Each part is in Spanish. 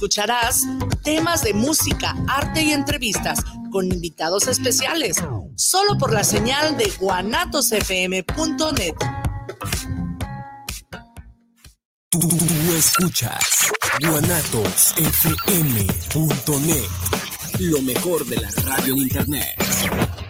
escucharás temas de música, arte y entrevistas con invitados especiales, solo por la señal de guanatosfm.net. Tú, escuchas guanatosfm.net, lo mejor de la radio en internet.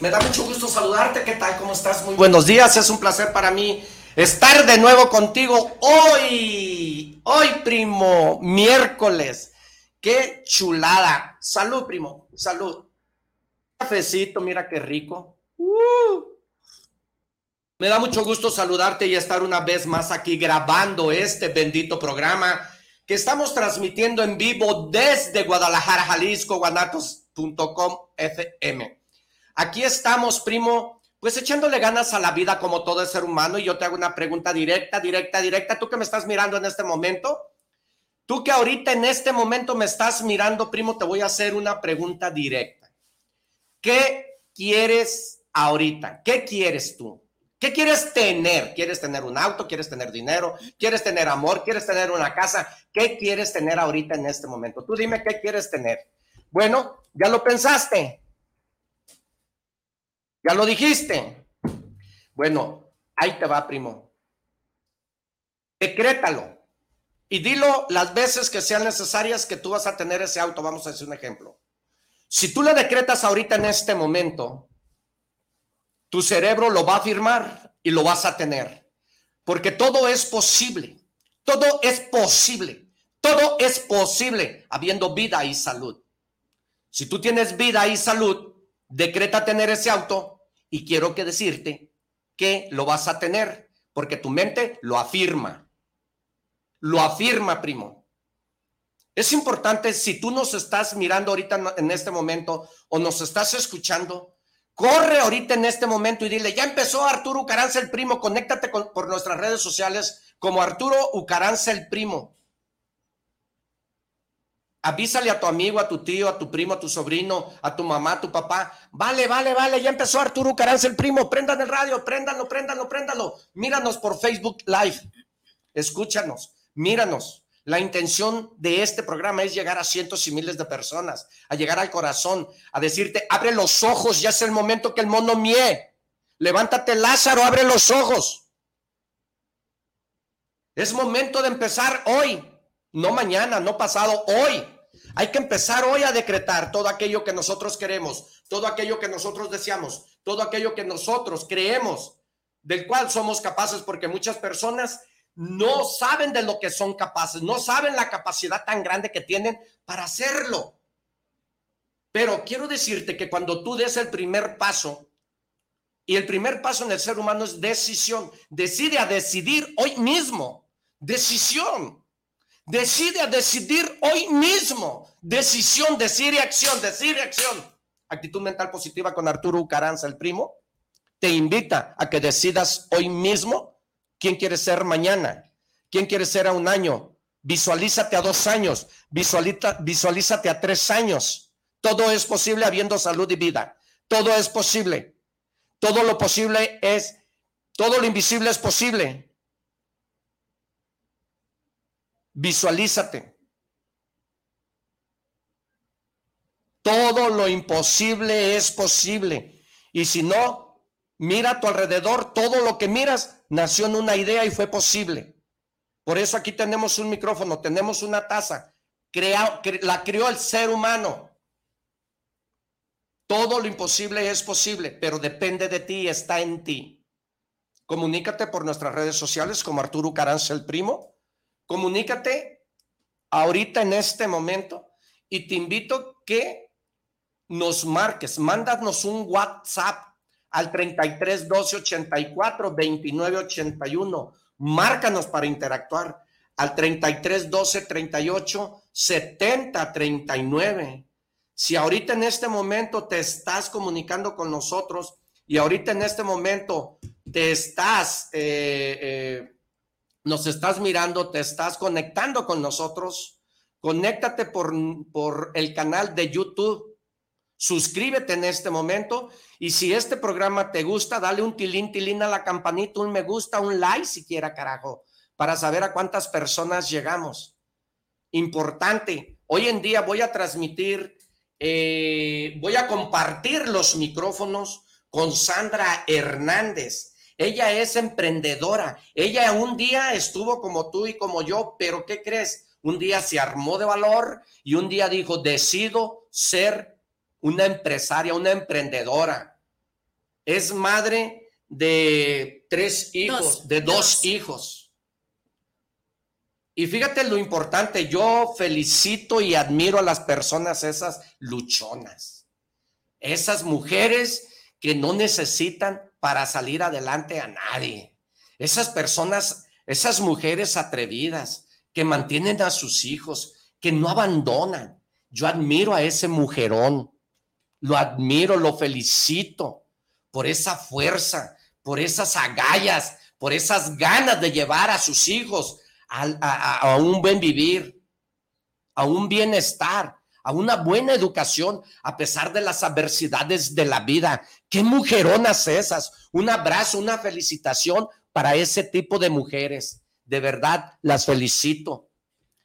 Me da mucho gusto saludarte. ¿Qué tal? ¿Cómo estás? Muy buenos días. Es un placer para mí estar de nuevo contigo hoy. Hoy, primo, miércoles. Qué chulada. Salud, primo. Salud. Cafecito, mira qué rico. Uh. Me da mucho gusto saludarte y estar una vez más aquí grabando este bendito programa que estamos transmitiendo en vivo desde Guadalajara, Jalisco, guanatos.com FM. Aquí estamos, primo, pues echándole ganas a la vida como todo ser humano. Y yo te hago una pregunta directa, directa, directa. Tú que me estás mirando en este momento, tú que ahorita en este momento me estás mirando, primo, te voy a hacer una pregunta directa. ¿Qué quieres ahorita? ¿Qué quieres tú? ¿Qué quieres tener? ¿Quieres tener un auto? ¿Quieres tener dinero? ¿Quieres tener amor? ¿Quieres tener una casa? ¿Qué quieres tener ahorita en este momento? Tú dime qué quieres tener. Bueno, ya lo pensaste. ¿Ya lo dijiste? Bueno, ahí te va, primo. Decrétalo y dilo las veces que sean necesarias que tú vas a tener ese auto. Vamos a hacer un ejemplo. Si tú le decretas ahorita en este momento, tu cerebro lo va a firmar y lo vas a tener. Porque todo es posible. Todo es posible. Todo es posible habiendo vida y salud. Si tú tienes vida y salud, decreta tener ese auto y quiero que decirte que lo vas a tener, porque tu mente lo afirma. Lo afirma, primo. Es importante, si tú nos estás mirando ahorita en este momento o nos estás escuchando, corre ahorita en este momento y dile, ya empezó Arturo Ucaranza el primo, conéctate por nuestras redes sociales como Arturo Ucaranza el primo avísale a tu amigo, a tu tío, a tu primo, a tu sobrino, a tu mamá, a tu papá. Vale, vale, vale, ya empezó Arturo Caranza el primo. Prendan el radio, préndanlo, préndanlo, préndanlo. Míranos por Facebook Live. Escúchanos, míranos. La intención de este programa es llegar a cientos y miles de personas, a llegar al corazón, a decirte, abre los ojos, ya es el momento que el mono mie. Levántate, Lázaro, abre los ojos. Es momento de empezar hoy, no mañana, no pasado, hoy. Hay que empezar hoy a decretar todo aquello que nosotros queremos, todo aquello que nosotros deseamos, todo aquello que nosotros creemos, del cual somos capaces, porque muchas personas no saben de lo que son capaces, no saben la capacidad tan grande que tienen para hacerlo. Pero quiero decirte que cuando tú des el primer paso, y el primer paso en el ser humano es decisión, decide a decidir hoy mismo, decisión. Decide a decidir hoy mismo. Decisión, decir y acción, decir y acción. Actitud mental positiva con Arturo Ucaranza, el primo. Te invita a que decidas hoy mismo quién quieres ser mañana, quién quieres ser a un año. Visualízate a dos años, visualízate a tres años. Todo es posible habiendo salud y vida. Todo es posible. Todo lo posible es, todo lo invisible es posible Visualízate. Todo lo imposible es posible. Y si no, mira a tu alrededor, todo lo que miras nació en una idea y fue posible. Por eso aquí tenemos un micrófono, tenemos una taza. La creó el ser humano. Todo lo imposible es posible, pero depende de ti, está en ti. Comunícate por nuestras redes sociales como Arturo Caranza el Primo. Comunícate ahorita en este momento y te invito que nos marques, mándanos un WhatsApp al 33 12 84 29 81. Márcanos para interactuar al 33 12 38 70 39. Si ahorita en este momento te estás comunicando con nosotros y ahorita en este momento te estás, eh, eh, nos estás mirando, te estás conectando con nosotros, conéctate por, por el canal de YouTube. Suscríbete en este momento y si este programa te gusta, dale un tilín, tilín a la campanita, un me gusta, un like siquiera, carajo, para saber a cuántas personas llegamos. Importante, hoy en día voy a transmitir eh, voy a compartir los micrófonos con Sandra Hernández. Ella es emprendedora. Ella un día estuvo como tú y como yo, pero ¿qué crees? Un día se armó de valor y un día dijo, decido ser una empresaria, una emprendedora. Es madre de tres hijos, de dos hijos. Y fíjate lo importante, yo felicito y admiro a las personas esas luchonas, esas mujeres que no necesitan para salir adelante a nadie, esas personas, esas mujeres atrevidas que mantienen a sus hijos, que no abandonan. Yo admiro a ese mujerón, lo admiro, lo felicito por esa fuerza, por esas agallas, por esas ganas de llevar a sus hijos a, un buen vivir, a un bienestar, a una buena educación, a pesar de las adversidades de la vida. Qué mujeronas esas. Un abrazo, una felicitación para ese tipo de mujeres. De verdad, las felicito.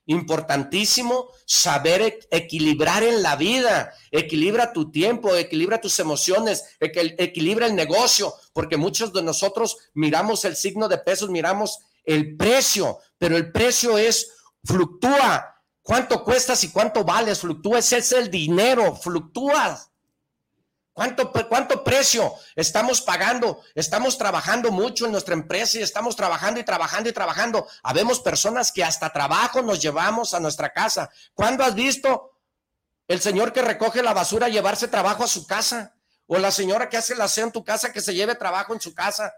Importantísimo saber equilibrar en la vida. Equilibra tu tiempo, equilibra tus emociones, equilibra el negocio, porque muchos de nosotros miramos el signo de pesos, miramos el precio, pero el precio es, fluctúa. ¿Cuánto cuestas y cuánto vales? Ese es el dinero, fluctúa. ¿Cuánto, ¿Cuánto precio estamos pagando? Estamos trabajando mucho en nuestra empresa y estamos trabajando y trabajando y trabajando. Habemos personas que hasta trabajo nos llevamos a nuestra casa. ¿Cuándo has visto el señor que recoge la basura llevarse trabajo a su casa? O la señora que hace el aseo en tu casa que se lleve trabajo en su casa.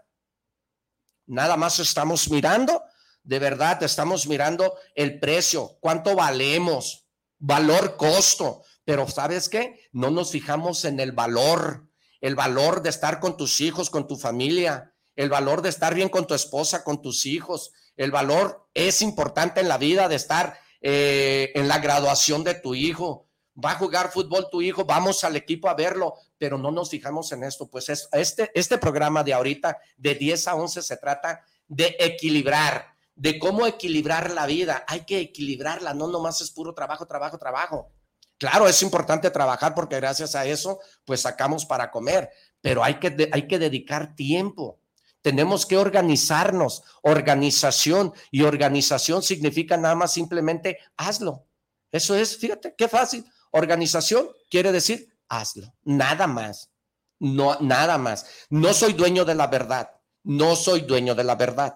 Nada más estamos mirando, de verdad, estamos mirando el precio, cuánto valemos, valor, costo. Pero ¿sabes qué? No nos fijamos en el valor, el valor de estar con tus hijos, con tu familia, el valor de estar bien con tu esposa, con tus hijos. El valor es importante en la vida de estar eh, en la graduación de tu hijo. Va a jugar fútbol tu hijo, vamos al equipo a verlo, pero no nos fijamos en esto. Pues es, este, este programa de ahorita, de 10 a 11, se trata de equilibrar, de cómo equilibrar la vida. Hay que equilibrarla, no nomás es puro trabajo, trabajo, trabajo. Claro, es importante trabajar porque gracias a eso, pues sacamos para comer, pero hay que, hay que dedicar tiempo. Tenemos que organizarnos, organización, y organización significa nada más simplemente hazlo. Eso es, fíjate, qué fácil. Organización quiere decir hazlo, nada más. No, nada más. No soy dueño de la verdad. No soy dueño de la verdad.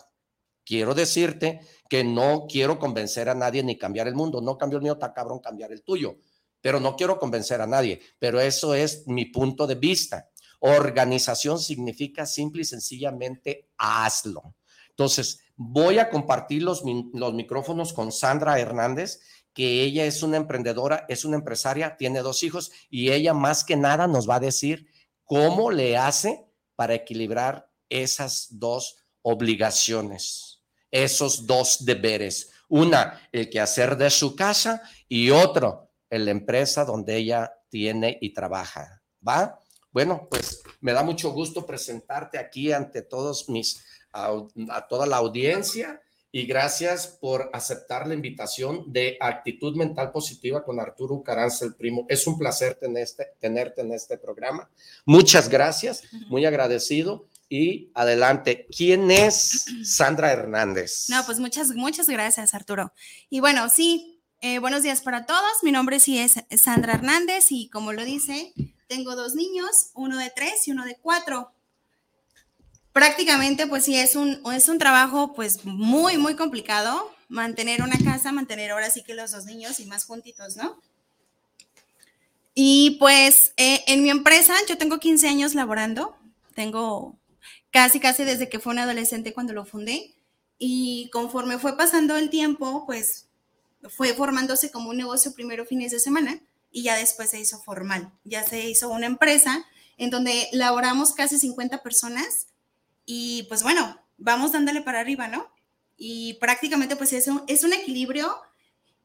Quiero decirte que no quiero convencer a nadie ni cambiar el mundo. No cambio el mío, está cabrón cambiar el tuyo. Pero no quiero convencer a nadie. Pero eso es mi punto de vista. Organización significa simple y sencillamente hazlo. Entonces, voy a compartir los, los micrófonos con Sandra Hernández que ella es una emprendedora, es una empresaria, tiene dos hijos y ella más que nada nos va a decir cómo le hace para equilibrar esas dos obligaciones, esos dos deberes. Una, el quehacer de su casa y otro, en la empresa donde ella tiene y trabaja. ¿Va? Bueno, pues me da mucho gusto presentarte aquí ante todos mis, a toda la audiencia y gracias por aceptar la invitación de Actitud Mental Positiva con Arturo Caranza, el primo. Es un placer tenerte, tenerte en este programa. Muchas gracias, muy agradecido. Y adelante. ¿Quién es Sandra Hernández? No, pues muchas, muchas gracias, Arturo. Y bueno, sí, eh, buenos días para todos. Mi nombre sí es Sandra Hernández y como lo dice, tengo dos niños, uno de tres y uno de cuatro. Prácticamente, pues sí, es un, es un trabajo pues muy, muy complicado mantener una casa, mantener ahora sí que los dos niños y más juntitos, ¿no? Y pues eh, en mi empresa yo tengo 15 años laborando, tengo casi, casi desde que fue un adolescente cuando lo fundé. Y conforme fue pasando el tiempo, pues fue formándose como un negocio primero fines de semana y ya después se hizo formal. Ya se hizo una empresa en donde laboramos casi 50 personas y pues bueno, vamos dándole para arriba, ¿no? Y prácticamente pues es un, es un equilibrio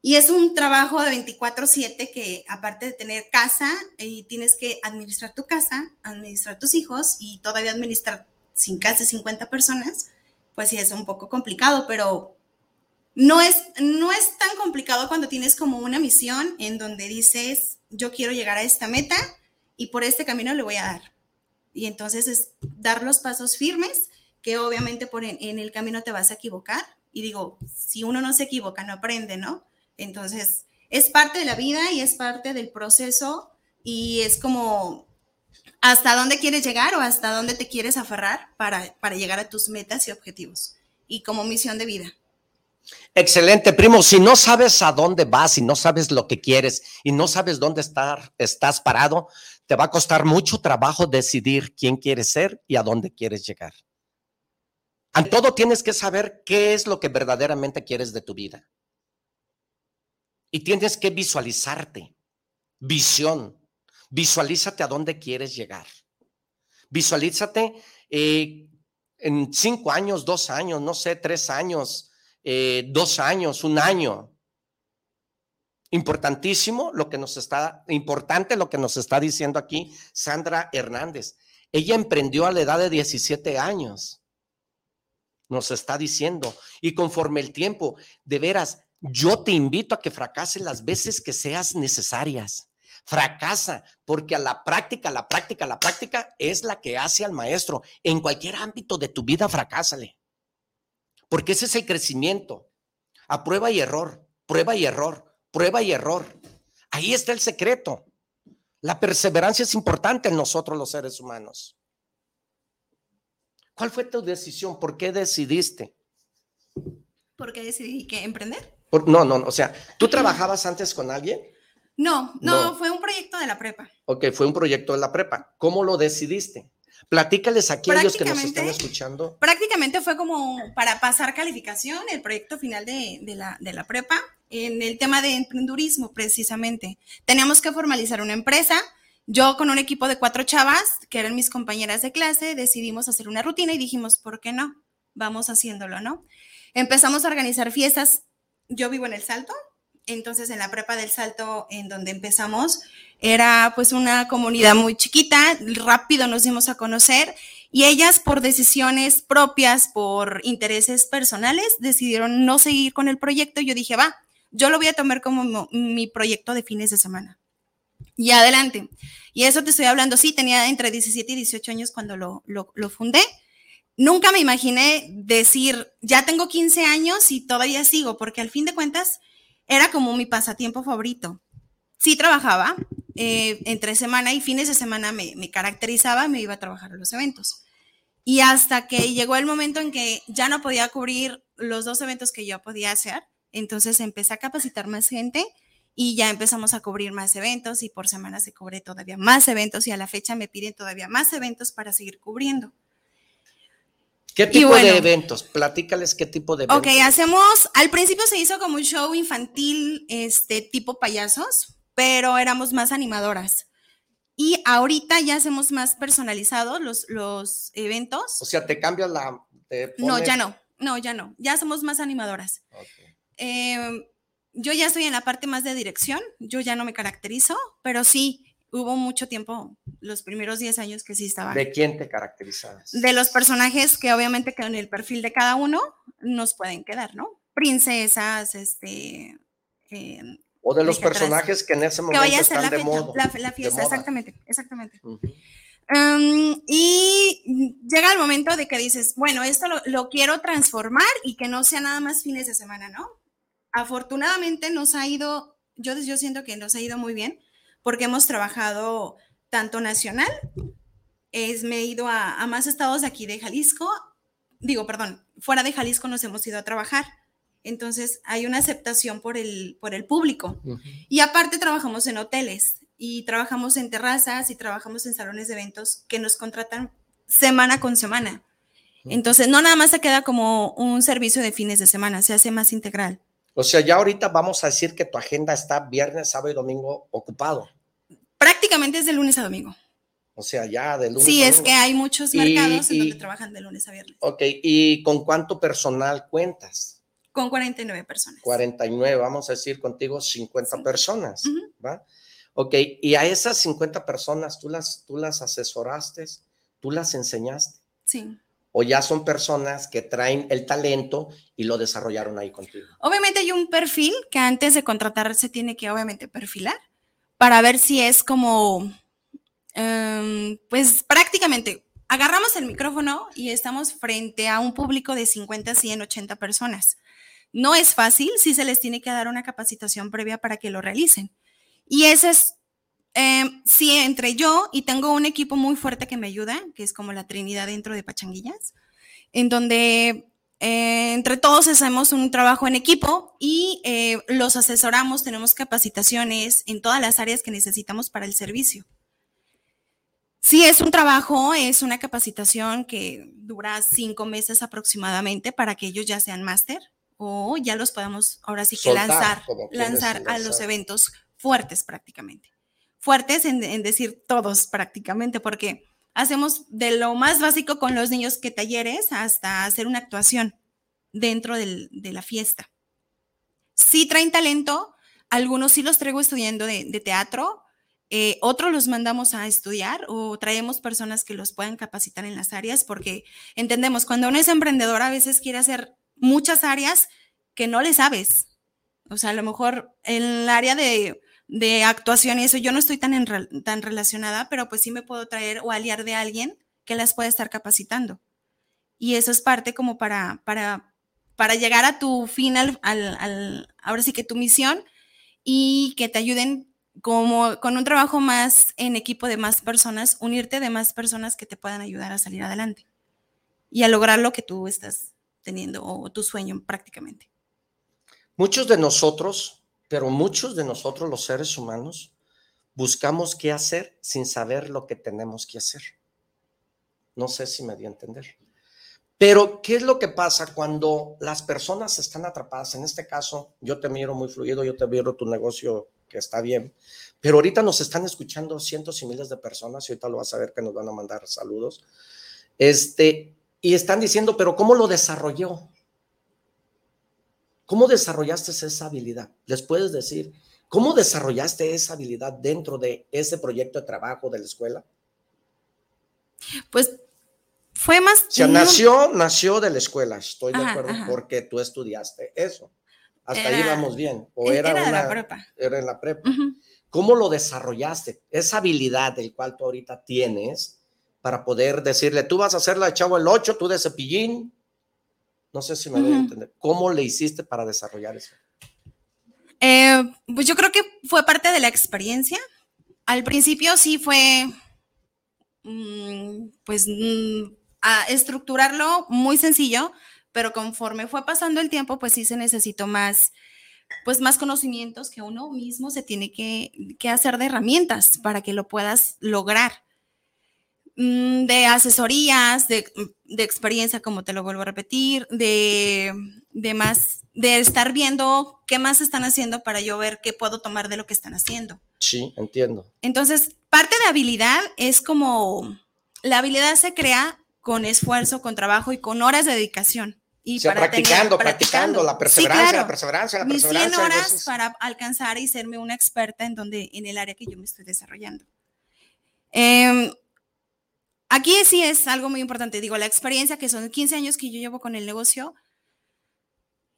y es un trabajo de 24/7 que aparte de tener casa, y tienes que administrar tu casa, administrar tus hijos y todavía administrar sin casi 50 personas, pues sí es un poco complicado, pero no es, no es tan complicado cuando tienes como una misión en donde dices, yo quiero llegar a esta meta y por este camino le voy a dar. Y entonces es dar los pasos firmes, que obviamente por en, en el camino te vas a equivocar. Y digo, si uno no se equivoca, no aprende, ¿no? Entonces, es parte de la vida y es parte del proceso y es como hasta dónde quieres llegar o hasta dónde te quieres aferrar para, para llegar a tus metas y objetivos y como misión de vida. Excelente, primo. Si no sabes a dónde vas y no sabes lo que quieres y no sabes dónde estar, estás parado, te va a costar mucho trabajo decidir quién quieres ser y a dónde quieres llegar. Ante todo, tienes que saber qué es lo que verdaderamente quieres de tu vida. Y tienes que visualizarte. Visión. Visualízate a dónde quieres llegar. Visualízate eh, en cinco años, dos años, no sé, tres años, eh, dos años, un año. Importantísimo lo que nos está, importante lo que nos está diciendo aquí Sandra Hernández. Ella emprendió a la edad de 17 años. Nos está diciendo. Y conforme el tiempo, de veras, yo te invito a que fracases las veces que seas necesarias. Fracasa, porque a la práctica, la práctica, la práctica es la que hace al maestro. En cualquier ámbito de tu vida, fracásale. Porque ese es el crecimiento. A prueba y error, prueba y error, prueba y error. Ahí está el secreto. La perseverancia es importante en nosotros los seres humanos. ¿Cuál fue tu decisión? ¿Por qué decidiste? ¿Por qué decidí que emprender? no, no, o sea, ¿tú trabajabas antes con alguien? No, no, fue un proyecto de la prepa. Ok, fue un proyecto de la prepa. ¿Cómo lo decidiste? Platícales aquí a ellos que nos están escuchando. Prácticamente fue como para pasar calificación el proyecto final de, la, de la prepa en el tema de emprendurismo, precisamente. Teníamos que formalizar una empresa. Yo con un equipo de cuatro chavas, que eran mis compañeras de clase, decidimos hacer una rutina y dijimos, ¿por qué no? Vamos haciéndolo, ¿no? Empezamos a organizar fiestas yo vivo en El Salto, entonces en la prepa del Salto, en donde empezamos, era pues una comunidad muy chiquita, rápido nos dimos a conocer y ellas por decisiones propias, por intereses personales, decidieron no seguir con el proyecto. Yo dije, va, yo lo voy a tomar como mi proyecto de fines de semana. Y adelante. Y eso te estoy hablando, sí, tenía entre 17 y 18 años cuando lo, lo, lo fundé nunca me imaginé decir, ya tengo 15 años y todavía sigo, porque al fin de cuentas era como mi pasatiempo favorito. Sí trabajaba, eh, entre semana y fines de semana me, me caracterizaba, me iba a trabajar a los eventos. Y hasta que llegó el momento en que ya no podía cubrir los dos eventos que yo podía hacer, entonces empecé a capacitar más gente y ya empezamos a cubrir más eventos y por semana se cubre todavía más eventos y a la fecha me piden todavía más eventos para seguir cubriendo. ¿Qué tipo de eventos? Platícales qué tipo de eventos. Ok, hacemos, al principio se hizo como un show infantil, este tipo payasos, pero éramos más animadoras. Y ahorita ya hacemos más personalizados los, los eventos. O sea, te cambias la... No, ya no, no, ya no, ya somos más animadoras. Em, yo ya estoy en la parte más de dirección, yo ya no me caracterizo, pero sí, hubo mucho tiempo, los primeros 10 años que sí estaban. ¿De quién te caracterizabas? De los personajes que obviamente con el perfil de cada uno nos pueden quedar, ¿no? Princesas, este... Eh, o de los personajes que en ese momento están de moda. La, fiesta, exactamente, exactamente. Em, y llega el momento de que dices, bueno, esto lo, quiero transformar y que no sea nada más fines de semana, ¿no? Afortunadamente nos ha ido, yo, yo siento que nos ha ido muy bien porque hemos trabajado tanto nacional, es, me he ido a, más estados de aquí de Jalisco, digo, perdón, fuera de Jalisco nos hemos ido a trabajar. Entonces hay una aceptación por el, por el público. Y aparte trabajamos en hoteles y trabajamos en terrazas y trabajamos en salones de eventos que nos contratan semana con semana. Entonces, no nada más se queda como un servicio de fines de semana, se hace más integral. O sea, ya ahorita vamos a decir que tu agenda está viernes, sábado y domingo ocupado. Prácticamente es de lunes a domingo. O sea, ya de lunes sí, a domingo. Sí, es que hay muchos mercados en donde trabajan de lunes a viernes. Ok, ¿y con cuánto personal cuentas? Con 49 personas. 49, vamos a decir contigo 50 personas, ¿va? Ok, y a esas 50 personas, ¿tú las, tú las asesoraste? ¿Tú las enseñaste? Sí. ¿O ya son personas que traen el talento y lo desarrollaron ahí contigo? Obviamente hay un perfil que antes de contratar se tiene que obviamente perfilar para ver si es como, em, pues prácticamente agarramos el micrófono y estamos frente a un público de 50, 100, 80 personas. No es fácil, sí se les tiene que dar una capacitación previa para que lo realicen. Y ese es, em, sí, entre yo y tengo un equipo muy fuerte que me ayuda, que es como la Trinidad dentro de Pachanguillas, en donde eh, entre todos hacemos un trabajo en equipo y eh, los asesoramos, tenemos capacitaciones en todas las áreas que necesitamos para el servicio. Sí, es un trabajo, es una capacitación que dura cinco meses aproximadamente para que ellos ya sean máster o ya los podamos ahora sí que lanzar, lanzar a los eventos fuertes prácticamente. Fuertes en, decir todos prácticamente, porque hacemos de lo más básico con los niños que talleres hasta hacer una actuación dentro de la fiesta. Sí traen talento, algunos sí los traigo estudiando de, teatro, eh, otros los mandamos a estudiar o traemos personas que los puedan capacitar en las áreas porque entendemos, cuando uno es emprendedor a veces quiere hacer muchas áreas que no le sabes. O sea, a lo mejor en el área de de actuación y eso, yo no estoy tan, tan relacionada, pero pues sí me puedo traer o aliar de alguien que las pueda estar capacitando. Y eso es parte como para, para, para llegar a tu final, al, ahora sí que tu misión y que te ayuden como con un trabajo más en equipo de más personas, unirte de más personas que te puedan ayudar a salir adelante y a lograr lo que tú estás teniendo o tu sueño prácticamente. Muchos de nosotros pero muchos de nosotros, los seres humanos, buscamos qué hacer sin saber lo que tenemos que hacer. No sé si me di a entender. Pero, ¿qué es lo que pasa cuando las personas están atrapadas? En este caso, yo te miro muy fluido, yo te miro tu negocio que está bien, pero ahorita nos están escuchando cientos y miles de personas y ahorita lo vas a ver que nos van a mandar saludos. Este, y están diciendo, pero ¿cómo lo desarrolló? ¿Cómo desarrollaste esa habilidad? ¿Les puedes decir cómo desarrollaste esa habilidad dentro de ese proyecto de trabajo de la escuela? Pues fue más... O sea, nació, nació de la escuela, estoy de acuerdo, porque tú estudiaste eso. Hasta ahí vamos bien. O era, era una, la prepa. Era en la prepa. ¿Cómo lo desarrollaste? Esa habilidad del cual tú ahorita tienes para poder decirle, tú vas a hacer la de chavo el 8, tú de cepillín, no sé si me voy a entender. ¿Cómo le hiciste para desarrollar eso? Eh, pues yo creo que fue parte de la experiencia. Al principio sí fue, mm, pues, mm, a estructurarlo muy sencillo, pero conforme fue pasando el tiempo, pues sí se necesitó más, pues más conocimientos que uno mismo se tiene que, que hacer de herramientas para que lo puedas lograr. Mm, de asesorías, de, experiencia, como te lo vuelvo a repetir, de, de, más, de estar viendo qué más están haciendo para yo ver qué puedo tomar de lo que están haciendo. Sí, entiendo. Entonces, parte de habilidad es como, la habilidad se crea con esfuerzo, con trabajo y con horas de dedicación. Y para practicando, practicando, la perseverancia, la perseverancia, la perseverancia. Mis 100 horas para alcanzar y serme una experta en donde, en el área que yo me estoy desarrollando. Eh, Aquí sí es algo muy importante. Digo, la experiencia que son 15 años que yo llevo con el negocio,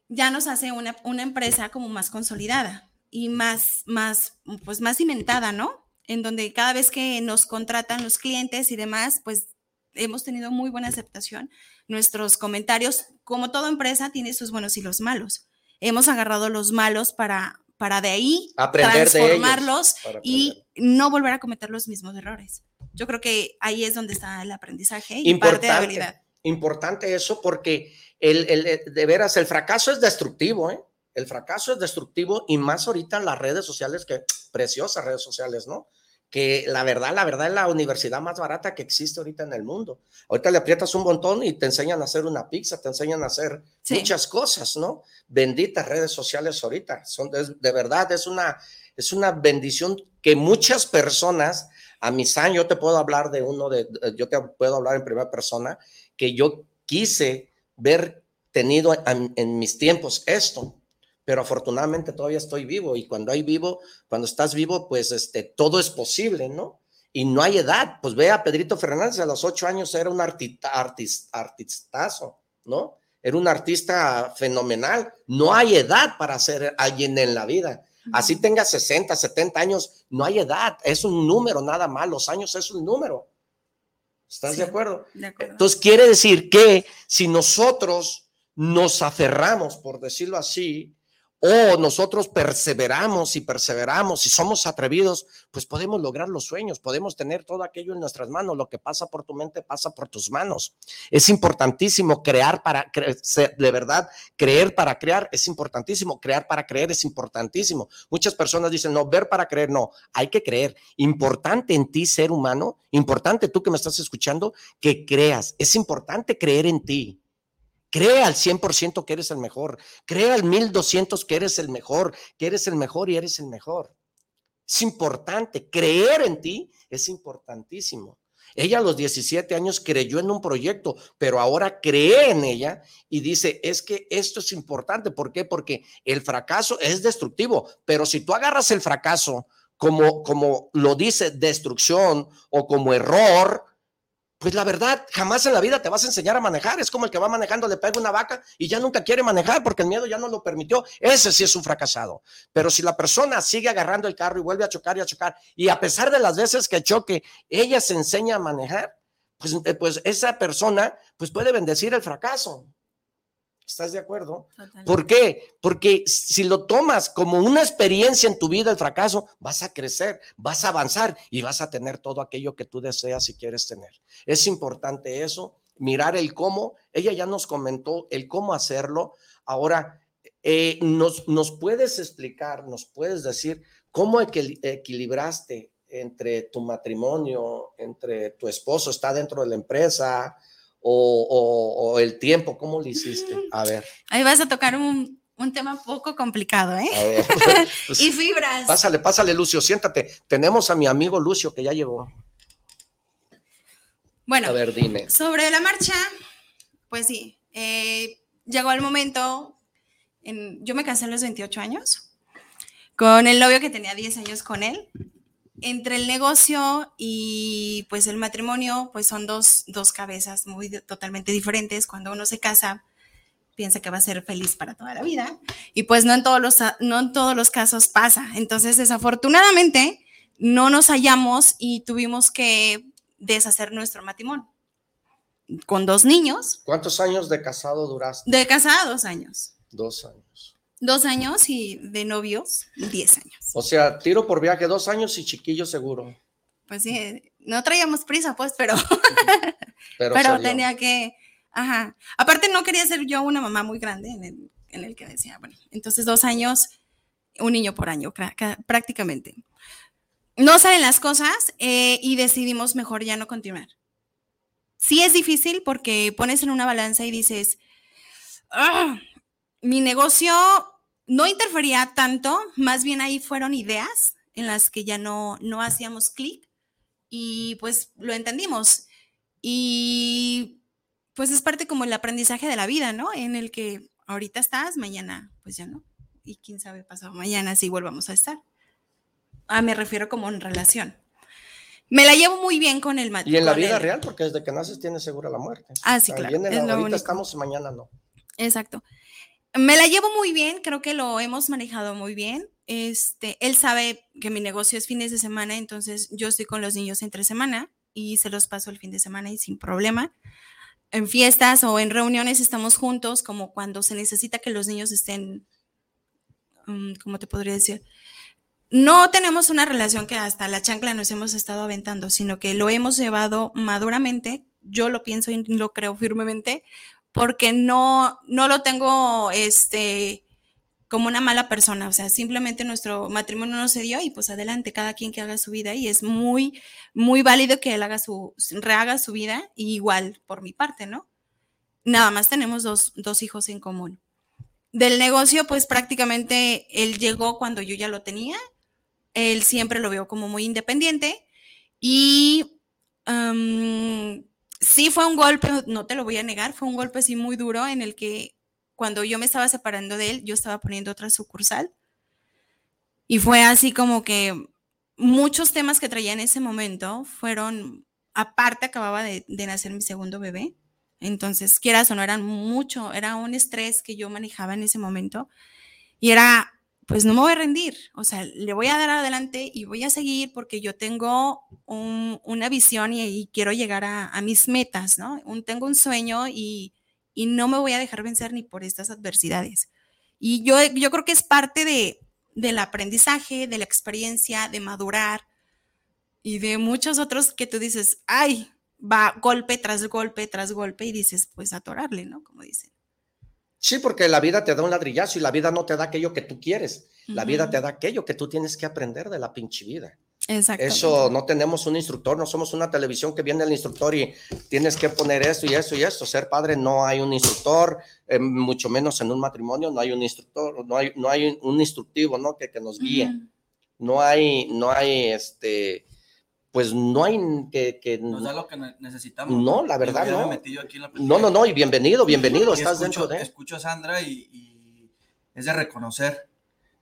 ya nos hace una, empresa como más consolidada y más, más, pues más cimentada, ¿no? en donde cada vez que nos contratan los clientes y demás, pues hemos tenido muy buena aceptación. Nuestros comentarios, como toda empresa, tiene sus buenos y los malos. Hemos agarrado los malos para, para de ahí Aprender transformarlos de ellos, y no volver a cometer los mismos errores. Yo creo que ahí es donde está el aprendizaje y parte de habilidad. Importante, importante eso porque el, el- el- de veras el fracaso es destructivo, ¿eh? El fracaso es destructivo y más ahorita en las redes sociales, que preciosas redes sociales, ¿no? Que la verdad, la verdad es la universidad más barata que existe ahorita en el mundo. Ahorita le aprietas un montón y te enseñan a hacer una pizza, te enseñan a hacer Sí. muchas cosas, ¿no? Benditas redes sociales ahorita. Son, es- de verdad, es una, es una bendición que muchas personas, a mis años, yo te puedo hablar de uno, de, de- yo te puedo hablar en primera persona, que yo quise ver tenido en, mis tiempos esto, pero afortunadamente todavía estoy vivo y cuando hay vivo, cuando estás vivo, pues este, todo es posible, ¿no? Y no hay edad, pues ve a Pedrito Fernández, a los ocho años era un artista, artis- artistazo, ¿no? Era un artista fenomenal, no hay edad para ser alguien en la vida. Así tenga 60, 70 años, no hay edad, es un número nada más, los años es un número. ¿Estás Sí. de acuerdo? De acuerdo. Entonces quiere decir que si nosotros nos aferramos, por decirlo así, o nosotros perseveramos y perseveramos y somos atrevidos, pues podemos lograr los sueños, podemos tener todo aquello en nuestras manos. Lo que pasa por tu mente pasa por tus manos. Es importantísimo crear para de verdad, creer para crear es importantísimo, crear para creer es importantísimo. Muchas personas dicen, no, ver para creer, no, hay que creer. Importante en ti, ser humano, importante tú que me estás escuchando, que creas. Es importante creer en ti. Cree al 100% que eres el mejor. Cree al 1200 que eres el mejor, que eres el mejor y eres el mejor. Es importante. Creer en ti es importantísimo. Ella a los 17 años creyó en un proyecto, pero ahora cree en ella y dice, es que esto es importante. ¿Por qué? Porque el fracaso es destructivo, pero si tú agarras el fracaso como, como lo dice destrucción o como error, pues la verdad, jamás en la vida te vas a enseñar a manejar. Es como el que va manejando, le pega una vaca y ya nunca quiere manejar porque el miedo ya no lo permitió. Ese sí es un fracasado. Pero si la persona sigue agarrando el carro y vuelve a chocar y a chocar, y a pesar de las veces que choque, ella se enseña a manejar, pues, eh, pues esa persona pues puede bendecir el fracaso. ¿Estás de acuerdo? Totalmente. ¿Por qué? Porque si lo tomas como una experiencia en tu vida, el fracaso, vas a crecer, vas a avanzar y vas a tener todo aquello que tú deseas y quieres tener. Es importante eso, mirar el cómo. Ella ya nos comentó el cómo hacerlo. Ahora, eh, nos, nos puedes explicar, nos puedes decir cómo equil- equilibraste entre tu matrimonio, entre tu esposo, está dentro de la empresa o, o- o el tiempo, ¿cómo lo hiciste? A ver. Ahí vas a tocar un, un tema poco complicado, ¿eh? A ver. Pues, y fibras. pásale, pásale, Lucio, siéntate. Tenemos a mi amigo Lucio que ya llegó. Bueno, A ver, dime. sobre la marcha, pues sí, eh, llegó el momento, en- yo me casé a los 28 años, con el novio que tenía 10 años con él. Entre el negocio y pues el matrimonio, pues son dos, dos cabezas muy totalmente diferentes. Cuando uno se casa, piensa que va a ser feliz para toda la vida y pues no en todos los, no en todos los casos pasa. Entonces, desafortunadamente, no nos hallamos y tuvimos que deshacer nuestro matrimonio con dos niños, ¿Cuántos años de casado duraste? de casada dos años, Dos años. Dos años y de novios diez años. O sea, tiro por viaje dos años y chiquillo seguro. Pues sí, no traíamos prisa, pues, pero, Pero, pero tenía que, ajá. Aparte no quería ser yo una mamá muy grande en el, en el que decía, bueno, entonces dos años, un niño por año, prácticamente. No salen las cosas eh, y decidimos mejor ya no continuar. Sí es difícil porque pones en una balanza y dices, "Ah, mi negocio no interfería tanto, más bien ahí fueron ideas en las que ya no, no hacíamos clic y pues lo entendimos. Y pues es parte como el aprendizaje de la vida, ¿no? En el que ahorita estás, mañana pues ya no. Y quién sabe pasado mañana si volvamos a estar. Ah, me refiero como en relación. Me la llevo muy bien con el mat- Y en la vida el- real, porque desde que naces tienes segura la muerte. Ah, sí, O sea, claro, viene la- es lo ahorita único. estamos mañana no. Exacto. Me la llevo muy bien, creo que lo hemos manejado muy bien. Este, él sabe que mi negocio es fines de semana, entonces yo estoy con los niños entre semana y se los paso el fin de semana y sin problema. En fiestas o en reuniones estamos juntos, como cuando se necesita que los niños estén, mm, ¿cómo te podría decir? No tenemos una relación que hasta la chancla nos hemos estado aventando, sino que lo hemos llevado maduramente. Yo lo pienso y lo creo firmemente, porque no, no lo tengo, este, como una mala persona, o sea, simplemente nuestro matrimonio no se dio y pues adelante, cada quien que haga su vida y es muy, muy válido que él haga su, rehaga su vida y igual por mi parte, ¿no? Nada más tenemos dos, dos hijos en común. Del negocio, pues prácticamente él llegó cuando yo ya lo tenía, él siempre lo veo como muy independiente y sí fue un golpe, no te lo voy a negar, fue un golpe así muy duro en el que cuando yo me estaba separando de él, yo estaba poniendo otra sucursal. Y fue así como que muchos temas que traía en ese momento fueron, aparte acababa de, nacer mi segundo bebé, entonces quieras o no, eran mucho, era un estrés que yo manejaba en ese momento y era, pues no me voy a rendir, o sea, le voy a dar adelante y voy a seguir porque yo tengo una visión y, quiero llegar a, mis metas, ¿no? Un, tengo un sueño y, y no me voy a dejar vencer ni por estas adversidades. Y yo, yo creo que es parte de, del aprendizaje, de la experiencia, de madurar y de muchos otros que tú dices, ay, va golpe tras golpe tras golpe y dices, pues atorarle, ¿no? Como dicen. Sí, porque la vida te da un ladrillazo y la vida no te da aquello que tú quieres. La vida te da aquello que tú tienes que aprender de la pinche vida. Eso no tenemos un instructor, no somos una televisión que viene el instructor y tienes que poner esto y eso y esto. Ser padre no hay un instructor, eh, mucho menos en un matrimonio no hay un instructor, no hay, no hay un instructivo, ¿no? Que, que nos guíe. No hay, no hay este, pues no hay que, que nos da lo que necesitamos. No, la verdad no. no, no, no, y bienvenido, bienvenido, estás dentro de. Escucho a Sandra y, y es de reconocer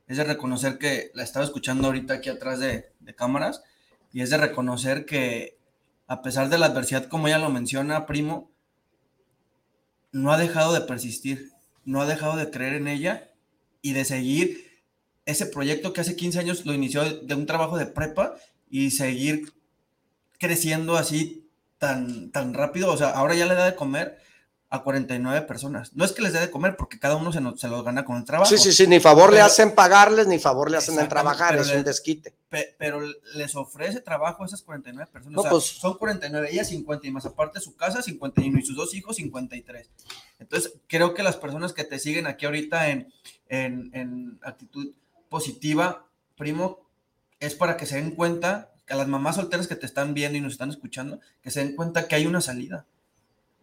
es de reconocer que la estaba escuchando ahorita aquí atrás de, cámaras y es de reconocer que a pesar de la adversidad, como ella lo menciona, primo, no ha dejado de persistir, no ha dejado de creer en ella y de seguir ese proyecto que hace 15 años lo inició de un trabajo de prepa y seguir creciendo así tan, tan rápido. O sea, ahora ya le da de comer a 49 personas. No es que les dé de comer, porque cada uno se, se los gana con el trabajo. Sí, sí, sí, ni favor le hacen pagarles, ni favor le hacen trabajar, es un desquite. pero les ofrece trabajo a esas 49 personas. o sea, pues son 49, ella 50, y más aparte su casa 51, y sus dos hijos 53. Entonces, creo que las personas que te siguen aquí ahorita en, en, en actitud positiva, primo, es para que se den cuenta, a las mamás solteras que te están viendo y nos están escuchando, que se den cuenta que hay una salida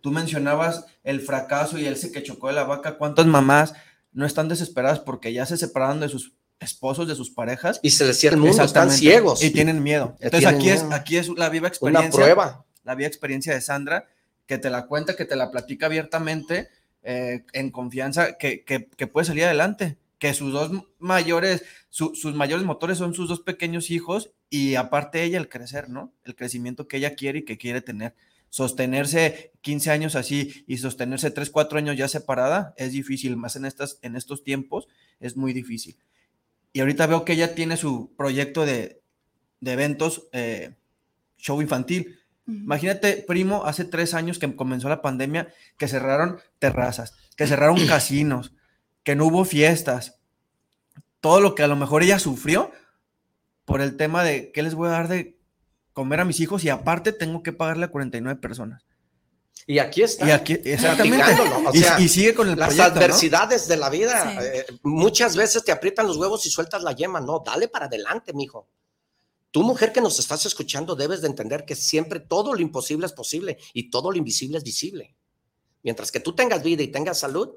Tú mencionabas el fracaso y él se que chocó de la vaca. ¿Cuántas mamás no están desesperadas porque ya se separaron de sus esposos, de sus parejas? Y se les el mundo, están ciegos. Y tienen miedo. Entonces aquí, Es, aquí es la viva experiencia. Una prueba. La viva experiencia de Sandra, que te la cuenta, que te la platica abiertamente, eh, en confianza, que, que, puede salir adelante. Que sus dos mayores, sus mayores motores son sus dos pequeños hijos y aparte ella el crecer, ¿no? El crecimiento que ella quiere y que quiere tener sostenerse 15 años así y sostenerse 3, 4 años ya separada es difícil, más en, estas, en estos tiempos es muy difícil. Y ahorita veo que ella tiene su proyecto de, eventos, eh, show infantil. Imagínate, primo, hace tres años que comenzó la pandemia, que cerraron terrazas, que cerraron casinos, que no hubo fiestas, todo lo que a lo mejor ella sufrió por el tema de qué les voy a dar de comer a mis hijos y aparte tengo que pagarle a 49 personas. Y aquí está. Y aquí, exactamente. y, sigue con el Las adversidades de la vida. Eh, muchas veces te aprietan los huevos y sueltas la yema. No, dale para adelante, mijo. Tú, mujer que nos estás escuchando, debes de entender que siempre todo lo imposible es posible y todo lo invisible es visible. Mientras que tú tengas vida y tengas salud,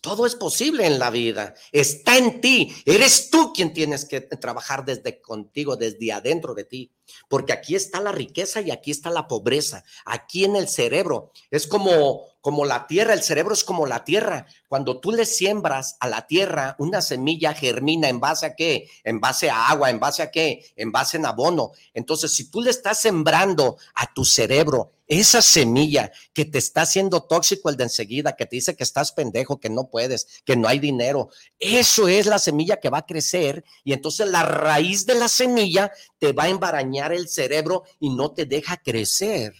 todo es posible en la vida. Está en ti. Eres tú quien tienes que trabajar desde contigo, desde adentro de ti. Porque aquí está la riqueza y aquí está la pobreza. Aquí en el cerebro. Es como, como la tierra, el cerebro es como la tierra. Cuando tú le siembras a la tierra, una semilla germina en base a qué? En base a agua, en base a qué? En base en abono. Entonces, si tú le estás sembrando a tu cerebro esa semilla que te está haciendo tóxico el de enseguida, que te dice que estás pendejo, que no puedes, que no hay dinero, eso es la semilla que va a crecer y entonces la raíz de la semilla te va a embarañar el cerebro y no te deja crecer.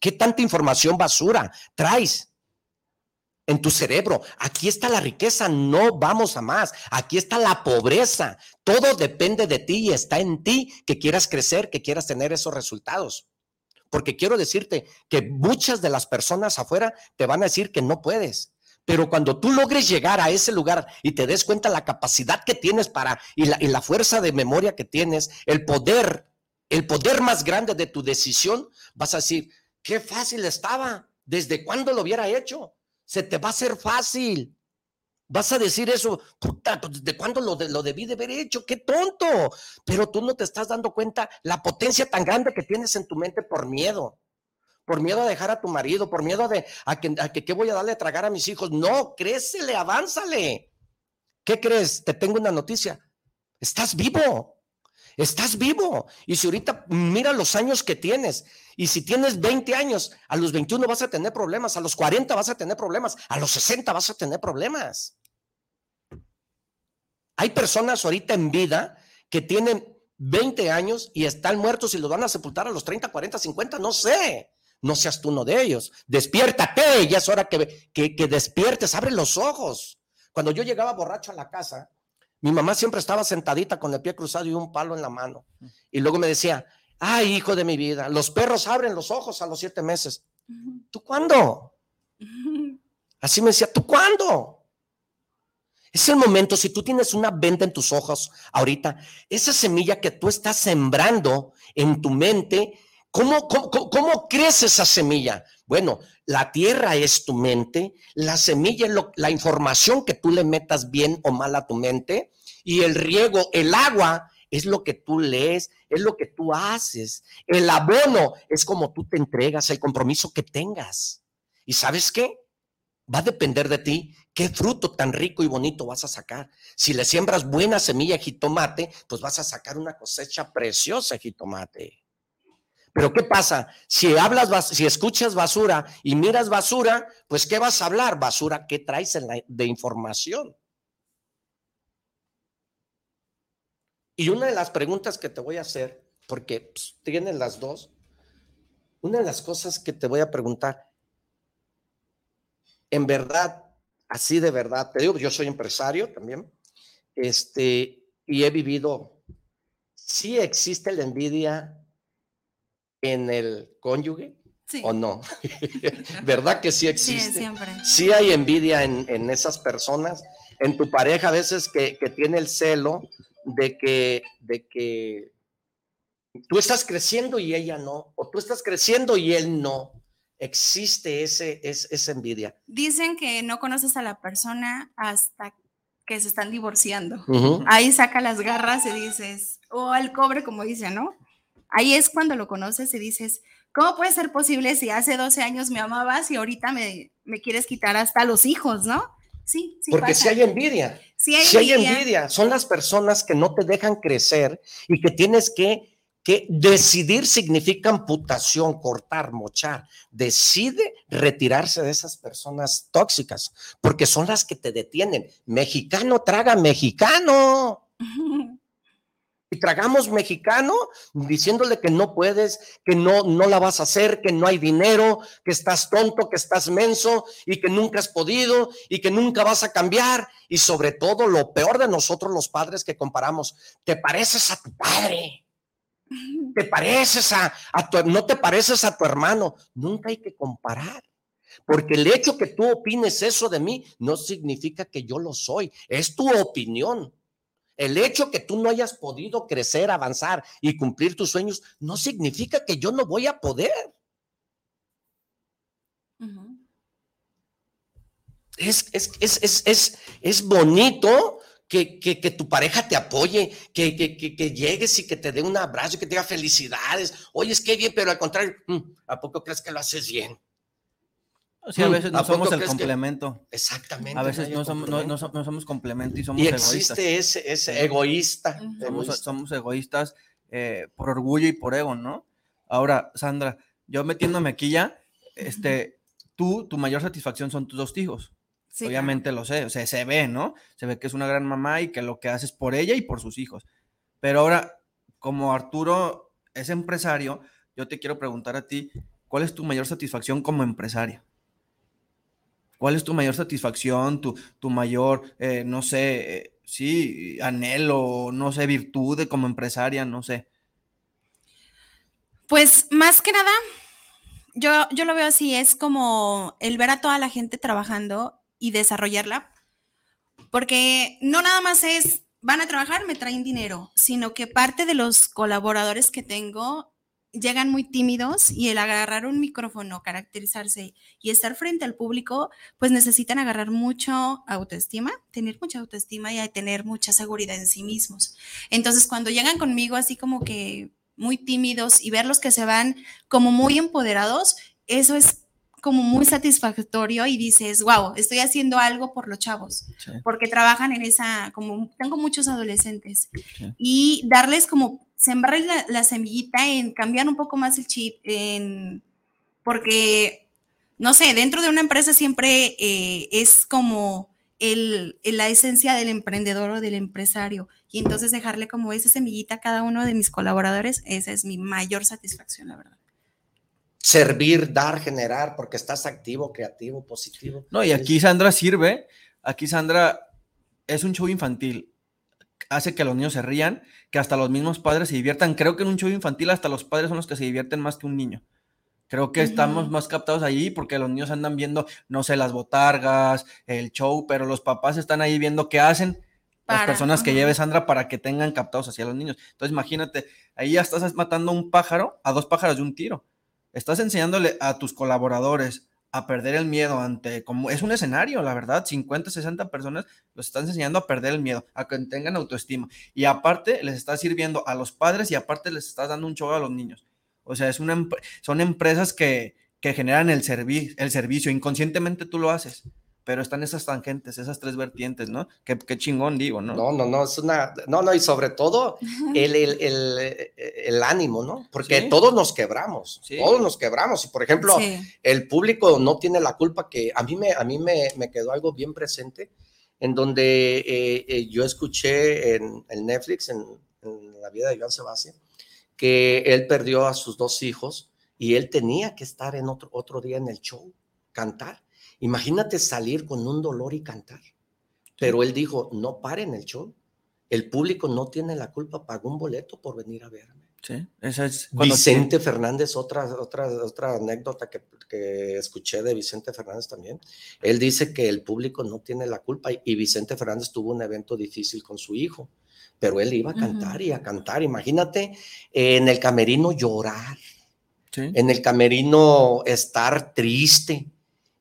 ¿Qué tanta información basura traes? en tu cerebro. Aquí está la riqueza, no vamos a más. Aquí está la pobreza. Todo depende de ti y está en ti que quieras crecer, que quieras tener esos resultados. Porque quiero decirte que muchas de las personas afuera te van a decir que no puedes. Pero cuando tú logres llegar a ese lugar y te des cuenta la capacidad que tienes para y la, y la fuerza de memoria que tienes, el poder, el poder más grande de tu decisión, vas a decir, Qué fácil estaba. ¿Desde cuándo lo hubiera hecho? Se te va a hacer fácil. Vas a decir eso, puta, pues, ¿desde cuándo lo, lo debí de haber hecho? ¡Qué tonto! Pero tú no te estás dando cuenta la potencia tan grande que tienes en tu mente por miedo. Por miedo a dejar a tu marido, por miedo de, a, que, a que qué voy a darle a tragar a mis hijos. No, crécele, avánzale. ¿Qué crees? Te tengo una noticia. Estás vivo. Estás vivo. Y si ahorita mira los años que tienes, y si tienes 20 años, a los 21 vas a tener problemas, a los 40 vas a tener problemas, a los 60 vas a tener problemas. Hay personas ahorita en vida que tienen 20 años y están muertos y los van a sepultar a los 30, 40, 50, no sé. No seas tú uno de ellos. Despiértate, ya es hora que, que, que despiertes, abre los ojos. Cuando yo llegaba borracho a la casa, mi mamá siempre estaba sentadita con el pie cruzado y un palo en la mano. Y luego me decía, ay, hijo de mi vida, los perros abren los ojos a los siete meses. ¿Tú cuándo? Así me decía, ¿tú cuándo? Es el momento, si tú tienes una venda en tus ojos ahorita, esa semilla que tú estás sembrando en tu mente, ¿cómo, cómo, crece esa semilla? Bueno, la tierra es tu mente, la semilla es la información que tú le metas bien o mal a tu mente, y el riego, el agua, es lo que tú lees, es lo que tú haces. El abono es como tú te entregas, el compromiso que tengas. ¿Y sabes qué? Va a depender de ti qué fruto tan rico y bonito vas a sacar. Si le siembras buena semilla de jitomate, pues vas a sacar una cosecha preciosa de jitomate. Pero ¿qué pasa? Si hablas, si escuchas basura y miras basura, pues ¿qué vas a hablar? Basura, ¿qué traes de información? Y una de las preguntas que te voy a hacer, porque pues, tienen las dos, una de las cosas que te voy a preguntar, en verdad, así de verdad, te digo, yo soy empresario también, este, y he vivido, ¿sí existe la envidia en el cónyuge? ¿O no? ¿Verdad que sí existe? Sí, siempre. Sí hay envidia en, en, esas personas, en tu pareja a veces que, que tiene el celo de que, de que tú estás creciendo y ella no, o tú estás creciendo y él no. Existe ese, esa envidia. Dicen que no conoces a la persona hasta que se están divorciando. Ahí saca las garras y dices, o al cobre, como dice, ¿no? Ahí es cuando lo conoces y dices, ¿cómo puede ser posible si hace 12 años me amabas y ahorita me, me quieres quitar hasta los hijos, ¿no? Sí, sí. Porque si hay envidia. Si hay, envidia. Son las personas que no te dejan crecer y que tienes que, que decidir significa amputación, cortar, mochar. Decide retirarse de esas personas tóxicas porque son las que te detienen. Mexicano traga mexicano. y tragamos mexicano diciéndole que no puedes, que no, no la vas a hacer, que no hay dinero, que estás tonto, que estás menso y que nunca has podido y que nunca vas a cambiar. Y sobre todo, lo peor de nosotros los padres que comparamos, te pareces a tu padre. Te pareces a, a tu, no te pareces a tu hermano. Nunca hay que comparar. Porque el hecho que tú opines eso de mí no significa que yo lo soy. Es tu opinión. El hecho que tú no hayas podido crecer, avanzar y cumplir tus sueños no significa que yo no voy a poder. es, es, bonito que, tu pareja te apoye, que, que, llegues y que te dé un abrazo y que te diga felicidades. Oye, es que bien, pero al contrario, mm, ¿a poco crees que lo haces bien? Sí, a veces ¿A no somos el que- complemento. Exactamente. A veces no somos, no, somos complemento y somos y egoístas. existe ese, egoísta. Somos, egoísta. somos egoístas eh, por orgullo y por ego, ¿no? Ahora, Sandra, yo metiéndome aquí ya, este, tú, tu mayor satisfacción son tus dos hijos. Sí, Obviamente lo sé, o sea, se ve, ¿no? Se ve que es una gran mamá y que lo que hace es por ella y por sus hijos. Pero ahora, como Arturo es empresario, yo te quiero preguntar a ti, ¿cuál es tu mayor satisfacción como empresaria? ¿Cuál es tu mayor satisfacción, tu, tu mayor, eh, no sé, eh, sí, anhelo, no sé, virtud de como empresaria, no sé? Pues más que nada, yo, yo lo veo así, es como el ver a toda la gente trabajando y desarrollarla, porque no nada más es, van a trabajar, me traen dinero, sino que parte de los colaboradores que tengo llegan muy tímidos y el agarrar un micrófono, caracterizarse y estar frente al público, pues necesitan agarrar mucho autoestima, tener mucha autoestima y tener mucha seguridad en sí mismos. Entonces, cuando llegan conmigo así como que muy tímidos y verlos que se van como muy empoderados, eso es como muy satisfactorio y dices, wow, estoy haciendo algo por los chavos, Sí. porque trabajan en esa, como tengo muchos adolescentes, Sí. y darles como, sembrarles la, la semillita en cambiar un poco más el chip, en, porque, no sé, dentro de una empresa siempre eh, es como el, el- la esencia del emprendedor o del empresario. Y entonces dejarle como esa semillita a cada uno de mis colaboradores, esa es mi mayor satisfacción, la verdad. Servir, dar, generar, porque estás activo, creativo, positivo. No, y aquí Sandra sirve, aquí Sandra es un show infantil, hace que los niños se rían, que hasta los mismos padres se diviertan. Creo que en un show infantil hasta los padres son los que se divierten más que un niño. Creo que estamos más captados allí porque los niños andan viendo, no sé, las botargas, el show, pero los papás están ahí viendo qué hacen las personas que lleve Sandra para que tengan captados hacia los niños. Entonces imagínate, ahí ya estás matando a un pájaro, a dos pájaros de un tiro. Estás enseñándole a tus colaboradores a perder el miedo ante, como es un escenario, la verdad, 50, 60 personas los estás enseñando a perder el miedo, a que tengan autoestima. Y aparte les estás sirviendo a los padres y aparte les estás dando un show a los niños. O sea, es una, son empresas que, que generan el, servi- el servicio, inconscientemente tú lo haces, pero están esas tangentes, esas tres vertientes, ¿no? Qué, qué chingón digo, ¿no? No, no, no, es una, no, no, y sobre todo el, el, el, el ánimo, ¿no? Porque Sí. todos nos quebramos, Sí. todos nos quebramos. Y por ejemplo, Sí. el público no tiene la culpa que a mí me, a mí me, me quedó algo bien presente en donde eh, eh, yo escuché en, en Netflix, en, en la vida de Joan Sebastián, que él perdió a sus dos hijos y él tenía que estar en otro, otro día en el show, cantar. Imagínate salir con un dolor y cantar. Pero él dijo, no paren el show. El público no tiene la culpa, pagó un boleto por venir a verme. Sí, esa es Vicente Fernández, otra, otra, otra anécdota que, que escuché de Vicente Fernández también. Él dice que el público no tiene la culpa y, Vicente Fernández tuvo un evento difícil con su hijo, pero él iba a cantar y a cantar. Imagínate eh, en el camerino llorar, Sí. en el camerino estar triste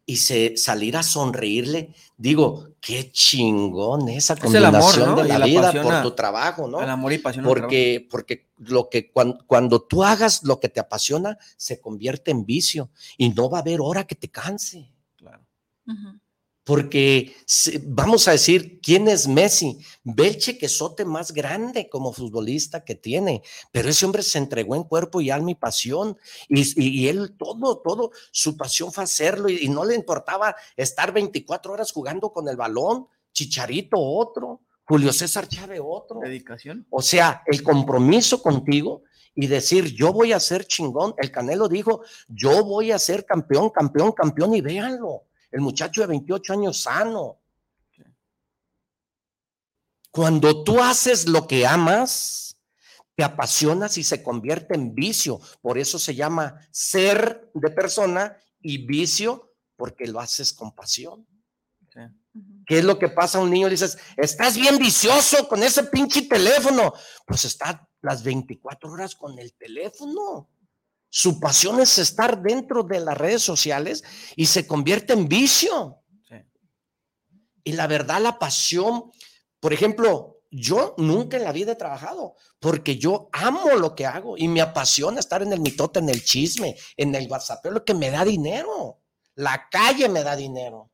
y se, salir a sonreírle. Digo, qué chingón esa Es el amor, combinación ¿no? de la, la vida pasión por tu trabajo, ¿no? El amor y pasión. porque, porque lo que cuando, cuando tú hagas lo que te apasiona, se convierte en vicio y no va a haber hora que te canse. Claro. Ujú. Porque vamos a decir, ¿quién es Messi? Ve el chequezote más grande como futbolista que tiene, pero ese hombre se entregó en cuerpo y alma y pasión, y, y- y él todo, todo, su pasión fue hacerlo y, y no le importaba estar 24 horas jugando con el balón, Chicharito otro, Julio César Chávez otro. Dedicación. O sea, el compromiso contigo y decir, yo voy a ser chingón. El Canelo dijo, yo voy a ser campeón, campeón, campeón y véanlo. El muchacho de 28 años sano. Cuando tú haces lo que amas, te apasionas y se convierte en vicio. Por eso se llama ser de persona y vicio porque lo haces con pasión. Sí. ¿Qué es lo que pasa a un niño? Le dices, estás bien vicioso con ese pinche teléfono. Pues está las 24 horas con el teléfono. Su pasión es estar dentro de las redes sociales y se convierte en vicio. Sí. Y la verdad, la pasión, por ejemplo, yo nunca en la vida he trabajado porque yo amo lo que hago y me apasiona estar en el mitote, en el chisme, en el WhatsApp, lo que me da dinero. La calle me da dinero.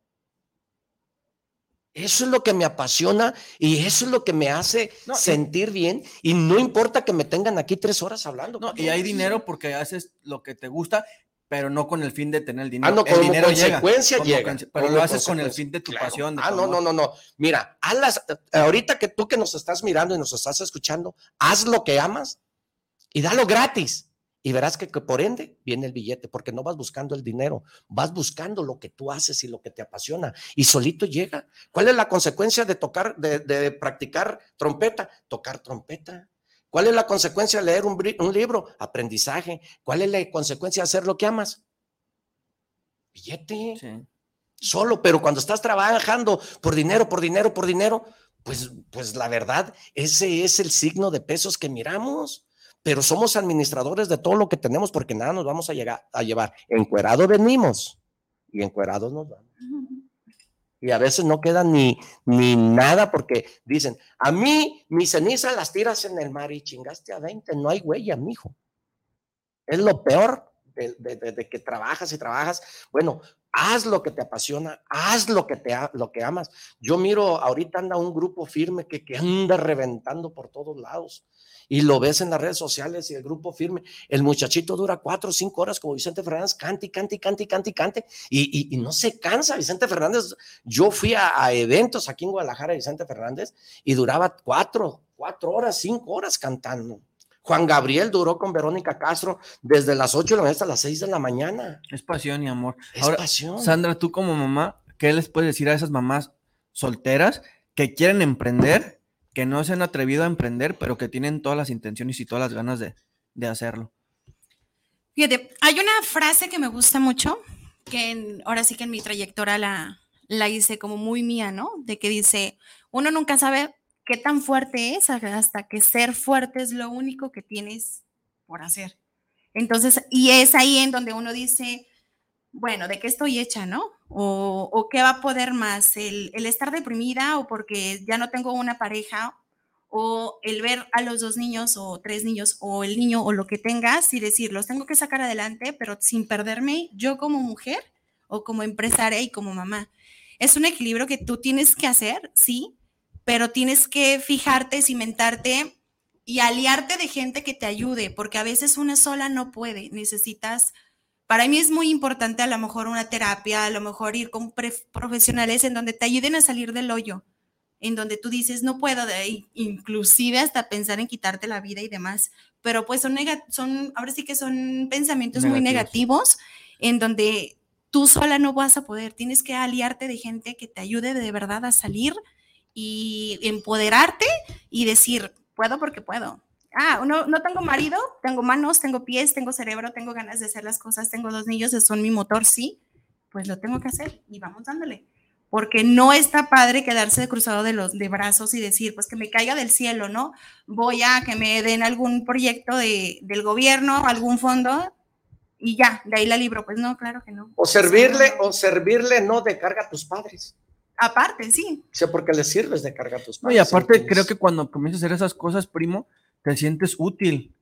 Eso es lo que me apasiona y eso es lo que me hace sentir bien. Y no importa que me tengan aquí tres horas hablando. No, y hay dinero porque haces lo que te gusta, pero no con el fin de tener el dinero. Ah, no, el dinero consecuencia llega. pero lo haces con el fin de tu pasión. ah, no, no, no, no. Mira, haz ahorita que tú que nos estás mirando y nos estás escuchando, haz lo que amas y dalo gratis. Y verás que, por ende viene el billete, porque no vas buscando el dinero, vas buscando lo que tú haces y lo que te apasiona. Y solito llega. ¿Cuál es la consecuencia de tocar, de, practicar trompeta? Tocar trompeta. ¿Cuál es la consecuencia de leer un, un, libro? Aprendizaje. ¿Cuál es la consecuencia de hacer lo que amas? Billete. Sí. Solo, pero cuando estás trabajando por dinero, por dinero, por dinero, pues, pues la verdad, ese es el signo de pesos que miramos pero somos administradores de todo lo que tenemos porque nada nos vamos a, llegar, a llevar. Encuerado venimos y encuerados nos vamos. Y a veces no queda ni, ni nada porque dicen, a mí mi ceniza las tiras en el mar y chingaste a 20, no hay huella, mijo. Es lo peor de, que trabajas y trabajas. Bueno, haz lo que te apasiona, haz lo que, te, lo que amas. Yo miro, ahorita anda un grupo firme que, que anda reventando por todos lados y lo ves en las redes sociales y el grupo firme. El muchachito dura cuatro o cinco horas como Vicente Fernández, cante, cante, cante, cante, cante, y, y, no se cansa. Vicente Fernández, yo fui a, eventos aquí en Guadalajara, Vicente Fernández, y duraba cuatro, cuatro horas, cinco horas cantando. Juan Gabriel duró con Verónica Castro desde las ocho de la mañana hasta las seis de la mañana. Es pasión y amor. Es pasión. Sandra, tú como mamá, ¿qué les puedes decir a esas mamás solteras que quieren emprender que no se han atrevido a emprender, pero que tienen todas las intenciones y todas las ganas de, hacerlo. Fíjate, hay una frase que me gusta mucho, que ahora sí que en mi trayectoria la, la hice como muy mía, ¿no? De que dice, uno nunca sabe qué tan fuerte es hasta que ser fuerte es lo único que tienes por hacer. Entonces, y es ahí en donde uno dice, bueno, ¿de qué estoy hecha, no? O, qué va a poder más, el, estar deprimida o porque ya no tengo una pareja o el ver a los dos niños o tres niños o el niño o lo que tengas y decir, los tengo que sacar adelante, pero sin perderme yo como mujer o como empresaria y como mamá. Es un equilibrio que tú tienes que hacer, sí, pero tienes que fijarte, cimentarte y aliarte de gente que te ayude, porque a veces una sola no puede, necesitas para mí es muy importante a lo mejor una terapia, a lo mejor ir con profesionales en donde te ayuden a salir del hoyo, en donde tú dices, no puedo, inclusive hasta pensar en quitarte la vida y demás, pero pues son, son ahora sí que son pensamientos muy negativos en donde tú sola no vas a poder, tienes que aliarte de gente que te ayude de verdad a salir y empoderarte y decir, puedo porque puedo ah, no, no tengo marido, tengo manos, tengo pies, tengo cerebro, tengo ganas de hacer las cosas, tengo dos niños, son mi motor, sí, pues lo tengo que hacer y vamos dándole. Porque no está padre quedarse cruzado de los de brazos y decir, pues que me caiga del cielo, ¿no? Voy a que me den algún proyecto de, del gobierno, algún fondo y ya, de ahí la libro. Pues no, claro que no. O servirle, o servirle no de carga a tus padres. Aparte, sí. O sea, porque le sirves de carga a tus padres. y aparte, creo que cuando comienzas a hacer esas cosas, primo, te sientes útil,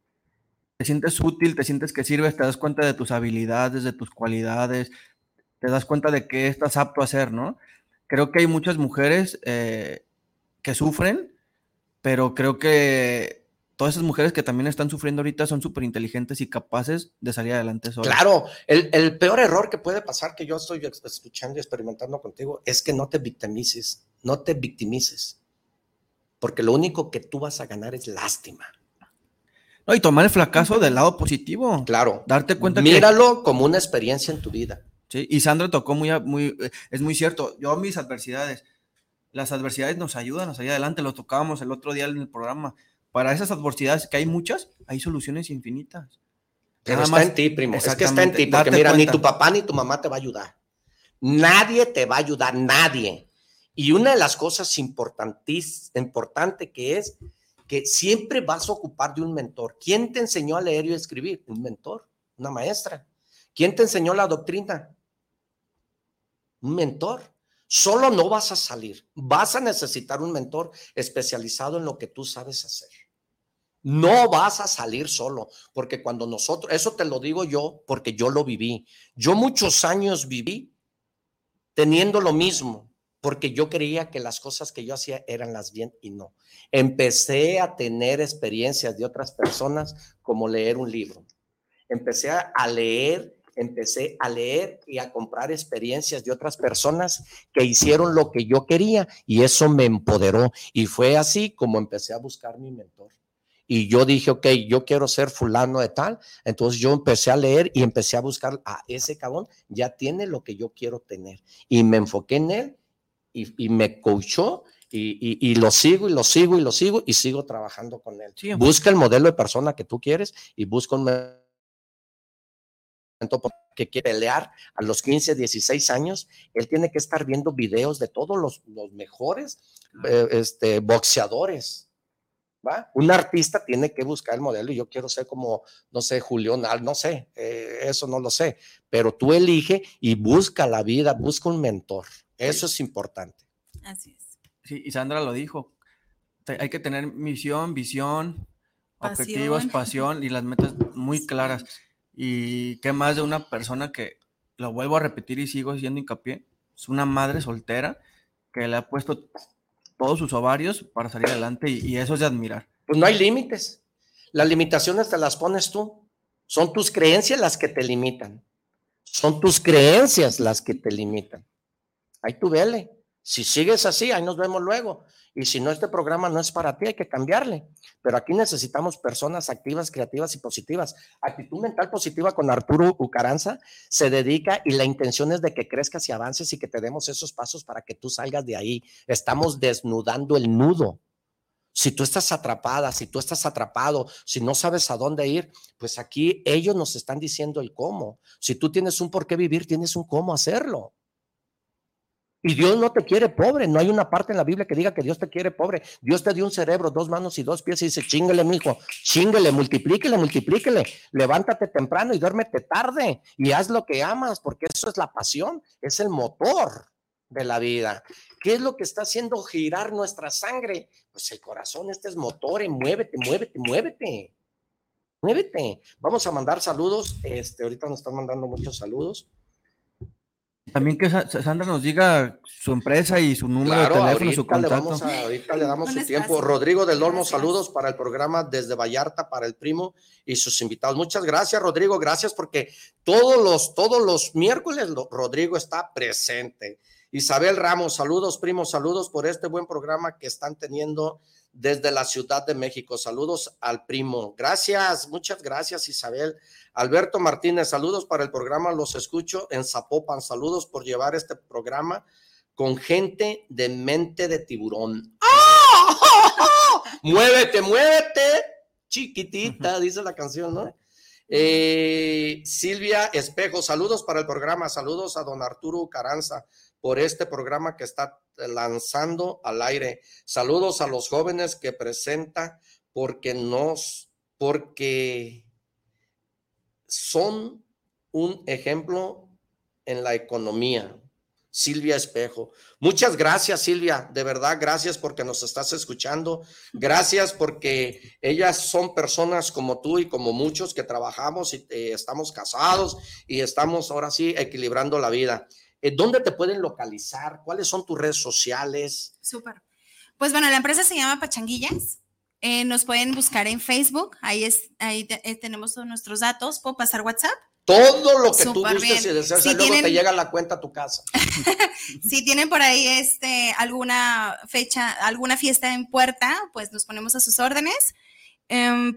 te sientes útil, te sientes que sirves, te das cuenta de tus habilidades, de tus cualidades, te das cuenta de qué estás apto a hacer, ¿no? Creo que hay muchas mujeres eh, que sufren, pero creo que todas esas mujeres que también están sufriendo ahorita son súper inteligentes y capaces de salir adelante solas. Claro, el, el, peor error que puede pasar que yo estoy escuchando y experimentando contigo es que no te victimices, no te victimices porque lo único que tú vas a ganar es lástima. No, y tomar el fracaso del lado positivo. Claro. Darte cuenta Míralo como una experiencia en tu vida. Sí, y Sandra tocó muy, muy, es muy cierto. Yo mis adversidades, las adversidades nos ayudan a salir adelante, lo tocábamos el otro día en el programa. Para esas adversidades, que hay muchas, hay soluciones infinitas. Pero está en ti, primo. Es que está en ti, porque mira, ni tu papá ni tu mamá te va a ayudar. Nadie te va a ayudar, nadie. Y una de las cosas importante que es que siempre vas a ocupar de un mentor. ¿Quién te enseñó a leer y a escribir? Un mentor, una maestra. ¿Quién te enseñó la doctrina? Un mentor. Solo no vas a salir. Vas a necesitar un mentor especializado en lo que tú sabes hacer. No vas a salir solo, porque cuando nosotros, eso te lo digo yo, porque yo lo viví. Yo muchos años viví teniendo lo mismo, porque yo creía que las cosas que yo hacía eran las bien y no. Empecé a tener experiencias de otras personas como leer un libro. Empecé a leer empecé a leer y a comprar experiencias de otras personas que hicieron lo que yo quería y eso me empoderó. Y fue así como empecé a buscar mi mentor. Y yo dije, ok, yo quiero ser fulano de tal. Entonces yo empecé a leer y empecé a buscar a ese cabrón, ya tiene lo que yo quiero tener. Y me enfoqué en él y, me coachó y, lo sigo y lo sigo y lo sigo y sigo trabajando con él. busca el modelo de persona que tú quieres y busca un que quiere pelear a los 15, 16 años, él tiene que estar viendo videos de todos los, mejores eh, este, boxeadores. ¿va? Un artista tiene que buscar el modelo y yo quiero ser como, no sé, Julián, no sé, eh, eso no lo sé, pero tú elige y busca la vida, busca un mentor. Eso es importante. Así es. Sí, y Sandra lo dijo, hay que tener misión, visión, objetivos, pasión y las metas muy claras. Y qué más de una persona que, lo vuelvo a repetir y sigo haciendo hincapié, es una madre soltera que le ha puesto todos sus ovarios para salir adelante y, eso es de admirar. Pues no hay límites. Las limitaciones te las pones tú. Son tus creencias las que te limitan. Son tus creencias las que te limitan. Ahí tú vele. Si sigues así, ahí nos vemos luego. Y si no, este programa no es para ti, hay que cambiarle. Pero aquí necesitamos personas activas, creativas y positivas. Actitud mental positiva con Arturo Ucaranza se dedica y la intención es de que crezcas y avances y que te demos esos pasos para que tú salgas de ahí. Estamos desnudando el nudo. Si tú estás atrapada, si tú estás atrapado, si no sabes a dónde ir, pues aquí ellos nos están diciendo el cómo. Si tú tienes un por qué vivir, tienes un cómo hacerlo. Y Dios no te quiere pobre. No hay una parte en la Biblia que diga que Dios te quiere pobre. Dios te dio un cerebro, dos manos y dos pies y dice, chingale, mijo, chingale, multiplíquele, multiplíquele. Levántate temprano y duérmete tarde y haz lo que amas, porque eso es la pasión, es el motor de la vida. ¿Qué es lo que está haciendo girar nuestra sangre? Pues el corazón, este es motor y muévete, muévete, muévete. Muévete. Vamos a mandar saludos. Este, ahorita nos están mandando muchos saludos. También que Sandra nos diga su empresa y su número de teléfono, su contacto. Le ahorita le damos su tiempo. Rodrigo del Olmo, saludos para el programa desde Vallarta para el primo y sus invitados. Muchas gracias, Rodrigo. Gracias porque todos los, todos los miércoles Rodrigo está presente. Isabel Ramos, saludos, primo, saludos por este buen programa que están teniendo desde la Ciudad de México. Saludos al primo. Gracias, muchas gracias, Isabel. Alberto Martínez, saludos para el programa. Los escucho en Zapopan. Saludos por llevar este programa con gente de mente de tiburón. ¡Ah! muévete, muévete. Chiquitita, dice la canción, ¿no? Eh, Silvia Espejo, saludos para el programa. Saludos a don Arturo Caranza por este programa que está lanzando al aire. Saludos a los jóvenes que presenta porque nos, porque son un ejemplo en la economía. Silvia Espejo. Muchas gracias, Silvia. De verdad, gracias porque nos estás escuchando. Gracias porque ellas son personas como tú y como muchos que trabajamos y eh, estamos casados y estamos ahora sí equilibrando la vida. Eh, ¿Dónde te pueden localizar? ¿Cuáles son tus redes sociales? Súper. Pues bueno, la empresa se llama Pachanguillas. Eh, nos pueden buscar en Facebook, ahí, es, ahí eh, tenemos todos nuestros datos. ¿Puedo pasar WhatsApp? Todo lo que tú gustes y deseas, luego te llega la cuenta a tu casa. si tienen por ahí este, alguna fecha, alguna fiesta en puerta, pues nos ponemos a sus órdenes.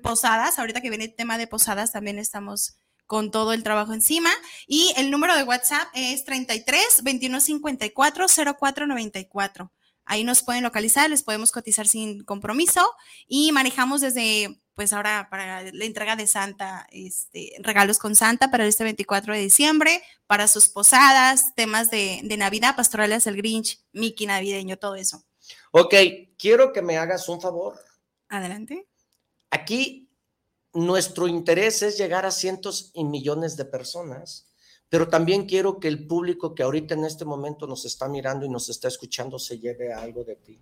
posadas, ahorita que viene el tema de posadas, también estamos con todo el trabajo encima. Y el número de WhatsApp es 33 21 54 04 94. Ahí nos pueden localizar, les podemos cotizar sin compromiso y manejamos desde, pues ahora para la entrega de Santa, este, regalos con Santa para este 24 de diciembre, para sus posadas, temas de, de Navidad, pastorales del Grinch, Mickey navideño, todo eso. Ok, quiero que me hagas un favor. Adelante. Aquí nuestro interés es llegar a cientos y millones de personas pero también quiero que el público que ahorita en este momento nos está mirando y nos está escuchando se lleve algo de ti.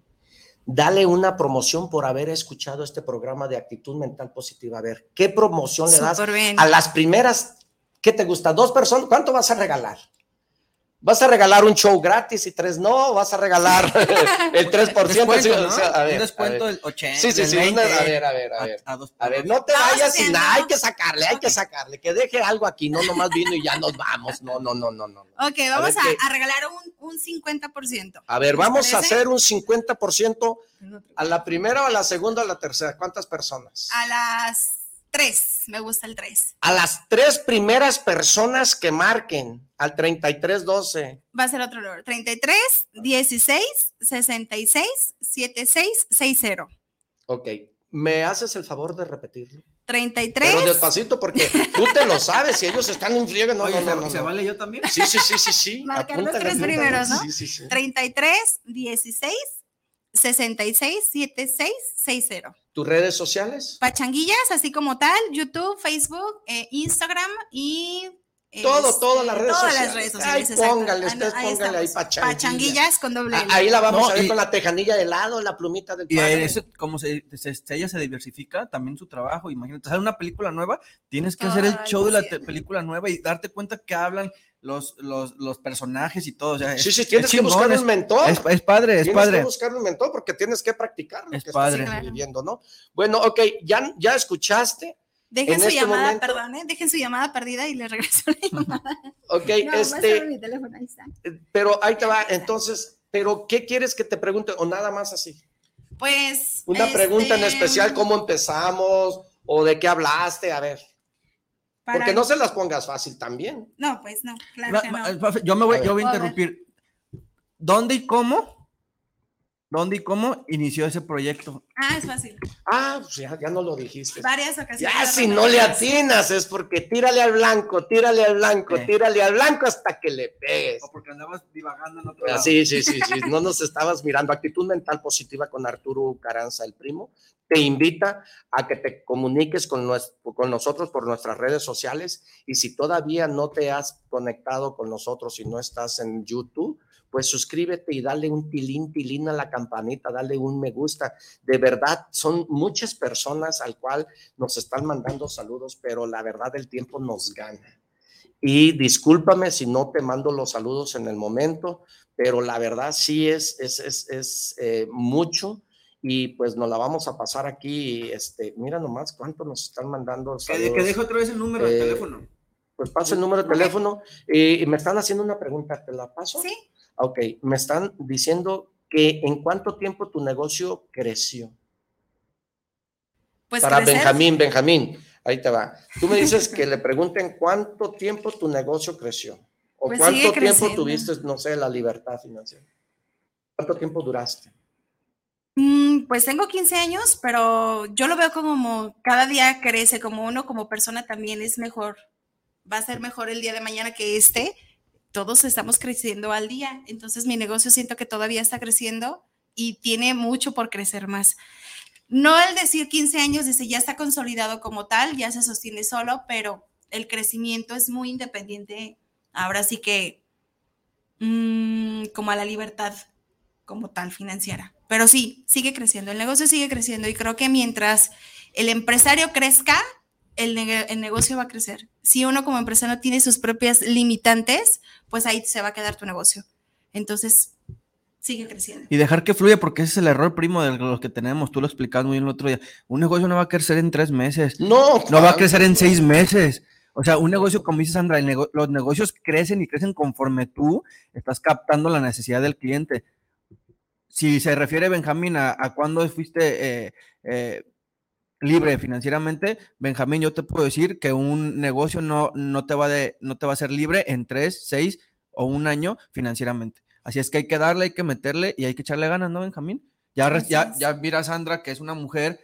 dale una promoción por haber escuchado este programa de actitud mental positiva. A ver, ¿qué promoción le das a las primeras? ¿Qué te gusta? ¿Dos personas? ¿Cuánto vas a regalar? ¿Vas a regalar un show gratis y tres no? ¿Vas a regalar el 3%? Descuento, ¿no? a ver, un descuento del 80. Sí, sí, sí. a ver, a ver, a ver. A, ver, no te vayas sin nada. Hay que sacarle, hay que sacarle. Que deje algo aquí. No nomás vino y ya nos vamos. No, no, no, no. no. Ok, vamos a, regalar un, un 50%. A ver, vamos a hacer un 50% a la primera o a la segunda o a la tercera. ¿Cuántas personas? A las tres. Me gusta el tres. A las tres primeras personas que marquen al 3312. Va a ser otro número. 33 16 66 76 60. Ok. ¿Me haces el favor de repetirlo? 33. Pero despacito porque tú te lo sabes, si ellos están en friega, no, no, no, no, ¿Se vale yo también? Sí, sí, sí, sí, sí. Marcar los tres primeros, ¿no? Sí, sí, sí. 33 16 66 76 60. ¿Tus redes sociales? Pachanguillas, así como tal, YouTube, Facebook, eh, Instagram y todo, todas las redes todas sociales. las redes sociales. Ay, póngale, ah, usted póngale ahí pachanguillas. Pachanguillas con doble L. Ahí la vamos a ver con la tejanilla de lado, la plumita del padre. Y eso, como se, ella se diversifica, también su trabajo. Imagínate, sale una película nueva, tienes que hacer el show de la película nueva y darte cuenta que hablan los, los, los personajes y todo. O sea, sí, sí, tienes que buscar un mentor. Es, es padre, es padre. Tienes que buscar un mentor porque tienes que practicar lo es que padre. estás viviendo, ¿no? Bueno, ok, ya, ya escuchaste Dejen su este llamada, perdón, ¿eh? dejen su llamada perdida y le regreso la llamada. Ok, este. Mi teléfono, ahí está. Eh, pero ahí te va, entonces, ¿pero qué quieres que te pregunte o nada más así? Pues. Una pregunta en este, especial, ¿cómo empezamos? ¿O de qué hablaste? A ver. Porque no se las pongas fácil también. No, pues no, claro que no. Yo me voy, yo voy a interrumpir. ¿Dónde y cómo ¿Dónde y cómo inició ese proyecto? Ah, es fácil. Ah, pues ya, no lo dijiste. Varias ocasiones. Ya si no le atinas es porque tírale al blanco, tírale al blanco, tírale al blanco hasta que le pegues. O porque andabas divagando en otro ah, lado. Sí, sí, sí, sí. no nos estabas mirando. Actitud mental positiva con Arturo Caranza, el primo. Te invita a que te comuniques con, con nosotros por nuestras redes sociales y si todavía no te has conectado con nosotros y no estás en YouTube, pues suscríbete y dale un tilín, tilín a la campanita, dale un me gusta. De verdad, son muchas personas al cual nos están mandando saludos, pero la verdad el tiempo nos gana. Y discúlpame si no te mando los saludos en el momento, pero la verdad sí es, es, es, es eh, mucho y pues nos la vamos a pasar aquí. Este, mira nomás cuánto nos están mandando. Saludos. Que, dejo otra vez el número de eh, teléfono. Pues paso el número de teléfono y me están haciendo una pregunta, ¿te la paso? Sí. Ok, me están diciendo que en cuánto tiempo tu negocio creció. Pues Para Benjamín, Benjamín, ahí te va. Tú me dices que le pregunten cuánto tiempo tu negocio creció o pues cuánto tiempo tuviste, no sé, la libertad financiera. ¿Cuánto tiempo duraste? Mm, pues tengo 15 años, pero yo lo veo como cada día crece, como uno como persona también es mejor. Va a ser mejor el día de mañana que este todos estamos creciendo al día. Entonces mi negocio siento que todavía está creciendo y tiene mucho por crecer más. No el decir 15 años, dice, ya está consolidado como tal, ya se sostiene solo, pero el crecimiento es muy independiente. Ahora sí que mm, como a la libertad como tal financiera. Pero sí, sigue creciendo, el negocio sigue creciendo y creo que mientras el empresario crezca, el, el, negocio va a crecer. Si uno como empresario tiene sus propias limitantes, pues ahí se va a quedar tu negocio. Entonces, sigue creciendo. Y dejar que fluya, porque ese es el error primo de los que tenemos. Tú lo explicabas muy bien el otro día. Un negocio no va a crecer en tres meses. No. No va a crecer en seis meses. O sea, un negocio, como dice Sandra, los negocios crecen y crecen conforme tú estás captando la necesidad del cliente. Si se refiere Benjamín a, a cuándo fuiste eh, eh, libre financieramente, Benjamín, yo te puedo decir que un negocio no, no, te va de, no te va a ser libre en tres, seis o un año financieramente. Así es que hay que darle, hay que meterle y hay que echarle ganas, ¿no, Benjamín? Ya, ya, ya mira a Sandra, que es una mujer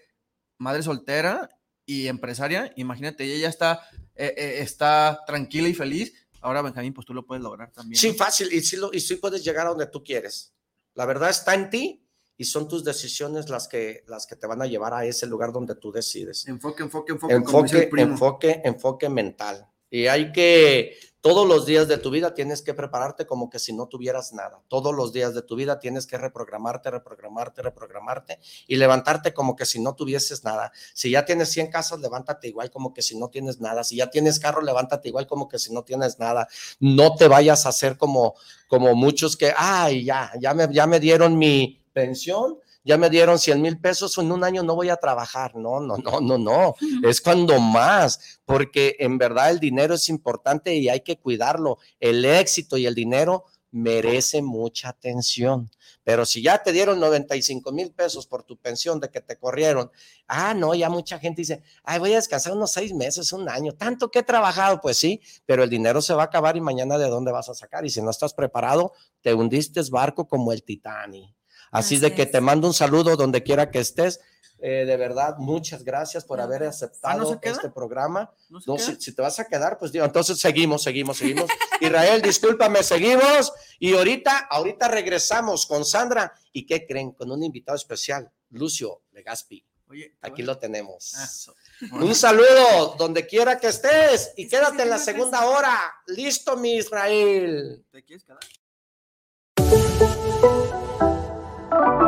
madre soltera y empresaria, imagínate, ella ya está, eh, eh, está tranquila y feliz. Ahora, Benjamín, pues tú lo puedes lograr también. Sí, fácil, y sí, lo, y sí puedes llegar a donde tú quieres. La verdad está en ti y son tus decisiones las que, las que te van a llevar a ese lugar donde tú decides. Enfoque, enfoque, enfoque. Enfoque, enfoque, enfoque mental. Y hay que, todos los días de tu vida tienes que prepararte como que si no tuvieras nada. Todos los días de tu vida tienes que reprogramarte, reprogramarte, reprogramarte y levantarte como que si no tuvieses nada. Si ya tienes 100 casas, levántate igual como que si no tienes nada. Si ya tienes carro, levántate igual como que si no tienes nada. No te vayas a hacer como, como muchos que, ay, ya, ya me, ya me dieron mi pensión, ya me dieron 100 mil pesos, en un año no voy a trabajar. No, no, no, no, no. Es cuando más, porque en verdad el dinero es importante y hay que cuidarlo. El éxito y el dinero merece mucha atención. Pero si ya te dieron 95 mil pesos por tu pensión de que te corrieron, ah, no, ya mucha gente dice, ay, voy a descansar unos seis meses, un año, tanto que he trabajado, pues sí, pero el dinero se va a acabar y mañana de dónde vas a sacar. Y si no estás preparado, te hundiste barco como el Titanic. Así, de que te mando un saludo donde quiera que estés. Eh, de verdad, muchas gracias por haber aceptado este programa. ¿No, si, te vas a quedar, pues digo, entonces seguimos, seguimos, seguimos. Israel, discúlpame, seguimos. Y ahorita, ahorita regresamos con Sandra. ¿Y qué creen? Con un invitado especial, Lucio Legaspi. Oye, Aquí lo tenemos. Ah, un saludo donde quiera que estés y quédate en la segunda hora. Listo, mi Israel. ¿Te quieres quedar? Thank you.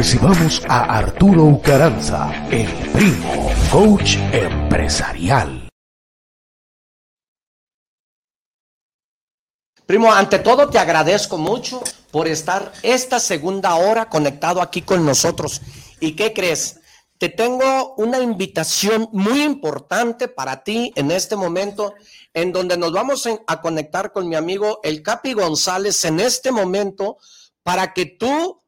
Recibamos a Arturo Ucaranza, el primo, coach empresarial. Primo, ante todo te agradezco mucho por estar esta segunda hora conectado aquí con nosotros. ¿Y qué crees? Te tengo una invitación muy importante para ti en este momento, en donde nos vamos a conectar con mi amigo el Capi González en este momento para que tú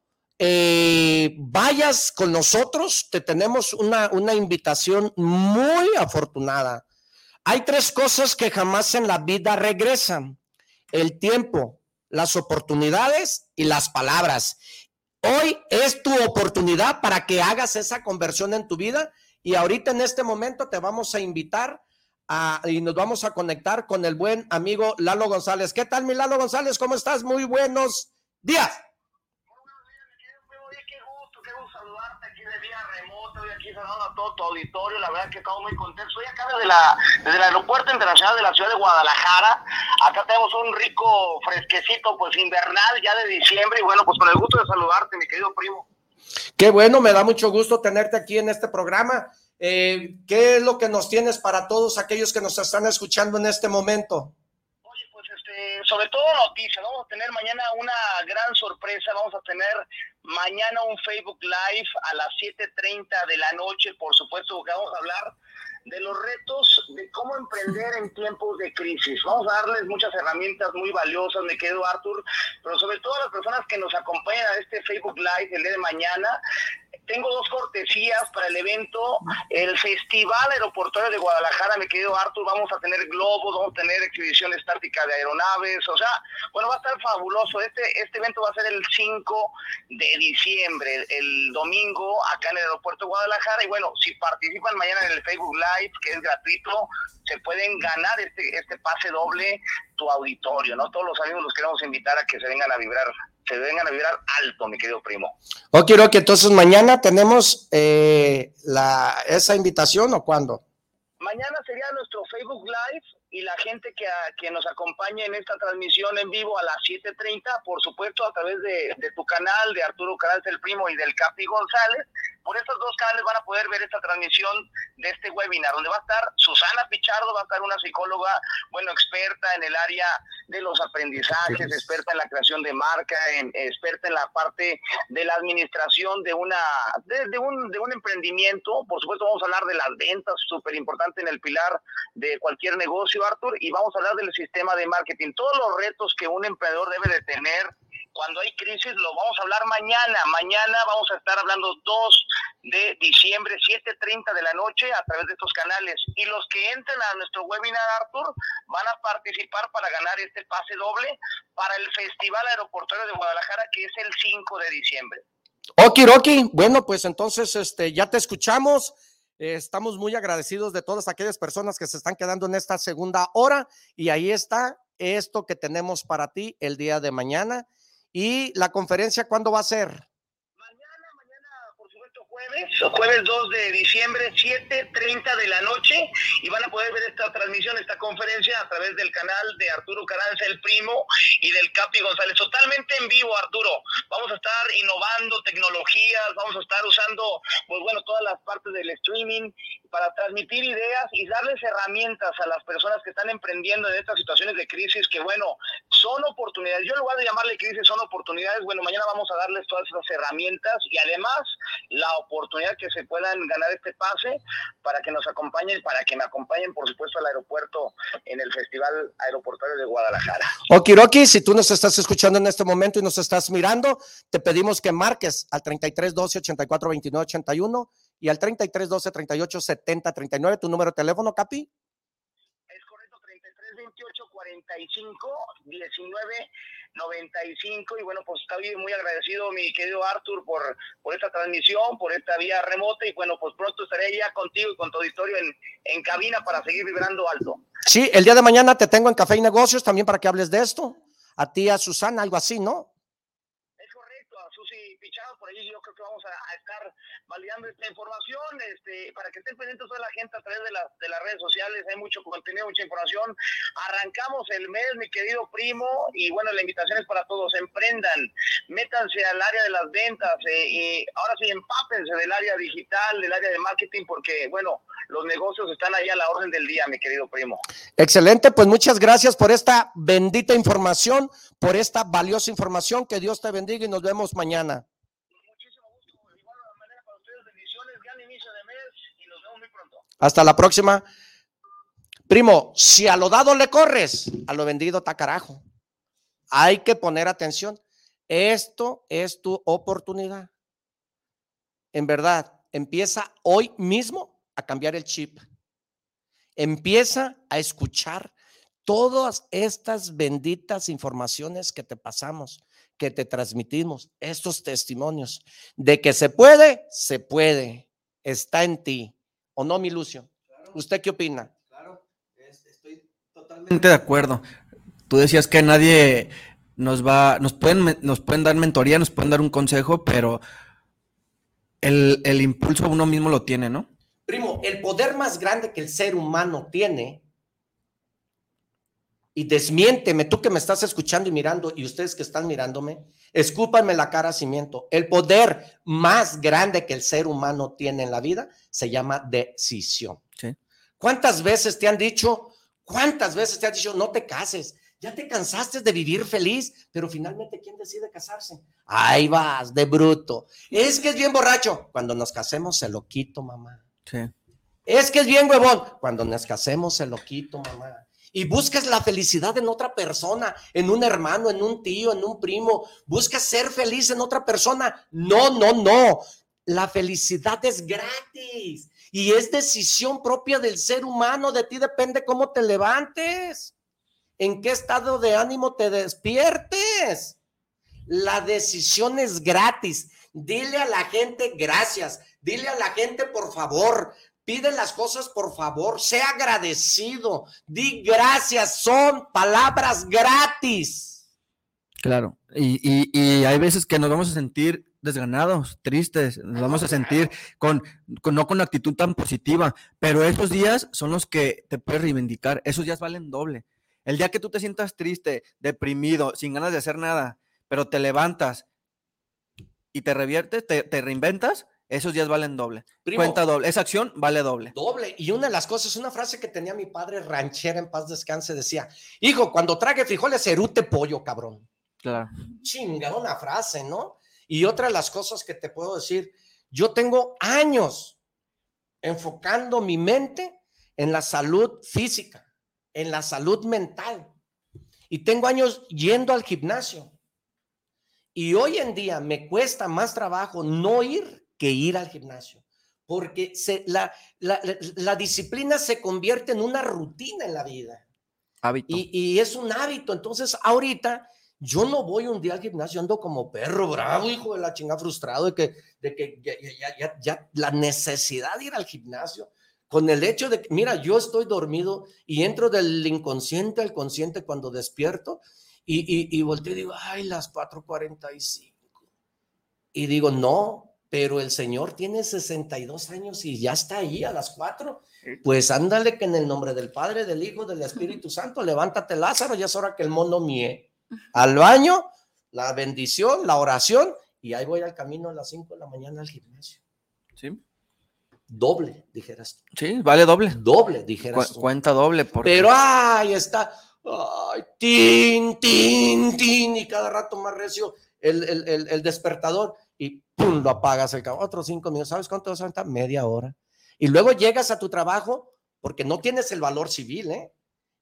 eh, vayas con nosotros. Te tenemos una, una invitación muy afortunada. Hay tres cosas que jamás en la vida regresan el tiempo, las oportunidades y las palabras. Hoy es tu oportunidad para que hagas esa conversión en tu vida y ahorita en este momento te vamos a invitar a, y nos vamos a conectar con el buen amigo Lalo González. ¿Qué tal, mi Lalo González? ¿Cómo estás? Muy buenos días. Todo tu auditorio, la verdad que estamos muy contentos. Soy acá desde, la, desde el Aeropuerto Internacional de la Ciudad de Guadalajara. Acá tenemos un rico fresquecito, pues invernal, ya de diciembre. Y bueno, pues con el gusto de saludarte, mi querido primo. Qué bueno, me da mucho gusto tenerte aquí en este programa. Eh, ¿Qué es lo que nos tienes para todos aquellos que nos están escuchando en este momento? Este, sobre todo noticias. Vamos a tener mañana una gran sorpresa. Vamos a tener mañana un Facebook Live a las 7.30 de la noche, por supuesto, porque vamos a hablar de los retos de cómo emprender en tiempos de crisis. Vamos a darles muchas herramientas muy valiosas, me quedo Arthur, pero sobre todo a las personas que nos acompañan a este Facebook Live el día de mañana, tengo dos cortesías para el evento, el Festival Aeroportuario de Guadalajara, me querido Artur, vamos a tener globos, vamos a tener exhibición estática de aeronaves, o sea, bueno, va a estar fabuloso. Este, este evento va a ser el 5 de diciembre, el domingo, acá en el aeropuerto de Guadalajara, y bueno, si participan mañana en el Facebook Live, que es gratuito, se pueden ganar este, este pase doble tu auditorio, ¿no? Todos los amigos los queremos invitar a que se vengan a vibrar se vengan a vibrar alto, mi querido primo. Ok, que entonces mañana tenemos eh, la, esa invitación o cuándo? Mañana sería nuestro Facebook Live y la gente que, que nos acompañe en esta transmisión en vivo a las 7.30, por supuesto a través de, de tu canal, de Arturo Caral el Primo y del Capi González, por estos dos canales van a poder ver esta transmisión de este webinar, donde va a estar Susana Pichardo, va a estar una psicóloga, bueno, experta en el área de los aprendizajes, experta en la creación de marca, en, experta en la parte de la administración de una de, un, de un emprendimiento. Por supuesto, vamos a hablar de las ventas, súper importante en el pilar de cualquier negocio, Arthur, y vamos a hablar del sistema de marketing, todos los retos que un emprendedor debe de tener cuando hay crisis, lo vamos a hablar mañana. Mañana vamos a estar hablando 2 de diciembre, 7.30 de la noche a través de estos canales. Y los que entren a nuestro webinar, Arthur, van a participar para ganar este pase doble para el Festival Aeroportuario de Guadalajara, que es el 5 de diciembre. Okiroki, bueno, pues entonces este, ya te escuchamos. Estamos muy agradecidos de todas aquellas personas que se están quedando en esta segunda hora y ahí está esto que tenemos para ti el día de mañana. ¿Y la conferencia cuándo va a ser? Mañana, mañana, por supuesto, jueves, jueves 2 de diciembre, 7.30 de la noche, y van a poder ver esta transmisión, esta conferencia a través del canal de Arturo Caranza, el primo, y del Capi González. Totalmente en vivo, Arturo. Vamos a estar innovando tecnologías, vamos a estar usando, pues bueno, todas las partes del streaming para transmitir ideas y darles herramientas a las personas que están emprendiendo en estas situaciones de crisis que, bueno, son oportunidades. Yo en lugar de llamarle crisis, son oportunidades. Bueno, mañana vamos a darles todas esas herramientas y además la oportunidad que se puedan ganar este pase para que nos acompañen, para que me acompañen, por supuesto, al aeropuerto en el Festival Aeroportuario de Guadalajara. Okiroki, si tú nos estás escuchando en este momento y nos estás mirando, te pedimos que marques al 33 12 84 29 81 y al 33 12 38 70 39, tu número de teléfono, Capi. Es correcto, 33 28 45 19 95 y bueno, pues estoy muy agradecido mi querido Arthur por, por esta transmisión, por esta vía remota y bueno, pues pronto estaré ya contigo y con tu auditorio en, en cabina para seguir vibrando alto. Sí, el día de mañana te tengo en Café y Negocios también para que hables de esto. A ti, a Susana, algo así, ¿no? Es correcto, a Susi fichados, por ahí yo creo que vamos a, estar validando esta información, este, para que estén pendientes toda la gente a través de, las de las redes sociales, hay mucho contenido, mucha información. Arrancamos el mes, mi querido primo, y bueno, la invitación es para todos, emprendan, métanse al área de las ventas, eh, y ahora sí, empápense del área digital, del área de marketing, porque bueno, los negocios están ahí a la orden del día, mi querido primo. Excelente, pues muchas gracias por esta bendita información, por esta valiosa información. Que Dios te bendiga y nos vemos mañana. Muchísimo gusto, de igual manera para ustedes, bendiciones, gran inicio de mes y nos vemos muy pronto. Hasta la próxima. Primo, si a lo dado le corres, a lo vendido está carajo. Hay que poner atención. Esto es tu oportunidad. En verdad, empieza hoy mismo a cambiar el chip. Empieza a escuchar todas estas benditas informaciones que te pasamos, que te transmitimos, estos testimonios de que se puede, se puede, está en ti. ¿O no, mi Lucio? ¿Usted qué opina? Claro, es- estoy totalmente de acuerdo. Tú decías que nadie nos va, nos pueden, nos pueden dar mentoría, nos pueden dar un consejo, pero el, el impulso uno mismo lo tiene, ¿no? Primo, el poder más grande que el ser humano tiene, y desmiénteme, tú que me estás escuchando y mirando, y ustedes que están mirándome, escúpanme la cara si miento. El poder más grande que el ser humano tiene en la vida se llama decisión. Sí. ¿Cuántas veces te han dicho, cuántas veces te han dicho, no te cases? Ya te cansaste de vivir feliz, pero finalmente, ¿quién decide casarse? Ahí vas, de bruto. Es que es bien borracho. Cuando nos casemos, se lo quito, mamá. Sí. Es que es bien huevón. Cuando nos casemos, se lo quito, mamá. Y buscas la felicidad en otra persona, en un hermano, en un tío, en un primo. Buscas ser feliz en otra persona. No, no, no. La felicidad es gratis y es decisión propia del ser humano. De ti depende cómo te levantes, en qué estado de ánimo te despiertes. La decisión es gratis. Dile a la gente gracias. Dile a la gente por favor. Pide las cosas por favor. Sea agradecido. Di gracias. Son palabras gratis. Claro. Y, hay veces que nos vamos a sentir desganados, tristes, nos vamos a sentir con, no con actitud tan positiva, pero esos días son los que te puedes reivindicar, esos días valen doble. El día que tú te sientas triste, deprimido, sin ganas de hacer nada, pero te levantas y te reviertes, te, te reinventas, esos días valen doble. Primo. Cuenta doble, esa acción vale doble. Doble. Y una de las cosas, una frase que tenía mi padre ranchera en paz descanse, decía, hijo, cuando trague frijoles, erute pollo, cabrón. Claro. Chinga, una frase, ¿no? Y otra de las cosas que te puedo decir, yo tengo años enfocando mi mente en la salud física, en la salud mental. Y tengo años yendo al gimnasio. Y hoy en día me cuesta más trabajo no ir que ir al gimnasio. Porque se, la, la, la- la disciplina se convierte en una rutina en la vida. Hábito. Y, y es un hábito. Entonces, ahorita yo no voy un día al gimnasio, ando como perro bravo, hijo de la chinga, frustrado de que, de que ya, ya- ya- ya- ya la necesidad de ir al gimnasio, con el hecho de que, mira, yo estoy dormido y entro del inconsciente al consciente cuando despierto y, y, y volteo y digo, ay, las 4:45. Y digo, no, pero el Señor tiene 62 años y ya está ahí a las 4. Pues ándale que en el nombre del Padre, del Hijo, del Espíritu Santo, levántate Lázaro, ya es hora que el mono mie. Al baño, la bendición, la oración, y ahí voy al camino a las 5 de la mañana al gimnasio. Sí, Doble, dijeras tú. sí, vale doble. Doble, Cu- dijeras tú. cuenta doble. Porque... Pero ahí está. Ay, tin, tin, tin, y cada rato más recio el, el, el, el despertador y pum, lo apagas el. Otros cinco minutos. ¿Sabes cuánto vas a aventar? Media hora. Y luego llegas a tu trabajo porque no tienes el valor civil, ¿eh?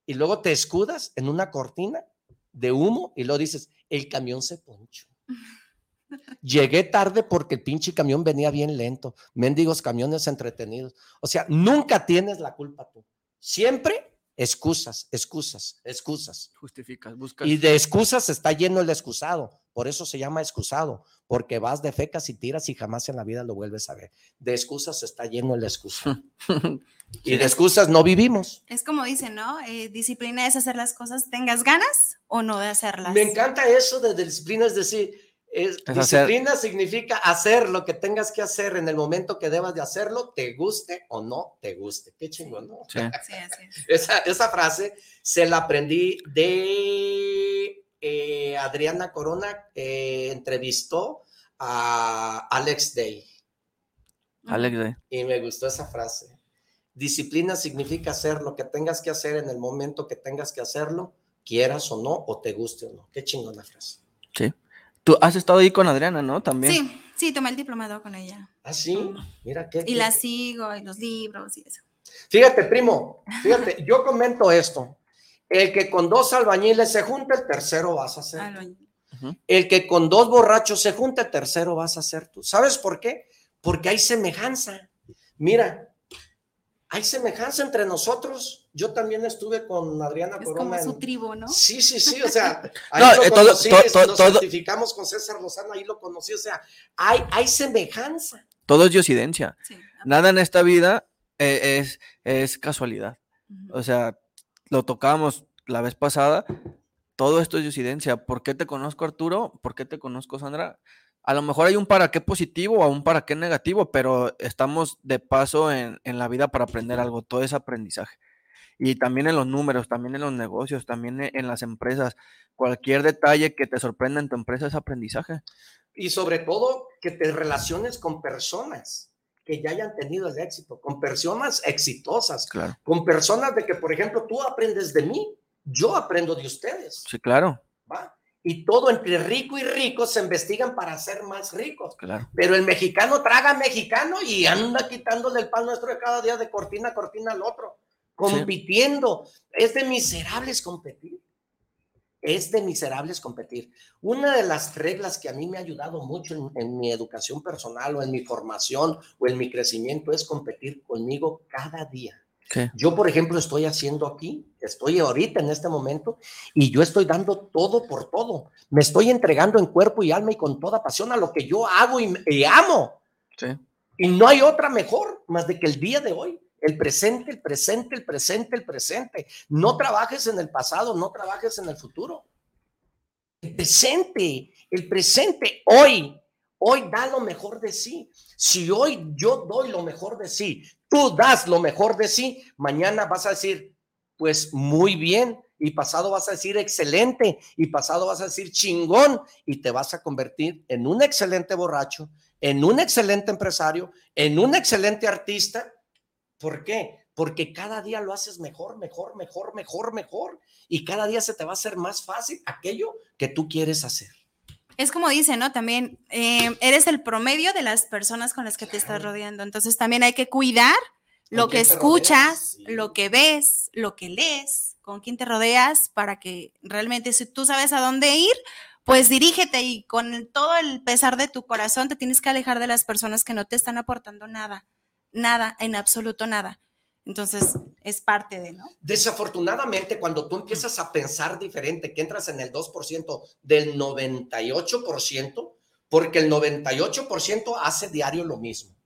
Y luego te escudas en una cortina de humo y luego dices, el camión se ponchó. Llegué tarde porque el pinche camión venía bien lento. Mendigos camiones entretenidos. O sea, nunca tienes la culpa tú. Siempre excusas, excusas, excusas. Justificas, buscas. Y de excusas está lleno el excusado. Por eso se llama excusado, porque vas de fecas y tiras y jamás en la vida lo vuelves a ver. De excusas está lleno el excusado. Y de excusas no vivimos. Es como dicen, ¿no? Eh, disciplina es hacer las cosas, tengas ganas o no de hacerlas. Me encanta eso de disciplina, es decir, Es- Es hacer- disciplina significa hacer lo que tengas que hacer en el momento que debas de hacerlo, te guste o no te guste. Qué chingón, ¿no? Sí. Sí. Esa, esa frase se la aprendí de eh, Adriana Corona, que entrevistó a Alex Day. Alex, de- Y me gustó esa frase. Disciplina significa hacer lo que tengas que hacer en el momento que tengas que hacerlo, quieras o no, o te guste o no. Qué chingona frase. sí. Tú has estado ahí con Adriana, ¿no? También. Sí, sí, tomé el diplomado con ella. Ah, sí, mira qué. Y qué- la sigo, y los libros y eso. Fíjate, primo, fíjate, yo comento esto. El que con dos albañiles se junta, el tercero vas a ser. El que con dos borrachos se junta, el tercero vas a ser tú. ¿Sabes por qué? Porque hay semejanza. Mira, hay semejanza entre nosotros. Yo también estuve con Adriana Es Corona. como su en- tribu, ¿no? Sí, sí, sí, o sea, ahí No, lo eh, todo- conocí, to- es- to- nos todo- certificamos con César Lozano, ahí lo conocí, o sea, hay, hay semejanza. Todo es diosidencia. Sí. Nada en esta vida eh, es, es casualidad. O sea, lo tocábamos la vez pasada. Todo esto es diosidencia. ¿Por qué te conozco, Arturo? ¿Por qué te conozco, Sandra? A lo mejor hay un para qué positivo o un para qué negativo, pero estamos de paso en, en la vida para aprender algo. Todo es aprendizaje. Y también en los números, también en los negocios, también e- en las empresas. Cualquier detalle que te sorprenda en tu empresa es aprendizaje. Y sobre todo, que te relaciones con personas que ya hayan tenido el éxito, con personas exitosas, Claro. con personas de que, por ejemplo, tú aprendes de mí, yo aprendo de ustedes, Sí, claro, ¿va? Y todo entre rico y rico se investigan para ser más ricos. claro. Pero el mexicano traga mexicano y anda quitándole el pan nuestro de cada día de cortina a cortina al otro, compitiendo. Es de miserables competir. Es de miserables competir. Una de las reglas que a mí me ha ayudado mucho en, en mi educación personal o en mi formación o en mi crecimiento es competir conmigo cada día. Sí. Yo, por ejemplo, estoy haciendo aquí, estoy ahorita en este momento y yo estoy dando todo por todo. Me estoy entregando en cuerpo y alma y con toda pasión a lo que yo hago y, y amo. Sí. Y no hay otra mejor más de que el día de hoy, el presente, el presente, el presente, el presente. No trabajes en el pasado, no trabajes en el futuro. El presente, el presente, hoy, hoy da lo mejor de sí. Si hoy yo doy lo mejor de sí, tú das lo mejor de sí, mañana vas a decir, pues muy bien, y pasado vas a decir excelente, y pasado vas a decir chingón, y te vas a convertir en un excelente borracho, en un excelente empresario, en un excelente artista. ¿Por qué? Porque cada día lo haces mejor, mejor, mejor, mejor, mejor. Y cada día se te va a hacer más fácil aquello que tú quieres hacer. Es como dice, ¿no? También eh, eres el promedio de las personas con las que te estás rodeando. Entonces también hay que cuidar lo ¿Con que escuchas? Sí. lo que ves, lo que lees, con quién te rodeas, para que realmente si tú sabes a dónde ir, pues dirígete y con todo el pesar de tu corazón te tienes que alejar de las personas que no te están aportando nada, nada, en absoluto nada. Entonces es parte de, ¿no? Desafortunadamente, cuando tú empiezas a pensar diferente, que entras en el 2% del 98%, porque el 98% hace diario lo mismo.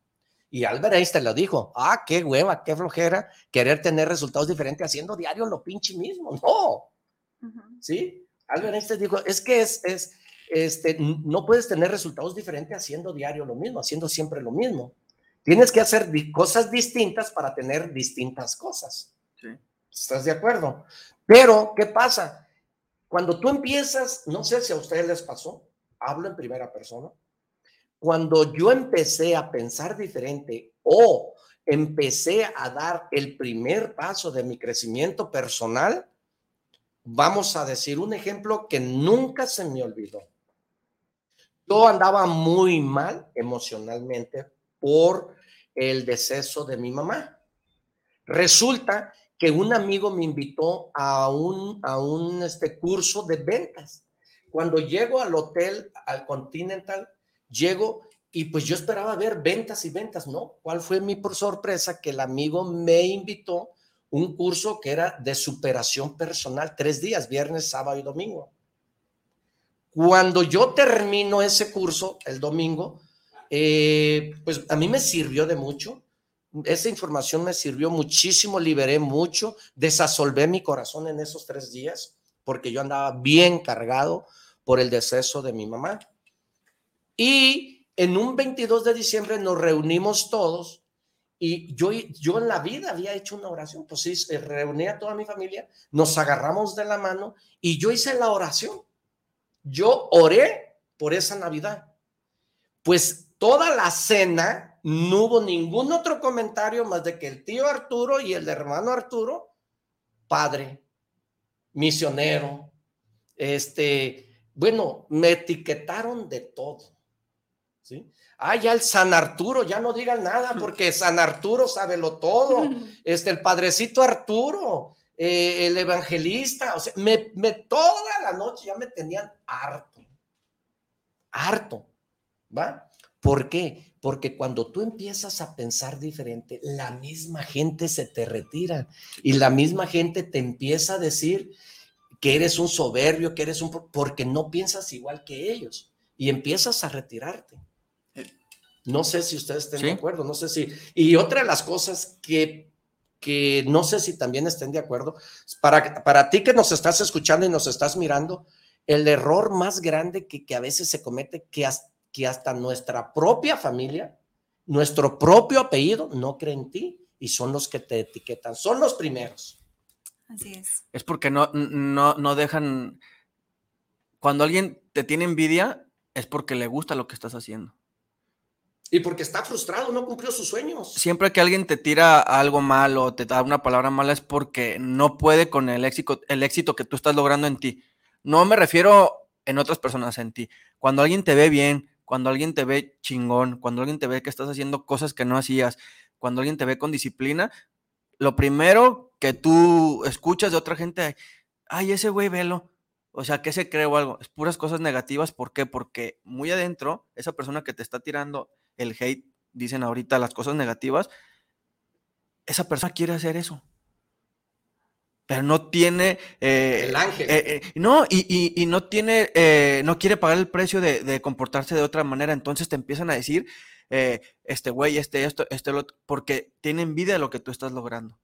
Y Albert Einstein lo dijo, ah, qué hueva, qué flojera querer tener resultados diferentes haciendo diario lo pinche mismo. No, ¿sí? Albert Einstein dijo, es que es, es, este, no puedes tener resultados diferentes haciendo diario lo mismo, haciendo siempre lo mismo. Tienes que hacer cosas distintas para tener distintas cosas. Sí. ¿Estás de acuerdo? Pero, ¿qué pasa? Cuando tú empiezas, no sé si a ustedes les pasó, hablo en primera persona, cuando yo empecé a pensar diferente o empecé a dar el primer paso de mi crecimiento personal, vamos a decir un ejemplo que nunca se me olvidó. Yo andaba muy mal emocionalmente por el deceso de mi mamá. Resulta que un amigo me invitó a un, a un este, curso de ventas. Cuando llego al hotel, al Continental, llego y pues yo esperaba ver ventas y ventas, ¿no? ¿Cuál fue mi por sorpresa? Que el amigo me invitó un curso que era de superación personal, tres días, viernes, sábado y domingo. Cuando yo termino ese curso el domingo, eh, pues a mí me sirvió de mucho. Esa información me sirvió muchísimo, liberé mucho, desasolvé mi corazón en esos tres días porque yo andaba bien cargado por el deceso de mi mamá. Y en un 22 de diciembre nos reunimos todos y yo, yo en la vida había hecho una oración, pues sí, reuní a toda mi familia, nos agarramos de la mano y yo hice la oración. Yo oré por esa Navidad. Pues toda la cena no hubo ningún otro comentario más de que el tío Arturo y el hermano Arturo, padre, misionero, este, bueno, me etiquetaron de todo. ¿Sí? Ah, ya el San Arturo, ya no digan nada porque San Arturo sabe lo todo. Este, el padrecito Arturo, eh, el evangelista, o sea, me, me, toda la noche ya me tenían harto, harto, ¿va? ¿Por qué? Porque cuando tú empiezas a pensar diferente, la misma gente se te retira y la misma gente te empieza a decir que eres un soberbio, que eres un... porque no piensas igual que ellos y empiezas a retirarte. No sé si ustedes estén de acuerdo, no sé si. Y otra de las cosas que, que no sé si también estén de acuerdo, para, para ti que nos estás escuchando y nos estás mirando, el error más grande que, que a veces se comete, que hasta, que hasta nuestra propia familia, nuestro propio apellido, no cree en ti y son los que te etiquetan, son los primeros. Así es. Es porque no, no, no dejan. Cuando alguien te tiene envidia, es porque le gusta lo que estás haciendo. Y porque está frustrado, no cumplió sus sueños. Siempre que alguien te tira algo malo, te da una palabra mala, es porque no puede con el éxito, el éxito que tú estás logrando en ti. No me refiero en otras personas, en ti. Cuando alguien te ve bien, cuando alguien te ve chingón, cuando alguien te ve que estás haciendo cosas que no hacías, cuando alguien te ve con disciplina, lo primero que tú escuchas de otra gente, ay, ese güey velo. O sea, ¿qué se cree o algo? Es puras cosas negativas. ¿Por qué? Porque muy adentro, esa persona que te está tirando el hate, dicen ahorita las cosas negativas, esa persona quiere hacer eso. Pero no tiene. Eh, el ángel. Eh, eh, no, y, no tiene, no quiere pagar el precio de, comportarse de otra manera. Entonces te empiezan a decir, este güey, este, esto, este, lo otro, porque tienen envidia de lo que tú estás logrando.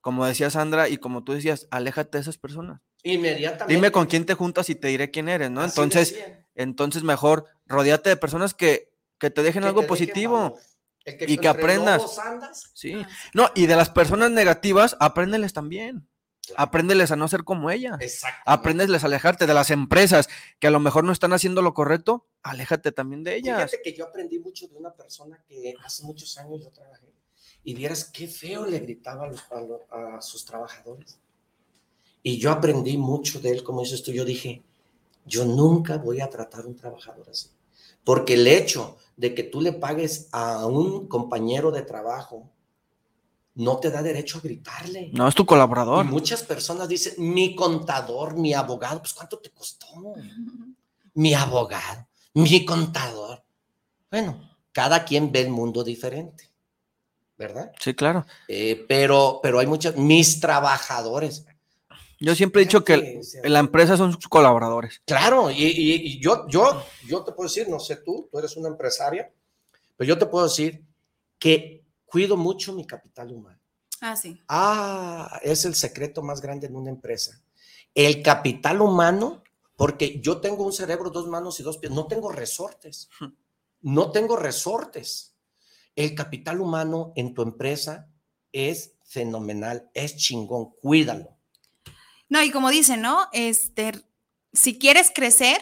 Como decía Sandra, y como tú decías, aléjate de esas personas. Inmediatamente. Dime con quién te juntas y te diré quién eres, ¿no? entonces, entonces mejor rodeate de personas que que te dejen algo positivo. y que aprendas. Sí. Ah, no, y de las personas negativas, apréndeles también. Apréndeles a no ser como ella. Apréndeles a alejarte de las empresas que a lo mejor no están haciendo lo correcto. Aléjate también de ellas. Fíjate que yo aprendí mucho de una persona que hace muchos años yo trabajé y vieras qué feo le gritaba a, a sus trabajadores. Y yo aprendí mucho de él, como dices tú. Yo dije, yo nunca voy a tratar a un trabajador así. Porque el hecho de que tú le pagues a un compañero de trabajo no te da derecho a gritarle. No, es tu colaborador. Y muchas personas dicen, mi contador, mi abogado, pues ¿cuánto te costó? Mi abogado, mi contador. Bueno, cada quien ve el mundo diferente, ¿verdad? Sí, claro. Eh, pero, pero hay muchas, mis trabajadores, yo siempre he dicho que la empresa son sus colaboradores. Claro, y, yo, yo, yo te puedo decir, no sé tú, tú eres una empresaria, pero yo te puedo decir que cuido mucho mi capital humano. Ah, sí. Ah, es el secreto más grande en una empresa. El capital humano, porque yo tengo un cerebro, dos manos y dos pies, no tengo resortes. No tengo resortes. El capital humano en tu empresa es fenomenal, es chingón, cuídalo no, y como dicen, ¿no? Este, si quieres crecer,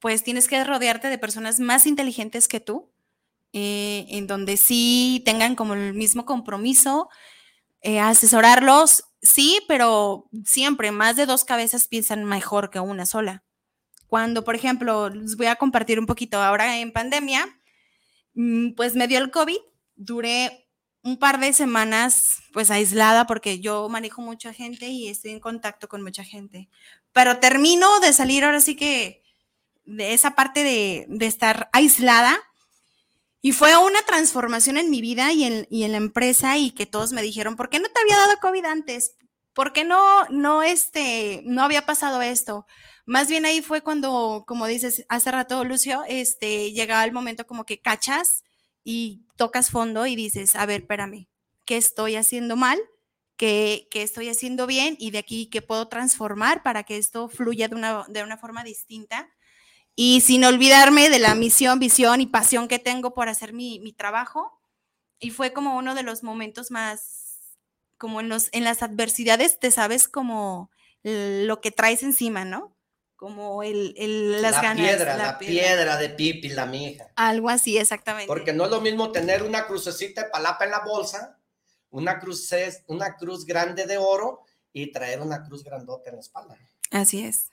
pues tienes que rodearte de personas más inteligentes que tú, eh, en donde sí tengan como el mismo compromiso, eh, asesorarlos, sí, pero siempre más de dos cabezas piensan mejor que una sola. Cuando, por ejemplo, les voy a compartir un poquito, ahora en pandemia, mm, pues me dio el COVID, duré un par de semanas pues aislada porque yo manejo mucha gente y estoy en contacto con mucha gente. Pero termino de salir ahora sí que de esa parte de, estar aislada y fue una transformación en mi vida y en, la empresa y que todos me dijeron, ¿por qué no te había dado COVID antes? ¿Por qué no, no, este, no había pasado esto? Más bien ahí fue cuando, como dices hace rato, Lucio, este, llegaba el momento como que cachas y tocas fondo y dices, a ver, espérame, ¿qué estoy haciendo mal? ¿Qué, estoy haciendo bien? Y de aquí, ¿qué puedo transformar para que esto fluya de una, de una forma distinta? Y sin olvidarme de la misión, visión y pasión que tengo por hacer mi, mi trabajo. Y fue como uno de los momentos más, como en, los, en las adversidades, te sabes como lo que traes encima, ¿no? Como el, el las la ganas. Piedra, la, piedra. de Pipi, la mija. Algo así, exactamente. Porque no es lo mismo tener una crucecita de palapa en la bolsa, una cruz, una cruz grande de oro y traer una cruz grandota en la espalda. Así es.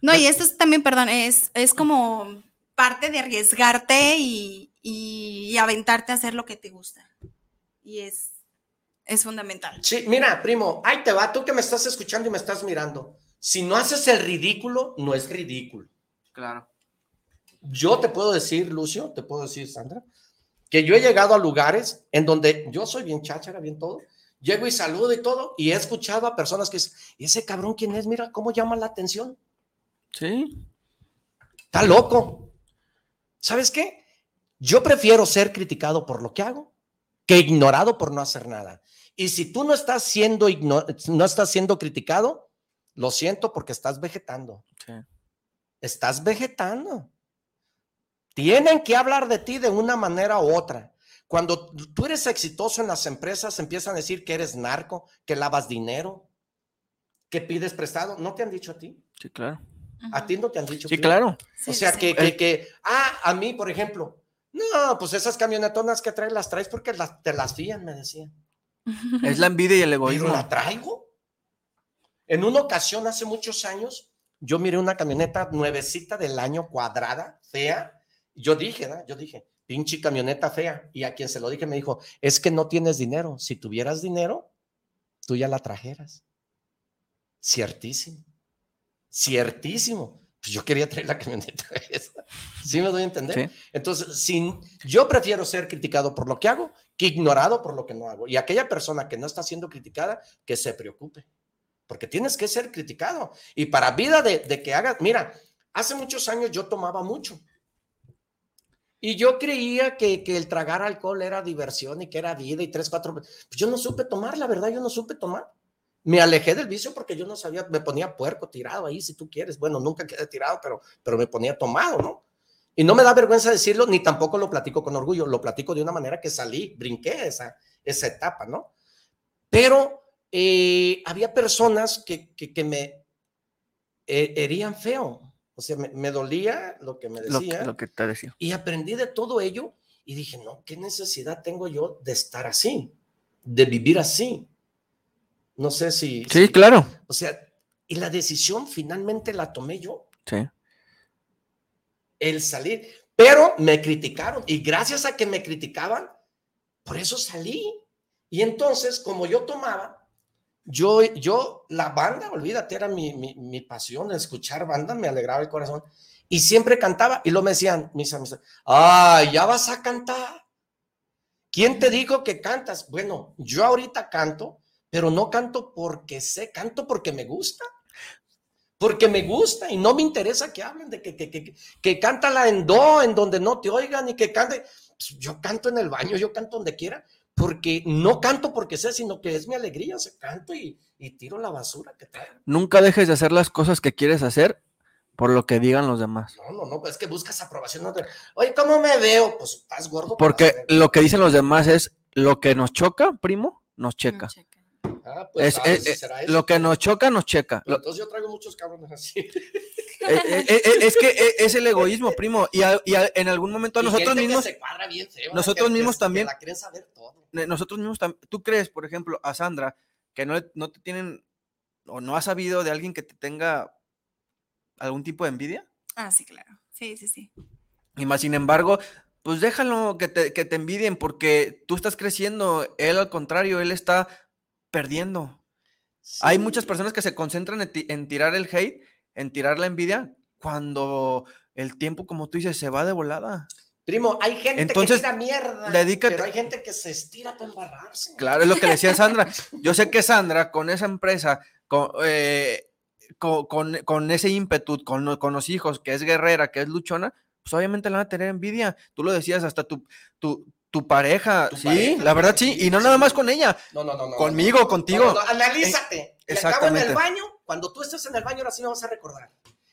No, y esto es también, perdón, es, es como parte de arriesgarte y, y, aventarte a hacer lo que te gusta. Y es, es fundamental. Sí, mira, primo, ahí te va, tú que me estás escuchando y me estás mirando. Si no haces el ridículo, no es ridículo. Claro. Yo te puedo decir, Lucio, te puedo decir, Sandra, que yo he llegado a lugares en donde yo soy bien cháchara, bien todo, llego y saludo y todo, y he escuchado a personas que dicen, ¿y ese cabrón quién es? Mira cómo llama la atención. Sí. Está loco. ¿Sabes qué? Yo prefiero ser criticado por lo que hago que ignorado por no hacer nada. Y si tú no estás siendo, no estás siendo criticado, lo siento porque estás vegetando. Sí. Estás vegetando. Tienen que hablar de ti de una manera u otra. Cuando tú eres exitoso en las empresas, empiezan a decir que eres narco, que lavas dinero, que pides prestado. ¿No te han dicho a ti? Sí, claro. A ti no te han dicho. Sí, claro. O sea, que, que, que, ah, a mí, por ejemplo, no, pues esas camionetonas que traes las traes porque las, te las fían, me decían. Es la envidia y el egoísmo. Pero la traigo. En una ocasión, hace muchos años, yo miré una camioneta nuevecita del año cuadrada, fea. Yo dije, ¿no? Yo dije, pinche camioneta fea. Y a quien se lo dije me dijo, es que no tienes dinero. Si tuvieras dinero, tú ya la trajeras. Ciertísimo. Ciertísimo. Pues yo quería traer la camioneta esa. ¿Sí me doy a entender? Entonces, sin, yo prefiero ser criticado por lo que hago que ignorado por lo que no hago. Y aquella persona que no está siendo criticada, que se preocupe. Porque tienes que ser criticado. Y para vida de, de que hagas, mira, hace muchos años yo tomaba mucho. Y yo creía que, que, el tragar alcohol era diversión y que era vida y tres, cuatro. Pues yo no supe tomar, la verdad, yo no supe tomar. Me alejé del vicio porque yo no sabía, me ponía puerco tirado ahí, si tú quieres. Bueno, nunca quedé tirado, pero, pero me ponía tomado, ¿no? Y no me da vergüenza decirlo, ni tampoco lo platico con orgullo, lo platico de una manera que salí, brinqué esa, esa etapa, ¿no? Pero eh, había personas que, que, que me eh, herían feo, o sea, me, me, dolía lo que me decía. Lo, lo, que te decía. Y aprendí de todo ello y dije, no, ¿qué necesidad tengo yo de estar así? De vivir así. No sé si. Sí, si, claro. O sea, y la decisión finalmente la tomé yo. Sí. El salir. Pero me criticaron y gracias a que me criticaban, por eso salí. Y entonces, como yo tomaba, yo, yo, la banda, olvídate, era mi, mi, mi, pasión, escuchar banda, me alegraba el corazón. Y siempre cantaba, y lo me decían mis amigos, ay, ya vas a cantar. ¿Quién te dijo que cantas? Bueno, yo ahorita canto, pero no canto porque sé, canto porque me gusta. Porque me gusta y no me interesa que hablen de que, que, que, que cántala en do, en donde no te oigan y que cante. Pues yo canto en el baño, yo canto donde quiera, porque no canto porque sé, sino que es mi alegría, o sea, canto y, y tiro la basura que trae. Nunca dejes de hacer las cosas que quieres hacer por lo que digan los demás. No, no, no, es que buscas aprobación. No te... Oye, ¿cómo me veo? Pues estás gordo. Porque lo que dicen los demás es lo que nos choca, primo, nos checa. No checa. Ah, pues, es, es, es, lo que nos choca, nos checa. Pero entonces yo traigo muchos cabrones así. Eh, es que es el egoísmo, primo. Y, a, y a, en algún momento y nosotros mismos. Bien feo, nosotros que, mismos que, también. Que todo. Nosotros mismos también. ¿Tú crees, por ejemplo, a Sandra, que no, no te tienen o no has sabido de alguien que te tenga algún tipo de envidia? Ah, sí, claro. Sí, sí, sí. Y más, sin embargo, pues déjalo que te, que te envidien porque tú estás creciendo. Él, al contrario, él está perdiendo. Sí. Hay muchas personas que se concentran en, en, tirar el hate, en tirar la envidia, cuando el tiempo, como tú dices, se va de volada. Primo, hay gente Entonces, que tira mierda, dedícate. pero hay gente que se estira para embarrarse. Claro, es lo que decía Sandra. Yo sé que Sandra, con esa empresa, con, eh, con, con, con, ese ímpetu, con, con los hijos, que es guerrera, que es luchona, pues obviamente le van a tener envidia. Tú lo decías, hasta tu, tu, tu pareja, Tu sí, pareja, la verdad sí, y no nada más con ella, No, no, no. no conmigo, no, contigo. no, no, analízate. Eh, Y acabo en exactamente. el baño, cuando tú estés en el baño, ahora sí me vas a recordar.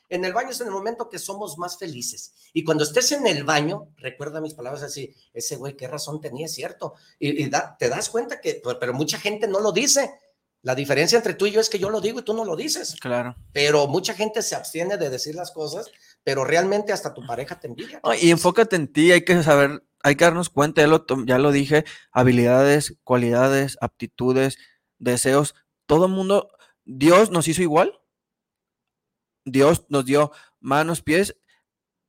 En el baño es en el momento que somos más felices. Y cuando estés en el baño, recuerda mis palabras así, ese güey, qué razón tenía, cierto. Y, y da- te das cuenta que, pero mucha gente no lo dice. La diferencia entre tú y yo es que yo lo digo y tú no lo dices. Claro. Pero mucha gente se abstiene de decir las cosas, pero realmente hasta tu pareja te envidia. No, y enfócate en ti, hay que saber, hay que darnos cuenta, ya lo, tom- ya lo dije, habilidades, cualidades, aptitudes, deseos, todo el mundo, Dios nos hizo igual. Dios nos dio manos, pies,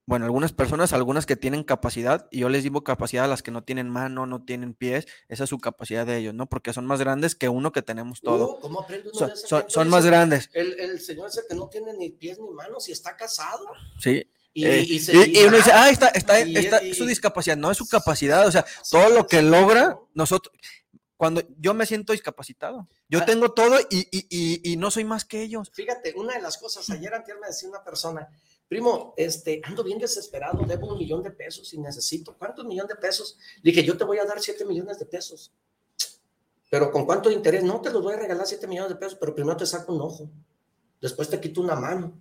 bueno, algunas personas, algunas que tienen capacidad, y yo les digo capacidad a las que no tienen mano, no tienen pies, esa es su capacidad de ellos, ¿no? Porque son más grandes que uno que tenemos todo. Uh, ¿Cómo aprende uno Son, son- más grandes, El, el señor ese que no tiene ni pies ni manos y está casado. ¿sí? Y, Eh, y se- y- y uno dice, ah, está, está, y- está y- su discapacidad, no es su capacidad, o sea, todo lo que logra, nosotros, cuando yo me siento discapacitado, yo Ah. tengo todo y, y- y- y no soy más que ellos. Fíjate, una de las cosas, ayer antes me decía una persona, primo, este, ando bien desesperado, debo un millón de pesos y necesito, ¿cuántos millones de pesos? Dije, yo te voy a dar siete millones de pesos. Pero ¿con cuánto interés? No te los voy a regalar siete millones de pesos, pero primero te saco un ojo, después te quito una mano.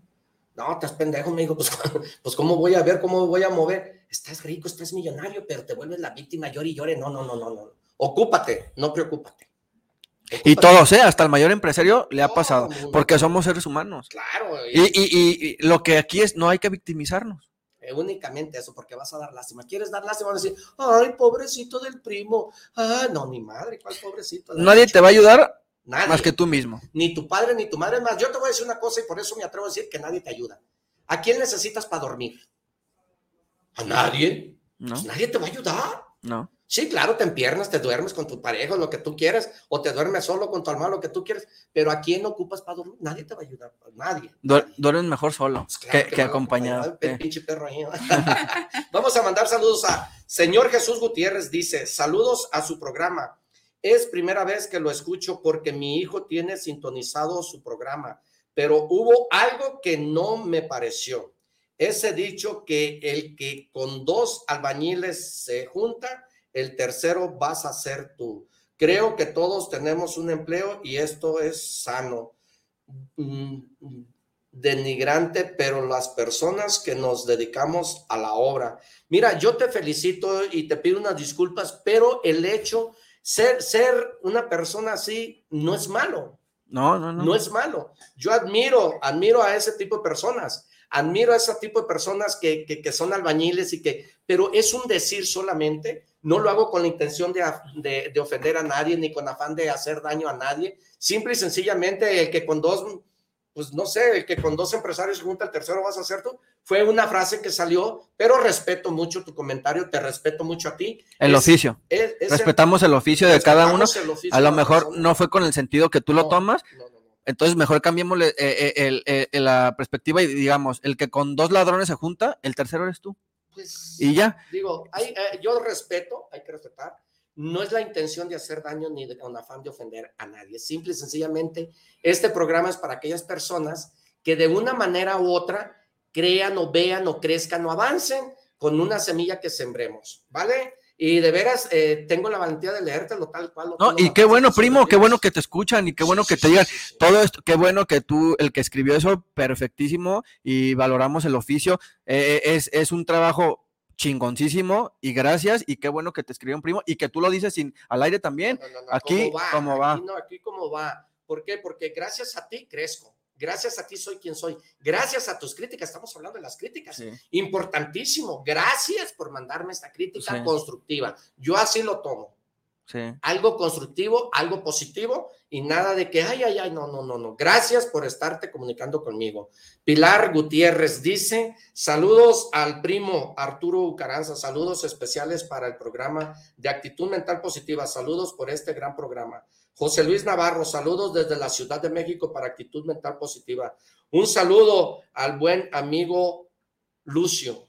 No, estás pendejo, me dijo, pues, pues ¿cómo voy a ver, cómo voy a mover? Estás rico, estás millonario, pero te vuelves la víctima, llore y llore. No, no, no, no, no. Ocúpate, no preocúpate. Y todos, ¿eh? Hasta el mayor empresario le ha pasado, porque somos seres humanos. Claro, Y, y- y- y lo que aquí es, no hay que victimizarnos. Eh, únicamente eso, porque vas a dar lástima. ¿Quieres dar lástima? Vas a decir, ay, pobrecito del primo. Ah, no, mi madre, ¿cuál pobrecito? Nadie te va a ayudar Nadie. más que tú mismo. Ni tu padre ni tu madre. Más, yo te voy a decir una cosa y por eso me atrevo a decir que nadie te ayuda. ¿A quién necesitas para dormir? ¿A nadie? ¿No? Pues nadie te va a ayudar. No. Sí, claro, te empiernas, te duermes con tu pareja, lo que tú quieras, o te duermes solo con tu hermano, lo que tú quieras, pero ¿a quién ocupas para dormir? Nadie te va a ayudar, nadie. Duer- nadie. duermes mejor solo Pues claro que, que acompañado. el pinche perro ahí, ¿no? Vamos a mandar saludos a señor Jesús Gutiérrez. Dice: Saludos a su programa. Es primera vez que lo escucho porque mi hijo tiene sintonizado su programa, pero hubo algo que no me pareció. Ese dicho que el que con dos albañiles se junta, el tercero vas a ser tú. Creo que todos tenemos un empleo y esto es sano. Mm, denigrante, pero las personas que nos dedicamos a la obra. Mira, yo te felicito y te pido unas disculpas, pero el hecho, ser, ser una persona así no es malo, No, no, no. no es malo. Yo admiro, admiro a ese tipo de personas, admiro a ese tipo de personas que, que, que son albañiles y que, pero es un decir solamente, no lo hago con la intención de, de, de ofender a nadie ni con afán de hacer daño a nadie, simple y sencillamente el que con dos pues no sé, el que con dos empresarios se junta el tercero vas a hacer tú. Fue una frase que salió, pero respeto mucho tu comentario, te respeto mucho a ti. El Es- oficio. es- es el- Respetamos el oficio de cada uno. A lo mejor persona. no fue con el sentido que tú lo tomas, no, no, no. entonces mejor cambiemos la perspectiva y digamos, el que con dos ladrones se junta, el tercero eres tú. Pues, Y ya. digo, hay, eh, yo respeto, hay que respetar. No es la intención de hacer daño ni de, con afán de ofender a nadie. Simple y sencillamente, este programa es para aquellas personas que de una manera u otra crean o vean o crezcan o avancen con una semilla que sembremos, ¿vale? Y de veras, eh, tengo la valentía de leértelo tal cual. lo No, y qué bueno, primo, qué bueno que te escuchan y qué bueno que te digan todo esto, qué bueno que tú, el que escribió eso, perfectísimo y valoramos el oficio. Eh, es, es un trabajo chingoncísimo y gracias y qué bueno que te escribió un primo y que tú lo dices sin, al aire también. No, no, no, Aquí, ¿cómo va? Aquí, no, aquí cómo va. ¿Por qué? Porque gracias a ti crezco. Gracias a ti soy quien soy. Gracias a tus críticas. Estamos hablando de las críticas. Sí. Importantísimo. Gracias por mandarme esta crítica Sí. constructiva. Yo así lo tomo. Sí. Algo constructivo, algo positivo y nada de que, ay, ay, ay, no, no, no, no. Gracias por estarte comunicando conmigo. Pilar Gutiérrez dice, saludos al primo Arturo Ucaranza, saludos especiales para el programa de actitud mental positiva, saludos por este gran programa. José Luis Navarro, saludos desde la Ciudad de México para actitud mental positiva. Un saludo al buen amigo Lucio,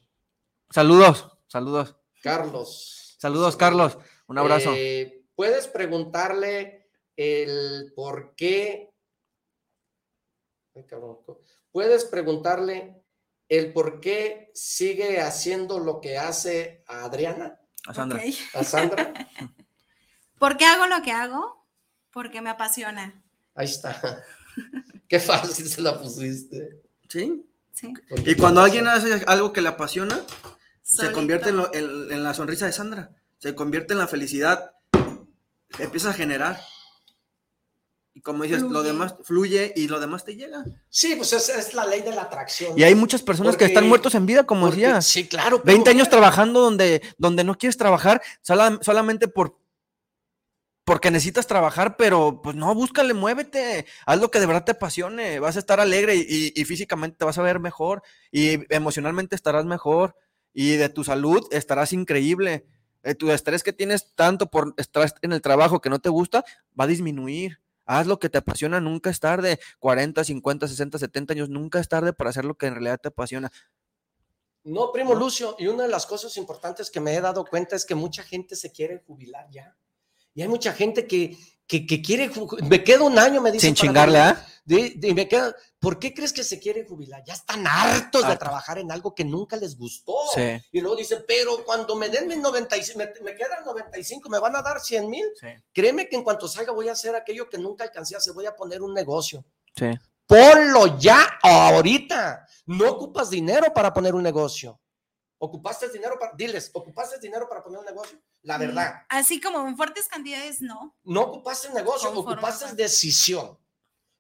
Saludos, saludos, Carlos. saludos, Carlos. Un abrazo. Eh, Puedes preguntarle el por qué. Ay, cabrón. Puedes preguntarle el por qué sigue haciendo lo que hace a Adriana, A Sandra. A Sandra. ¿Por qué hago lo que hago? Porque me apasiona. Ahí está. Qué fácil se la pusiste. Sí. Sí. Y cuando alguien hace algo que le apasiona, se convierte en, lo- en- en la sonrisa de Sandra, se convierte en la felicidad, empieza a generar. Y como dices, lo Fluye. demás fluye y lo demás te llega. Sí, pues es, es la ley de la atracción. Y hay muchas personas Porque- que están muertos en vida, como Porque- decías. Sí, claro. pero- 20 años trabajando donde, donde no quieres trabajar sola- solamente por porque necesitas trabajar, pero pues no, búscale, muévete, haz lo que de verdad te apasione, vas a estar alegre y, y- y físicamente te vas a ver mejor y emocionalmente estarás mejor y de tu salud estarás increíble. Eh, tu estrés que tienes tanto por estar en el trabajo que no te gusta va a disminuir. Haz lo que te apasiona, nunca es tarde. 40, 50, 60, 70 años, nunca es tarde para hacer lo que en realidad te apasiona. No, primo Lucio, y una de las cosas importantes que me he dado cuenta es que mucha gente se quiere jubilar ya. Y hay mucha gente que, que, que quiere, me quedo un año, me dicen. Sin chingarle. ¿ah? De- de- me quedo- ¿Por qué crees que se quiere jubilar? Ya están hartos de trabajar en algo que nunca les gustó. Sí. Y luego dicen, pero cuando me den mis 95, me, me quedan 95, me van a dar 100 mil. Sí. Créeme que en cuanto salga voy a hacer aquello que nunca alcancé a hacer, voy a poner un negocio. Sí. Ponlo ya ahorita. No ocupas dinero para poner un negocio. ¿Ocupaste dinero para, diles, ¿ocupaste dinero para poner un negocio? La verdad. Así como en fuertes cantidades, no. No ocupaste negocio, Conforme ocupaste decisión.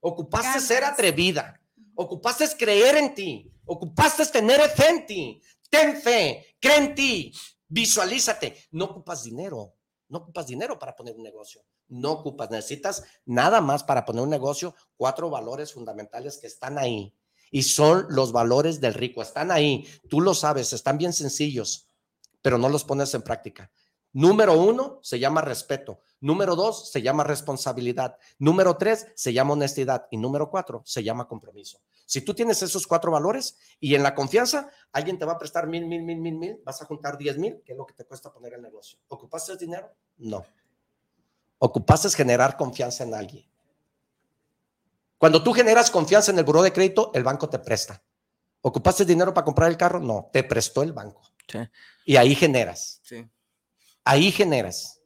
Ocupaste Ganas. ser atrevida. Ocupaste creer en ti. Ocupaste tener fe en ti. Ten fe, cree en ti. Visualízate. No ocupas dinero. No ocupas dinero para poner un negocio. No ocupas. Necesitas nada más para poner un negocio. Cuatro valores fundamentales que están ahí. Y son los valores del rico. Están ahí. Tú lo sabes. Están bien sencillos, pero no los pones en práctica. Número uno se llama respeto. Número dos se llama responsabilidad. Número tres se llama honestidad. Y número cuatro se llama compromiso. Si tú tienes esos cuatro valores y en la confianza, alguien te va a prestar mil, mil, mil, mil, mil, vas a juntar diez mil, que es lo que te cuesta poner el negocio. ¿Ocupaste el dinero? No. Ocupaste generar confianza en alguien. Cuando tú generas confianza en el buró de crédito, el banco te presta. ¿Ocupaste dinero para comprar el carro? No, te prestó el banco. Sí. Y ahí generas Sí. ahí generas.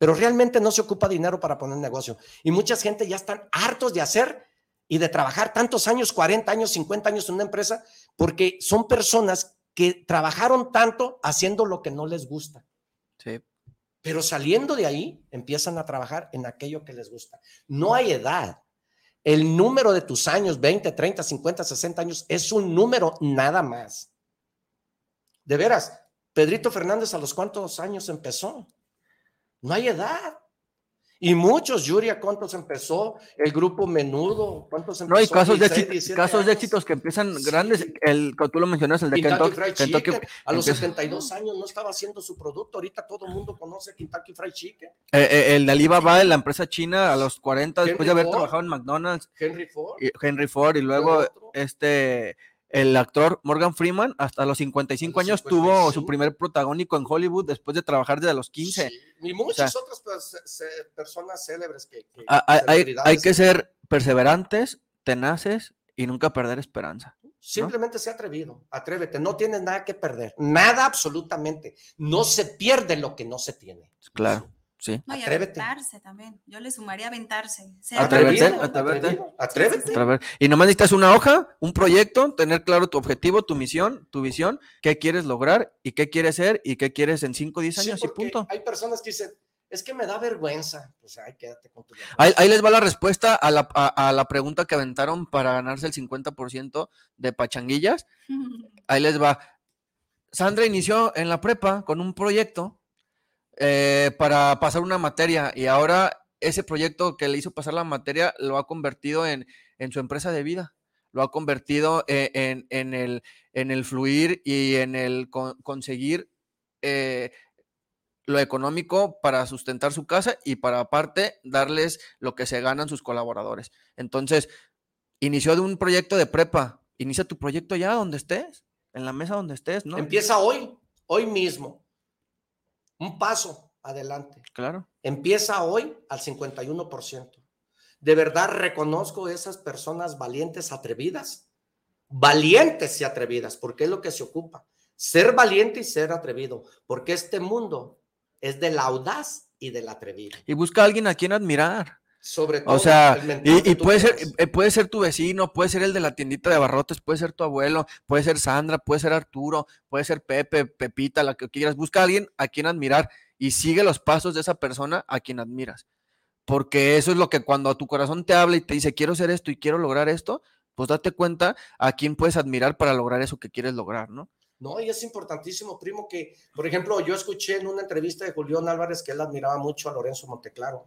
Pero realmente no se ocupa dinero para poner negocio. Y mucha gente ya están hartos de hacer y de trabajar tantos años, 40 años, 50 años en una empresa, porque son personas que trabajaron tanto haciendo lo que no les gusta. Sí. Pero saliendo de ahí, empiezan a trabajar en aquello que les gusta. No hay edad. El número de tus años, 20, 30, 50, 60 años, es un número nada más. De veras, Pedrito Fernández, ¿a los cuántos años empezó? No hay edad. Y muchos, Yuria, ¿cuántos empezó? El grupo Menudo, ¿cuántos empezó? No, hay casos de, 16, éxito- 17 casos de éxitos que empiezan Sí. grandes. El, tú lo mencionas, el de Kentucky Kentucky. Fried Kentucky Chicken. A los empieza- 72 años no estaba haciendo su producto. Ahorita todo el mundo conoce Kentucky Fried Chicken. eh, eh, el de Alibaba, la empresa china, a los 40, después de haber Ford. trabajado en McDonald's, Henry Ford. y Henry Ford, y luego este, el actor Morgan Freeman, hasta los 55 A los años, tuvo 55. su primer protagónico en Hollywood después de trabajar desde los 15. Sí, Y muchas otras pues, personas célebres que. que- Ah, Hay, que ser perseverantes, tenaces y nunca perder esperanza. Simplemente sea atrevido, atrévete, no tienes nada que perder, nada absolutamente. No se pierde lo que no se tiene. Claro, sí. No, y Atrévete. aventarse también. Yo le sumaría aventarse. Ser Atrévete, atrévete. atrévete. Otra vez. Y nomás necesitas una hoja, un proyecto, tener claro tu objetivo, tu misión, tu visión, qué quieres lograr y qué quieres ser y qué quieres en 5 o 10 Sí, años y punto. Hay personas que dicen, es que me da vergüenza. Pues ay, quédate con tu vergüenza. Ahí, ahí les va la respuesta a la, a- a la pregunta que aventaron para ganarse el 50% de pachanguillas. Ahí les va. Sandra inició en la prepa con un proyecto eh, para pasar una materia y ahora ese proyecto que le hizo pasar la materia lo ha convertido en, en su empresa de vida, lo ha convertido eh, en, en el, en el fluir y en el con- conseguir eh, lo económico para sustentar su casa y para aparte darles lo que se ganan sus colaboradores. Entonces, inició de un proyecto de prepa, inicia tu proyecto ya donde estés, en la mesa donde estés, ¿no? Empieza hoy, hoy mismo. Un paso adelante. Claro. Empieza hoy al 51%. De verdad reconozco esas personas valientes, atrevidas, valientes y atrevidas, porque es lo que se ocupa. Ser valiente y ser atrevido, porque este mundo es del audaz y del atrevido. Y busca a alguien a quien admirar. Sobre todo. O sea, y, puede ser, eh, puede ser tu vecino, puede ser el de la tiendita de abarrotes, puede ser tu abuelo, puede ser Sandra, puede ser Arturo, puede ser Pepe, Pepita, la que quieras. Busca a alguien a quien admirar y sigue los pasos de esa persona a quien admiras. Porque eso es lo que cuando tu corazón te habla y te dice, quiero hacer esto y quiero lograr esto, pues date cuenta a quién puedes admirar para lograr eso que quieres lograr, ¿no? No, y es importantísimo, primo, que, por ejemplo, yo escuché en una entrevista de Julián Álvarez que él admiraba mucho a Lorenzo Monteclaro.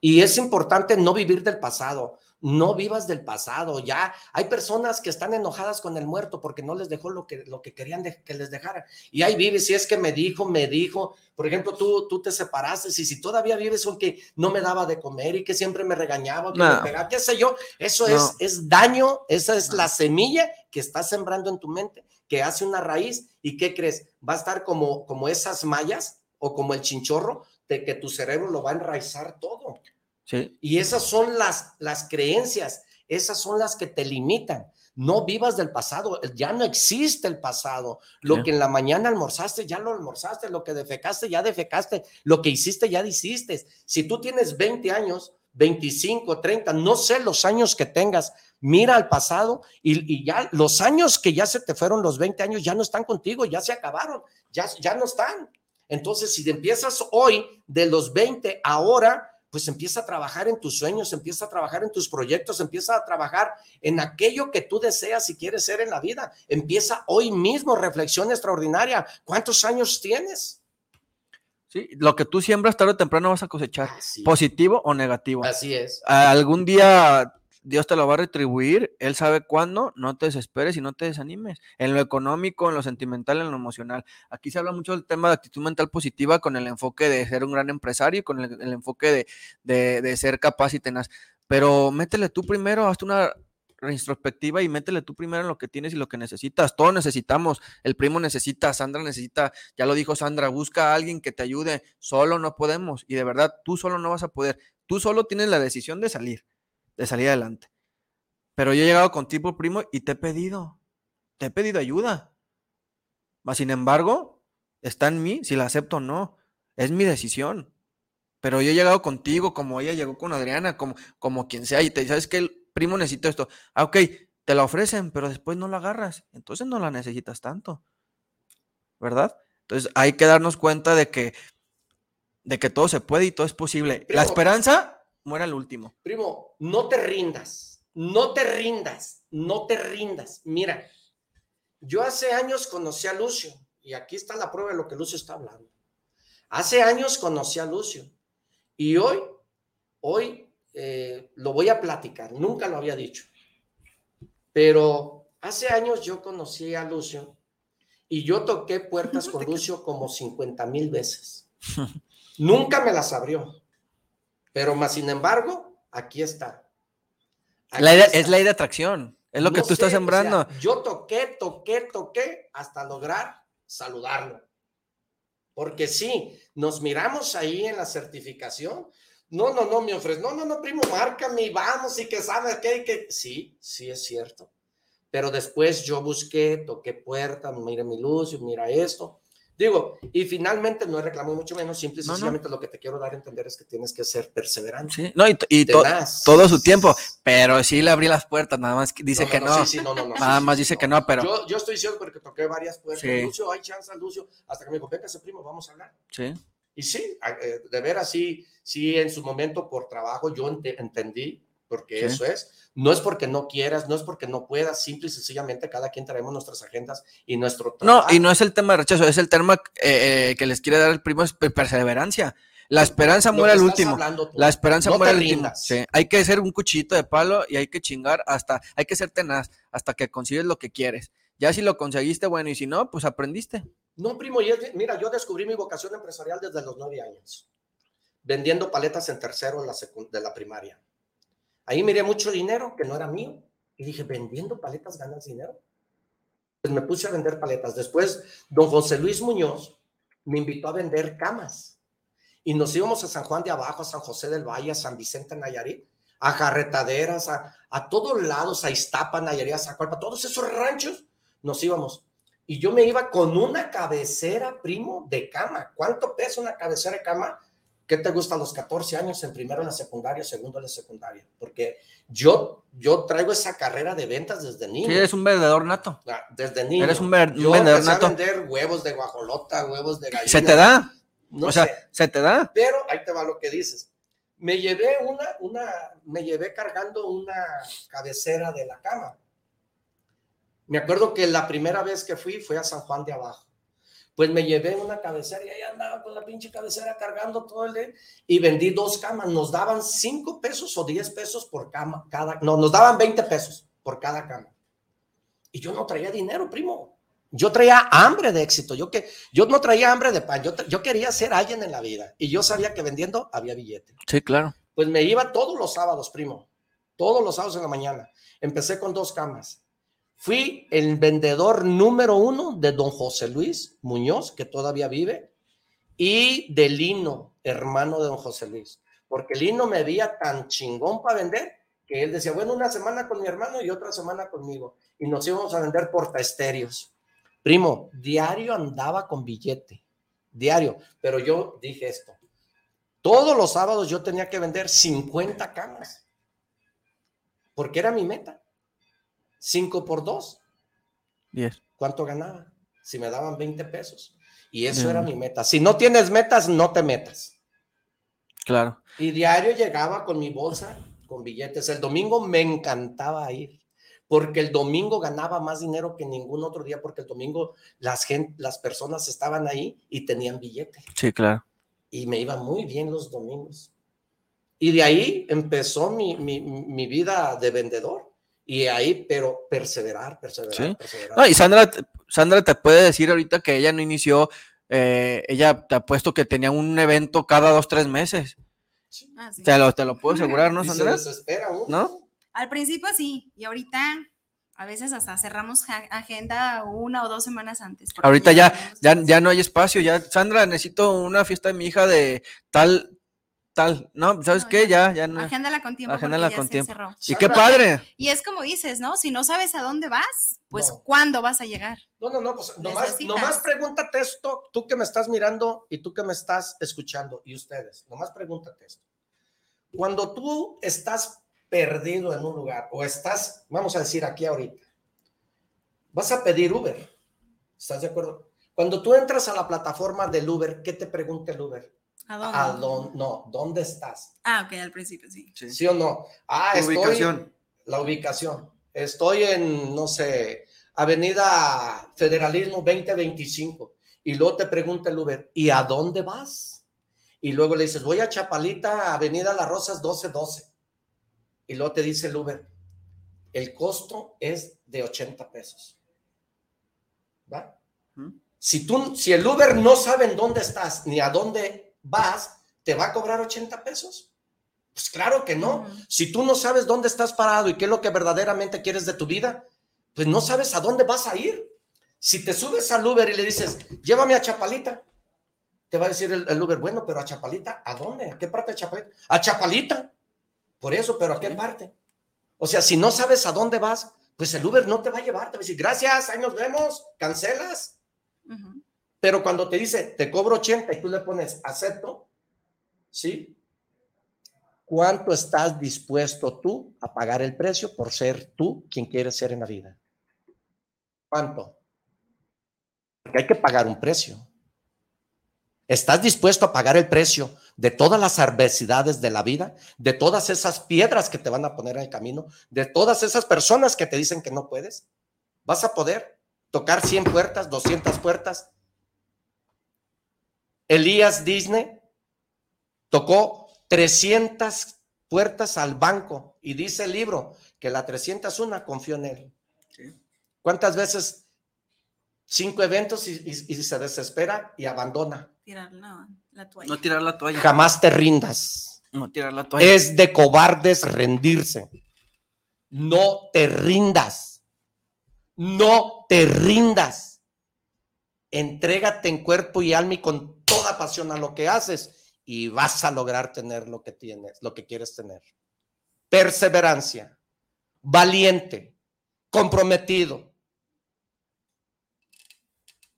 Y es importante no vivir del pasado, no vivas del pasado. Ya hay personas que están enojadas con el muerto porque no les dejó lo que, lo que querían de- que les dejara. Y ahí vives, si es que me dijo, me dijo. Por ejemplo, tú, tú te separaste, y si todavía vives con que no me daba de comer y que siempre me regañaba, que No. me pegaba, qué sé yo, eso No. es, es daño, esa es la semilla que estás sembrando en tu mente, que hace una raíz. ¿Y qué crees? Va a estar como, como esas mallas o como el chinchorro de que tu cerebro lo va a enraizar todo. Sí. Y esas son las, las creencias, esas son las que te limitan. No vivas del pasado, ya no existe el pasado. Lo Sí. que en la mañana almorzaste, ya lo almorzaste. Lo que defecaste, ya defecaste. Lo que hiciste, ya hiciste. Si tú tienes 20 años, 25, 30, no sé los años que tengas, mira al pasado y, y ya los años que ya se te fueron, los 20 años, ya no están contigo, ya se acabaron, ya, ya no están. Entonces, si empiezas hoy de los 20 ahora, pues empieza a trabajar en tus sueños, empieza a trabajar en tus proyectos, empieza a trabajar en aquello que tú deseas y quieres ser en la vida. Empieza hoy mismo, reflexión extraordinaria. ¿Cuántos años tienes? Sí, lo que tú siembras tarde o temprano vas a cosechar, Así, positivo o negativo. así es. Algún día Dios te lo va a retribuir, Él sabe cuándo, no te desesperes y no te desanimes, en lo económico, en lo sentimental, en lo emocional. Aquí se habla mucho del tema de actitud mental positiva con el enfoque de ser un gran empresario y con el, enfoque de, de- ser capaz y tenaz. Pero métele tú primero, hazte una reintrospectiva y métele tú primero en lo que tienes y lo que necesitas. Todos necesitamos, el primo necesita, Sandra necesita, ya lo dijo Sandra, busca a alguien que te ayude, solo no podemos y de verdad tú solo no vas a poder, tú solo tienes la decisión de salir, de salir adelante. Pero yo he llegado contigo, primo, y te he pedido, te he pedido ayuda. Mas, sin embargo, está en mí si la acepto o no, es mi decisión. Pero yo he llegado contigo, como ella llegó con Adriana, como, como quien sea, y te sabes que el primo necesita esto. Ah, ok, te la ofrecen, pero después no la agarras. Entonces no la necesitas tanto. ¿Verdad? Entonces hay que darnos cuenta de que, de que todo se puede y todo es posible. Primo. La esperanza muere al último. Primo, no te rindas, no te rindas, no te rindas. Mira, yo hace años conocí a Lucio y aquí está la prueba de lo que Lucio está hablando. Hace años conocí a Lucio y hoy, hoy eh, lo voy a platicar, nunca lo había dicho, pero hace años yo conocí a Lucio y yo toqué puertas con Lucio como 50 mil veces. Nunca me las abrió, pero más sin embargo, aquí está. La Aquí idea- está. es la idea de atracción. Es lo que tú estás sé, o sea, sembrando. yo toqué, toqué, toqué hasta lograr saludarlo. Porque sí, nos miramos ahí en la certificación. No, no, no, me ofrece. No, no, no, primo, márcame y vamos y que sabes qué, que. Sí, sí es cierto. Pero después yo busqué, toqué puertas, mira mi luz, mira esto. Digo, y finalmente no he reclamado mucho menos, simple y No, no. sencillamente lo que te quiero dar a entender es que tienes que ser perseverante. Sí, no, y, y to- todo su tiempo. Pero sí le abrí las puertas, nada más dice que no. sí, sí, Nada más dice que no, pero- Yo, yo estoy diciendo porque toqué varias puertas. Lucio, hay chance, Lucio. Hasta que me dijo, venga, ese primo, vamos a hablar. Sí. Y sí, eh, de veras, sí, sí, en su momento por trabajo yo ente- entendí, porque Sí. eso es. No es porque no quieras, no es porque no puedas, simple y sencillamente cada quien traemos nuestras agendas y nuestro No, trabajo. y no es el tema de rechazo, es el tema eh, eh, que les quiere dar el primo, es per- perseverancia. La esperanza muere al último. La esperanza No muere al último. Sí, Hay que ser un cuchillito de palo y hay que chingar hasta, hay que ser tenaz hasta que consigues lo que quieres. Ya si lo conseguiste, bueno, y si no, pues aprendiste. No, primo, y es- mira, yo descubrí mi vocación empresarial desde los nueve años, vendiendo paletas en tercero en la de la primaria. Ahí miré mucho dinero que no era mío y dije, ¿vendiendo paletas ganas dinero? Pues me puse a vender paletas. Después, don José Luis Muñoz me invitó a vender camas y nos íbamos a San Juan de Abajo, a San José del Valle, a San Vicente Nayarit, a Jarretaderas, a, a todos lados, a Iztapa, Nayarit, a Zacualpa, todos esos ranchos nos íbamos. Y yo me iba con una cabecera, primo, de cama. ¿Cuánto pesa una cabecera de cama? ¿Qué te gusta a los 14 años en primero en la secundaria, segundo en la secundaria? Porque yo, yo traigo esa carrera de ventas desde niño. Sí, eres un vendedor nato. Ah, Desde niño. Eres un ver- un yo vendedor empecé nato. a vender huevos de guajolota, huevos de gallina. Se te da. No o sea, sé. se te da. Pero ahí te va lo que dices. Me llevé una, una, me llevé cargando una cabecera de la cama. Me acuerdo que la primera vez que fui fue a San Juan de Abajo. Pues me llevé una cabecera y ahí andaba con la pinche cabecera cargando todo el día y vendí dos camas. Nos daban cinco pesos o diez pesos por cama, cada, no, nos daban 20 pesos por cada cama. Y yo no traía dinero, primo. Yo traía hambre de éxito. Yo, que, yo no traía hambre de pan. Yo, yo quería ser alguien en la vida. Y yo sabía que vendiendo había billete. Sí, claro. Pues me iba todos los sábados, primo. Todos los sábados en la mañana. Empecé con dos camas. Fui el vendedor número uno de don José Luis Muñoz, que todavía vive, y de Lino, hermano de don José Luis. Porque Lino me veía tan chingón para vender que él decía, bueno, una semana con mi hermano y otra semana conmigo. Y nos íbamos a vender portaestéreos. Primo, diario andaba con billete, diario. Pero yo dije esto, todos los sábados yo tenía que vender 50 camas, porque era mi meta. 5 por 2, Diez. ¿cuánto ganaba? Si me daban 20 pesos. Y eso Bien. era mi meta. Si no tienes metas, no te metas. Claro. Y diario llegaba con mi bolsa con billetes. El domingo me encantaba ir, porque el domingo ganaba más dinero que ningún otro día, porque el domingo las, gen- las personas estaban ahí y tenían billete. Sí, claro. y me iba muy bien los domingos. Y de ahí empezó mi, mi, mi vida de vendedor. Y ahí, pero perseverar, perseverar, Sí. perseverar. No, y Sandra, Sandra te puede decir ahorita que ella no inició, eh, ella te ha puesto que tenía un evento cada dos, tres meses. Ah, sí. Te lo, te lo puedo asegurar, ¿no, se Sandra? desespera uno. ¿No? Al principio sí, y ahorita a veces hasta cerramos agenda una o dos semanas antes. Ahorita ya, ya, ya no hay espacio, ya, Sandra, necesito una fiesta de mi hija de tal, tal, ¿no? ¿Sabes No, qué? ya. Ya, ya no. Agéndala con tiempo. Agéndala con se tiempo. Y qué padre. Y es como dices, ¿no? Si no sabes a dónde vas, pues No. ¿cuándo vas a llegar? No, no, no, pues nomás, nomás pregúntate esto, tú que me estás mirando y tú que me estás escuchando y ustedes, nomás pregúntate esto. Cuando tú estás perdido en un lugar o estás, vamos a decir aquí ahorita, vas a pedir Uber, ¿estás de acuerdo? Cuando tú entras a la plataforma del Uber, ¿qué te pregunta el Uber? ¿A dónde? ¿A dónde? No, ¿dónde estás? Ah, ok, al principio sí. ¿Sí, o no? Ah, Tu estoy, ubicación. la ubicación. Estoy en, no sé, Avenida Federalismo 2025. Y luego te pregunta el Uber, ¿y a dónde vas? Y luego le dices, voy a Chapalita, Avenida Las Rosas 1212. Y luego te dice el Uber, el costo es de 80 pesos. ¿Va? Si, tú, si el Uber no sabe en dónde estás ni a dónde vas, ¿te va a cobrar 80 pesos? Pues claro que no. Si tú no sabes dónde estás parado y qué es lo que verdaderamente quieres de tu vida, pues no sabes a dónde vas a ir. Si te subes al Uber y le dices, llévame a Chapalita, te va a decir el, el Uber, bueno, pero a Chapalita, ¿a dónde? ¿A qué parte de Chapalita? A Chapalita. Por eso, pero ¿a qué parte? O sea, si no sabes a dónde vas, pues el Uber no te va a llevar, te va a decir, gracias, ahí nos vemos, cancelas. Ujú. Pero cuando te dice, te cobro 80 y tú le pones, acepto, ¿sí? ¿Cuánto estás dispuesto tú a pagar el precio por ser tú quien quieres ser en la vida? ¿Cuánto? Porque hay que pagar un precio. ¿Estás dispuesto a pagar el precio de todas las adversidades de la vida, de todas esas piedras que te van a poner en el camino, de todas esas personas que te dicen que no puedes? ¿Vas a poder tocar 100 puertas, 200 puertas? Elías Disney tocó 300 puertas al banco y dice el libro que la 301 confió en él. ¿Cuántas veces? Cinco eventos y, y- y se desespera y abandona. Tirar la, la toalla. No tirar la toalla. Jamás te rindas. No tirar la toalla. Es de cobardes rendirse. No te rindas. No te rindas. Entrégate en cuerpo y alma y con toda pasión a lo que haces y vas a lograr tener lo que tienes, lo que quieres tener. Perseverancia, valiente, comprometido.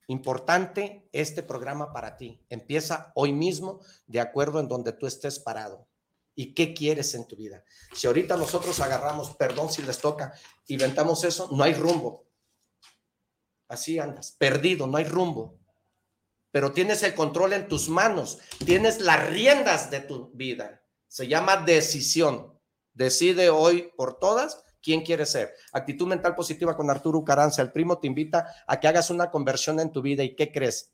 Importante este programa para ti. Empieza hoy mismo de acuerdo en donde tú estés parado. ¿Y qué quieres en tu vida? Si ahorita nosotros agarramos, perdón si les toca, y inventamos eso, no hay rumbo. Así andas, perdido, no hay rumbo. Pero tienes el control en tus manos, tienes las riendas de tu vida. Se llama decisión. Decide hoy por todas quién quieres ser. Actitud mental positiva con Arturo Caranza. El primo te invita a que hagas una conversión en tu vida. ¿Y qué crees?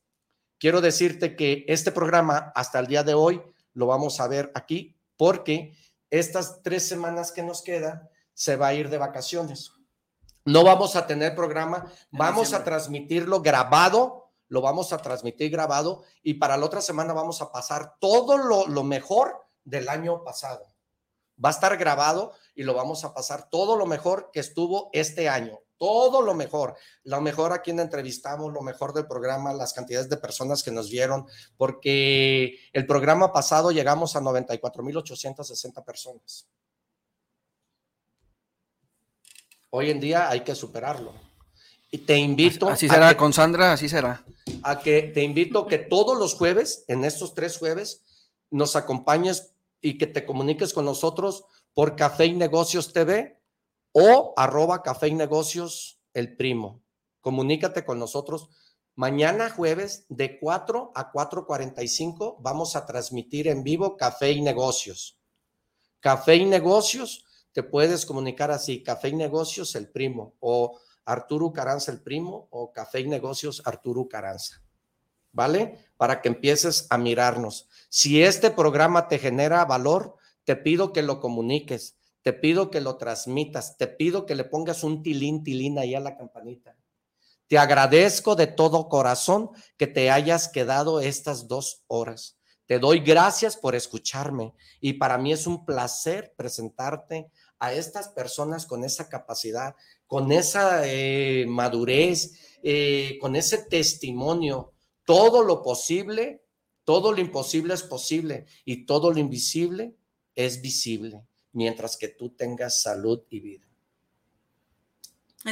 Quiero decirte que este programa hasta el día de hoy lo vamos a ver aquí porque estas tres semanas que nos quedan se va a ir de vacaciones. No vamos a tener programa, vamos a transmitirlo grabado, lo vamos a transmitir grabado y para la otra semana vamos a pasar todo lo, lo mejor del año pasado. Va a estar grabado y lo vamos a pasar todo lo mejor que estuvo este año todo lo mejor, lo mejor a quien entrevistamos, lo mejor del programa, las cantidades de personas que nos vieron, porque el programa pasado llegamos a 94.860 personas. Hoy en día hay que superarlo. Y te invito. Así será, con Sandra, así será. A que te invito que todos los jueves, en estos tres jueves, nos acompañes y que te comuniques con nosotros por Café y Negocios TV o arroba café y negocios el primo. Comunícate con nosotros. Mañana jueves de 4 a 4.45 vamos a transmitir en vivo Café y Negocios. Café y Negocios, te puedes comunicar así, Café y Negocios el primo o Arturo Caranza el primo o Café y Negocios Arturo Caranza. ¿Vale? Para que empieces a mirarnos. Si este programa te genera valor, te pido que lo comuniques te pido que lo transmitas, te pido que le pongas un tilín, tilín ahí a la campanita. Te agradezco de todo corazón que te hayas quedado estas dos horas. Te doy gracias por escucharme y para mí es un placer presentarte a estas personas con esa capacidad, con esa eh, madurez, eh, con ese testimonio. Todo lo posible, todo lo imposible es posible y todo lo invisible es visible mientras que tú tengas salud y vida.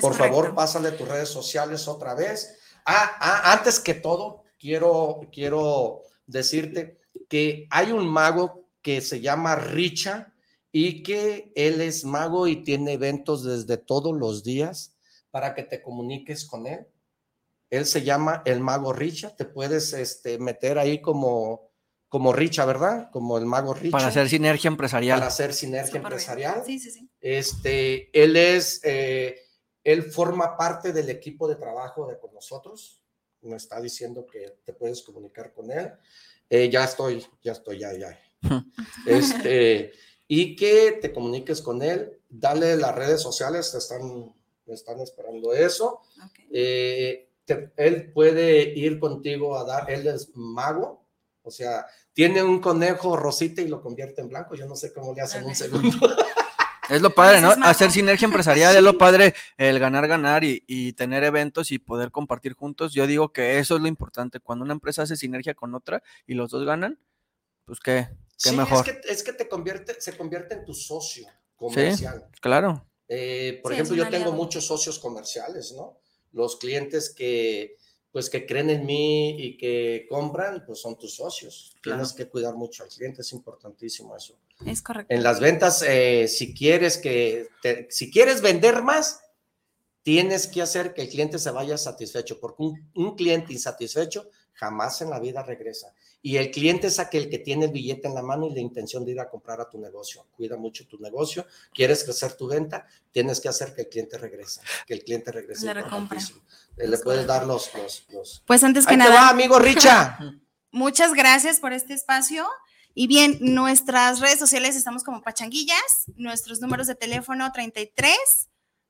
Por favor, pásale tus redes sociales otra vez. Ah, ah, antes que todo, quiero, quiero decirte que hay un mago que se llama Richa y que él es mago y tiene eventos desde todos los días para que te comuniques con él. Él se llama el mago Richa. Te puedes este, meter ahí como como Richa, ¿verdad? Como el mago Richa. Para hacer sinergia empresarial. Para hacer sinergia empresarial. Sí, sí, sí. Este, él es, eh, él forma parte del equipo de trabajo de con nosotros. Me está diciendo que te puedes comunicar con él. Eh, ya estoy, ya estoy, ya, ya. este, y que te comuniques con él. Dale las redes sociales, te están, están esperando eso. Eh, él puede ir contigo a dar, él es mago, o sea, tiene un conejo rosita y lo convierte en blanco. Yo no sé cómo le hacen un segundo. Es lo padre, ¿no? Hacer sinergia empresarial es lo padre, el ganar, ganar y, tener eventos y poder compartir juntos. Yo digo que eso es lo importante. Cuando una empresa hace sinergia con otra y los dos ganan, pues qué, qué sí, mejor. Es que, es que te convierte, se convierte en tu socio comercial. Sí, claro. Eh, por ejemplo, yo tengo muchos socios comerciales, ¿no? Los clientes que, pues que creen en mí y que compran, pues son tus socios. Tienes que cuidar mucho al cliente, es importantísimo eso. Es correcto. En las ventas, eh, si quieres que, si quieres vender más, tienes que hacer que el cliente se vaya satisfecho, porque un cliente insatisfecho jamás en la vida regresa. Y el cliente es aquel que tiene el billete en la mano y la intención de ir a comprar a tu negocio. Cuida mucho tu negocio. ¿Quieres crecer tu venta? Tienes que hacer que el cliente regrese. Que el cliente regrese. Le recompra. Le puedes dar los, los, Pues antes que Ahí nada. Te va, amigo Richa. Muchas gracias por este espacio. Y bien, nuestras redes sociales estamos como Pachanguillas. Nuestros números de teléfono 33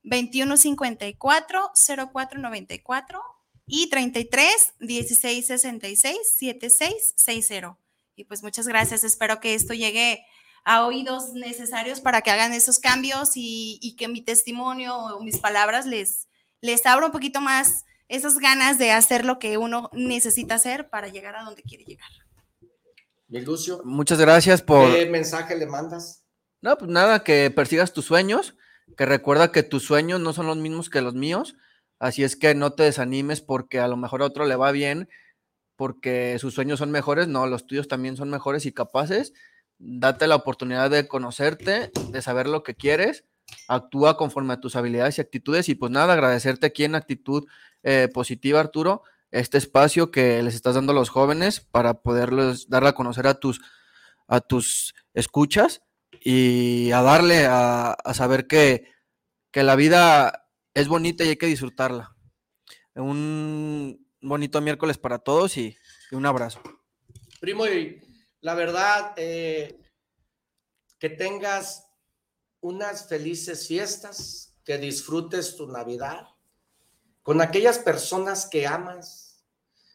2154 0494 y 33 16 66 7660. Y pues muchas gracias. Espero que esto llegue a oídos necesarios para que hagan esos cambios y, que mi testimonio o mis palabras les, les abra un poquito más esas ganas de hacer lo que uno necesita hacer para llegar a donde quiere llegar. Lucio. Muchas gracias por. ¿Qué mensaje le mandas? No, pues nada, que persigas tus sueños, que recuerda que tus sueños no son los mismos que los míos Así es que no te desanimes porque a lo mejor a otro le va bien, porque sus sueños son mejores, no, los tuyos también son mejores y capaces. Date la oportunidad de conocerte, de saber lo que quieres, actúa conforme a tus habilidades y actitudes y pues nada, agradecerte aquí en actitud eh, positiva, Arturo, este espacio que les estás dando a los jóvenes para poderles dar a conocer a tus, a tus escuchas y a darle a, a saber que, que la vida es bonita y hay que disfrutarla. Un bonito miércoles para todos y, un abrazo. Primo, y la verdad, eh, que tengas unas felices fiestas, que disfrutes tu Navidad con aquellas personas que amas,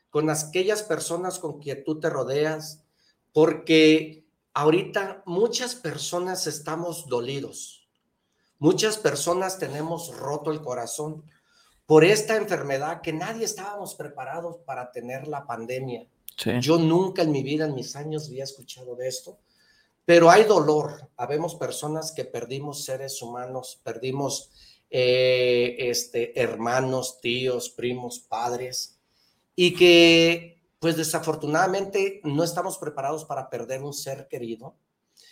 con aquellas personas con quien tú te rodeas, porque ahorita muchas personas estamos dolidos Muchas personas tenemos roto el corazón por esta enfermedad que nadie estábamos preparados para tener la pandemia. Yo nunca en mi vida, en mis años, había escuchado de esto, pero hay dolor. Habemos personas que perdimos seres humanos, perdimos eh, este, hermanos, tíos, primos, padres, y que pues desafortunadamente no estamos preparados para perder un ser querido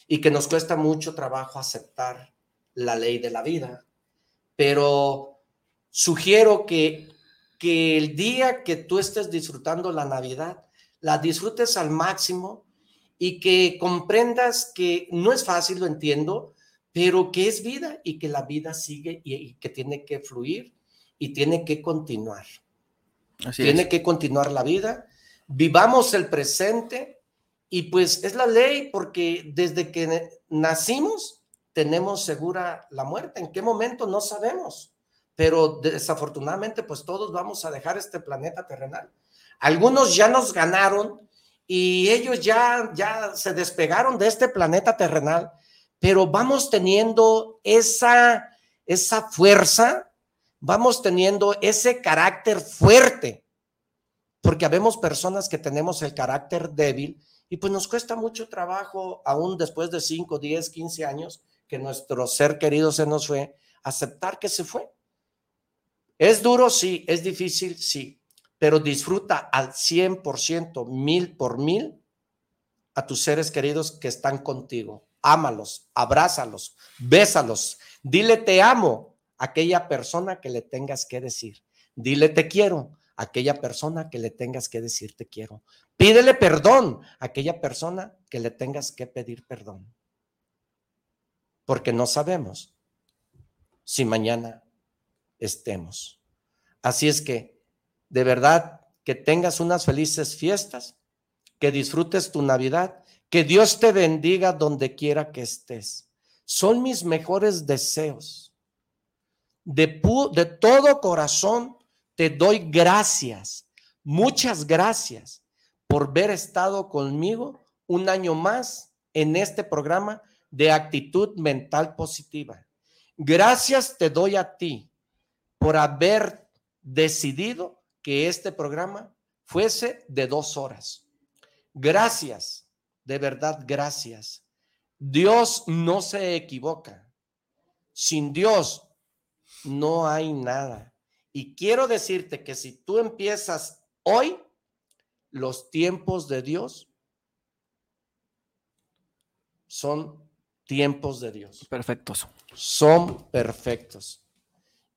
y que nos cuesta mucho trabajo aceptar la ley de la vida. Pero sugiero que, que el día que tú estés disfrutando la Navidad, la disfrutes al máximo y que comprendas que no es fácil, lo entiendo, pero que es vida y que la vida sigue y, que tiene que fluir y tiene que continuar. tiene que continuar la vida. Vivamos el presente y pues es la ley porque desde que nacimos tenemos segura la muerte. ¿En qué momento? No sabemos. Pero desafortunadamente, pues todos vamos a dejar este planeta terrenal. Algunos ya nos ganaron y ellos ya, ya se despegaron de este planeta terrenal, pero vamos teniendo esa, esa fuerza, vamos teniendo ese carácter fuerte, porque habemos personas que tenemos el carácter débil y pues nos cuesta mucho trabajo, aún después de 5, 10, 15 años, que nuestro ser querido se nos fue, aceptar que se fue. Es duro, sí, es difícil, sí, pero disfruta al 100%, mil por mil, a tus seres queridos que están contigo. Ámalos, abrázalos, bésalos, dile te amo a aquella persona que le tengas que decir. Dile te quiero a aquella persona que le tengas que decir te quiero. Pídele perdón a aquella persona que le tengas que pedir perdón porque no sabemos si mañana estemos. Así es que, de verdad, que tengas unas felices fiestas, que disfrutes tu Navidad, que Dios te bendiga donde quiera que estés. Son mis mejores deseos. De, de todo corazón te doy gracias, muchas gracias por haber estado conmigo un año más en este programa de actitud mental positiva. Gracias te doy a ti por haber decidido que este programa fuese de dos horas. Gracias, de verdad, gracias. Dios no se equivoca. Sin Dios no hay nada. Y quiero decirte que si tú empiezas hoy, los tiempos de Dios son tiempos de Dios. Perfectos. Son perfectos.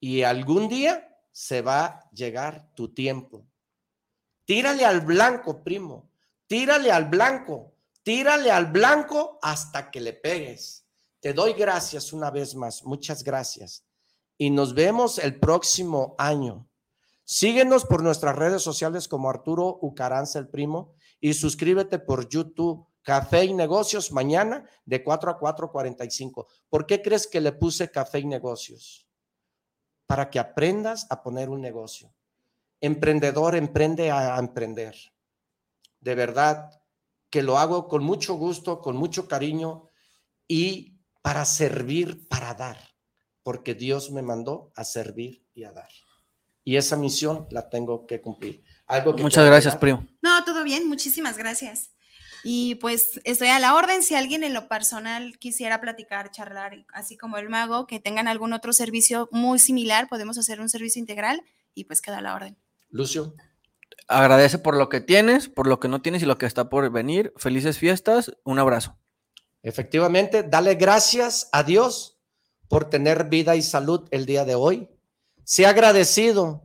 Y algún día se va a llegar tu tiempo. Tírale al blanco, primo. Tírale al blanco. Tírale al blanco hasta que le pegues. Te doy gracias una vez más. Muchas gracias. Y nos vemos el próximo año. Síguenos por nuestras redes sociales como Arturo Ucaranza el Primo y suscríbete por YouTube Café y negocios mañana de 4 a 4.45. ¿Por qué crees que le puse café y negocios? Para que aprendas a poner un negocio. Emprendedor, emprende a emprender. De verdad que lo hago con mucho gusto, con mucho cariño y para servir, para dar, porque Dios me mandó a servir y a dar. Y esa misión la tengo que cumplir. Algo Muchas gracias, primo. No, todo bien, muchísimas gracias. Y pues estoy a la orden. Si alguien en lo personal quisiera platicar, charlar, así como el mago, que tengan algún otro servicio muy similar, podemos hacer un servicio integral y pues queda la orden. Lucio. Agradece por lo que tienes, por lo que no tienes y lo que está por venir. Felices fiestas. Un abrazo. Efectivamente, dale gracias a Dios por tener vida y salud el día de hoy. Sea agradecido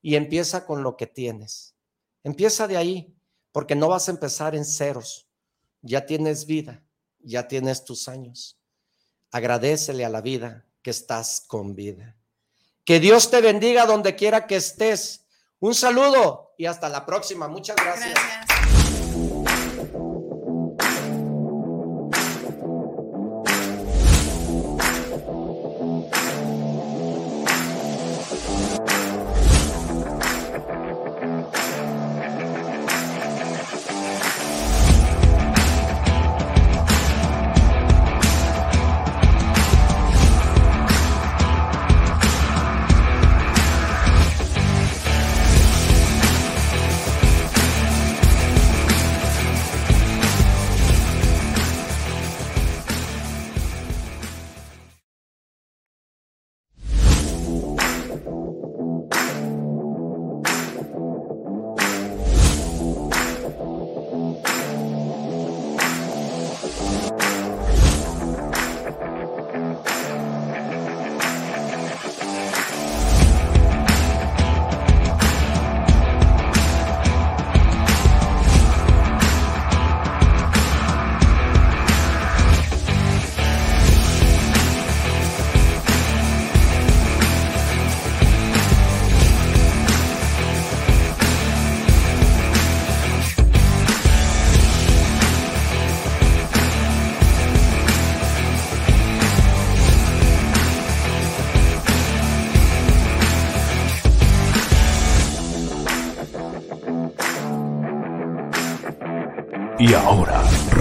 y empieza con lo que tienes. Empieza de ahí, porque no vas a empezar en ceros. Ya tienes vida, ya tienes tus años. Agradecele a la vida que estás con vida. Que Dios te bendiga donde quiera que estés. Un saludo y hasta la próxima. Muchas gracias. Gracias.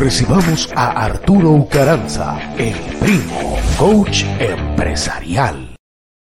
Recibamos a Arturo Ucaranza, el primo coach empresarial.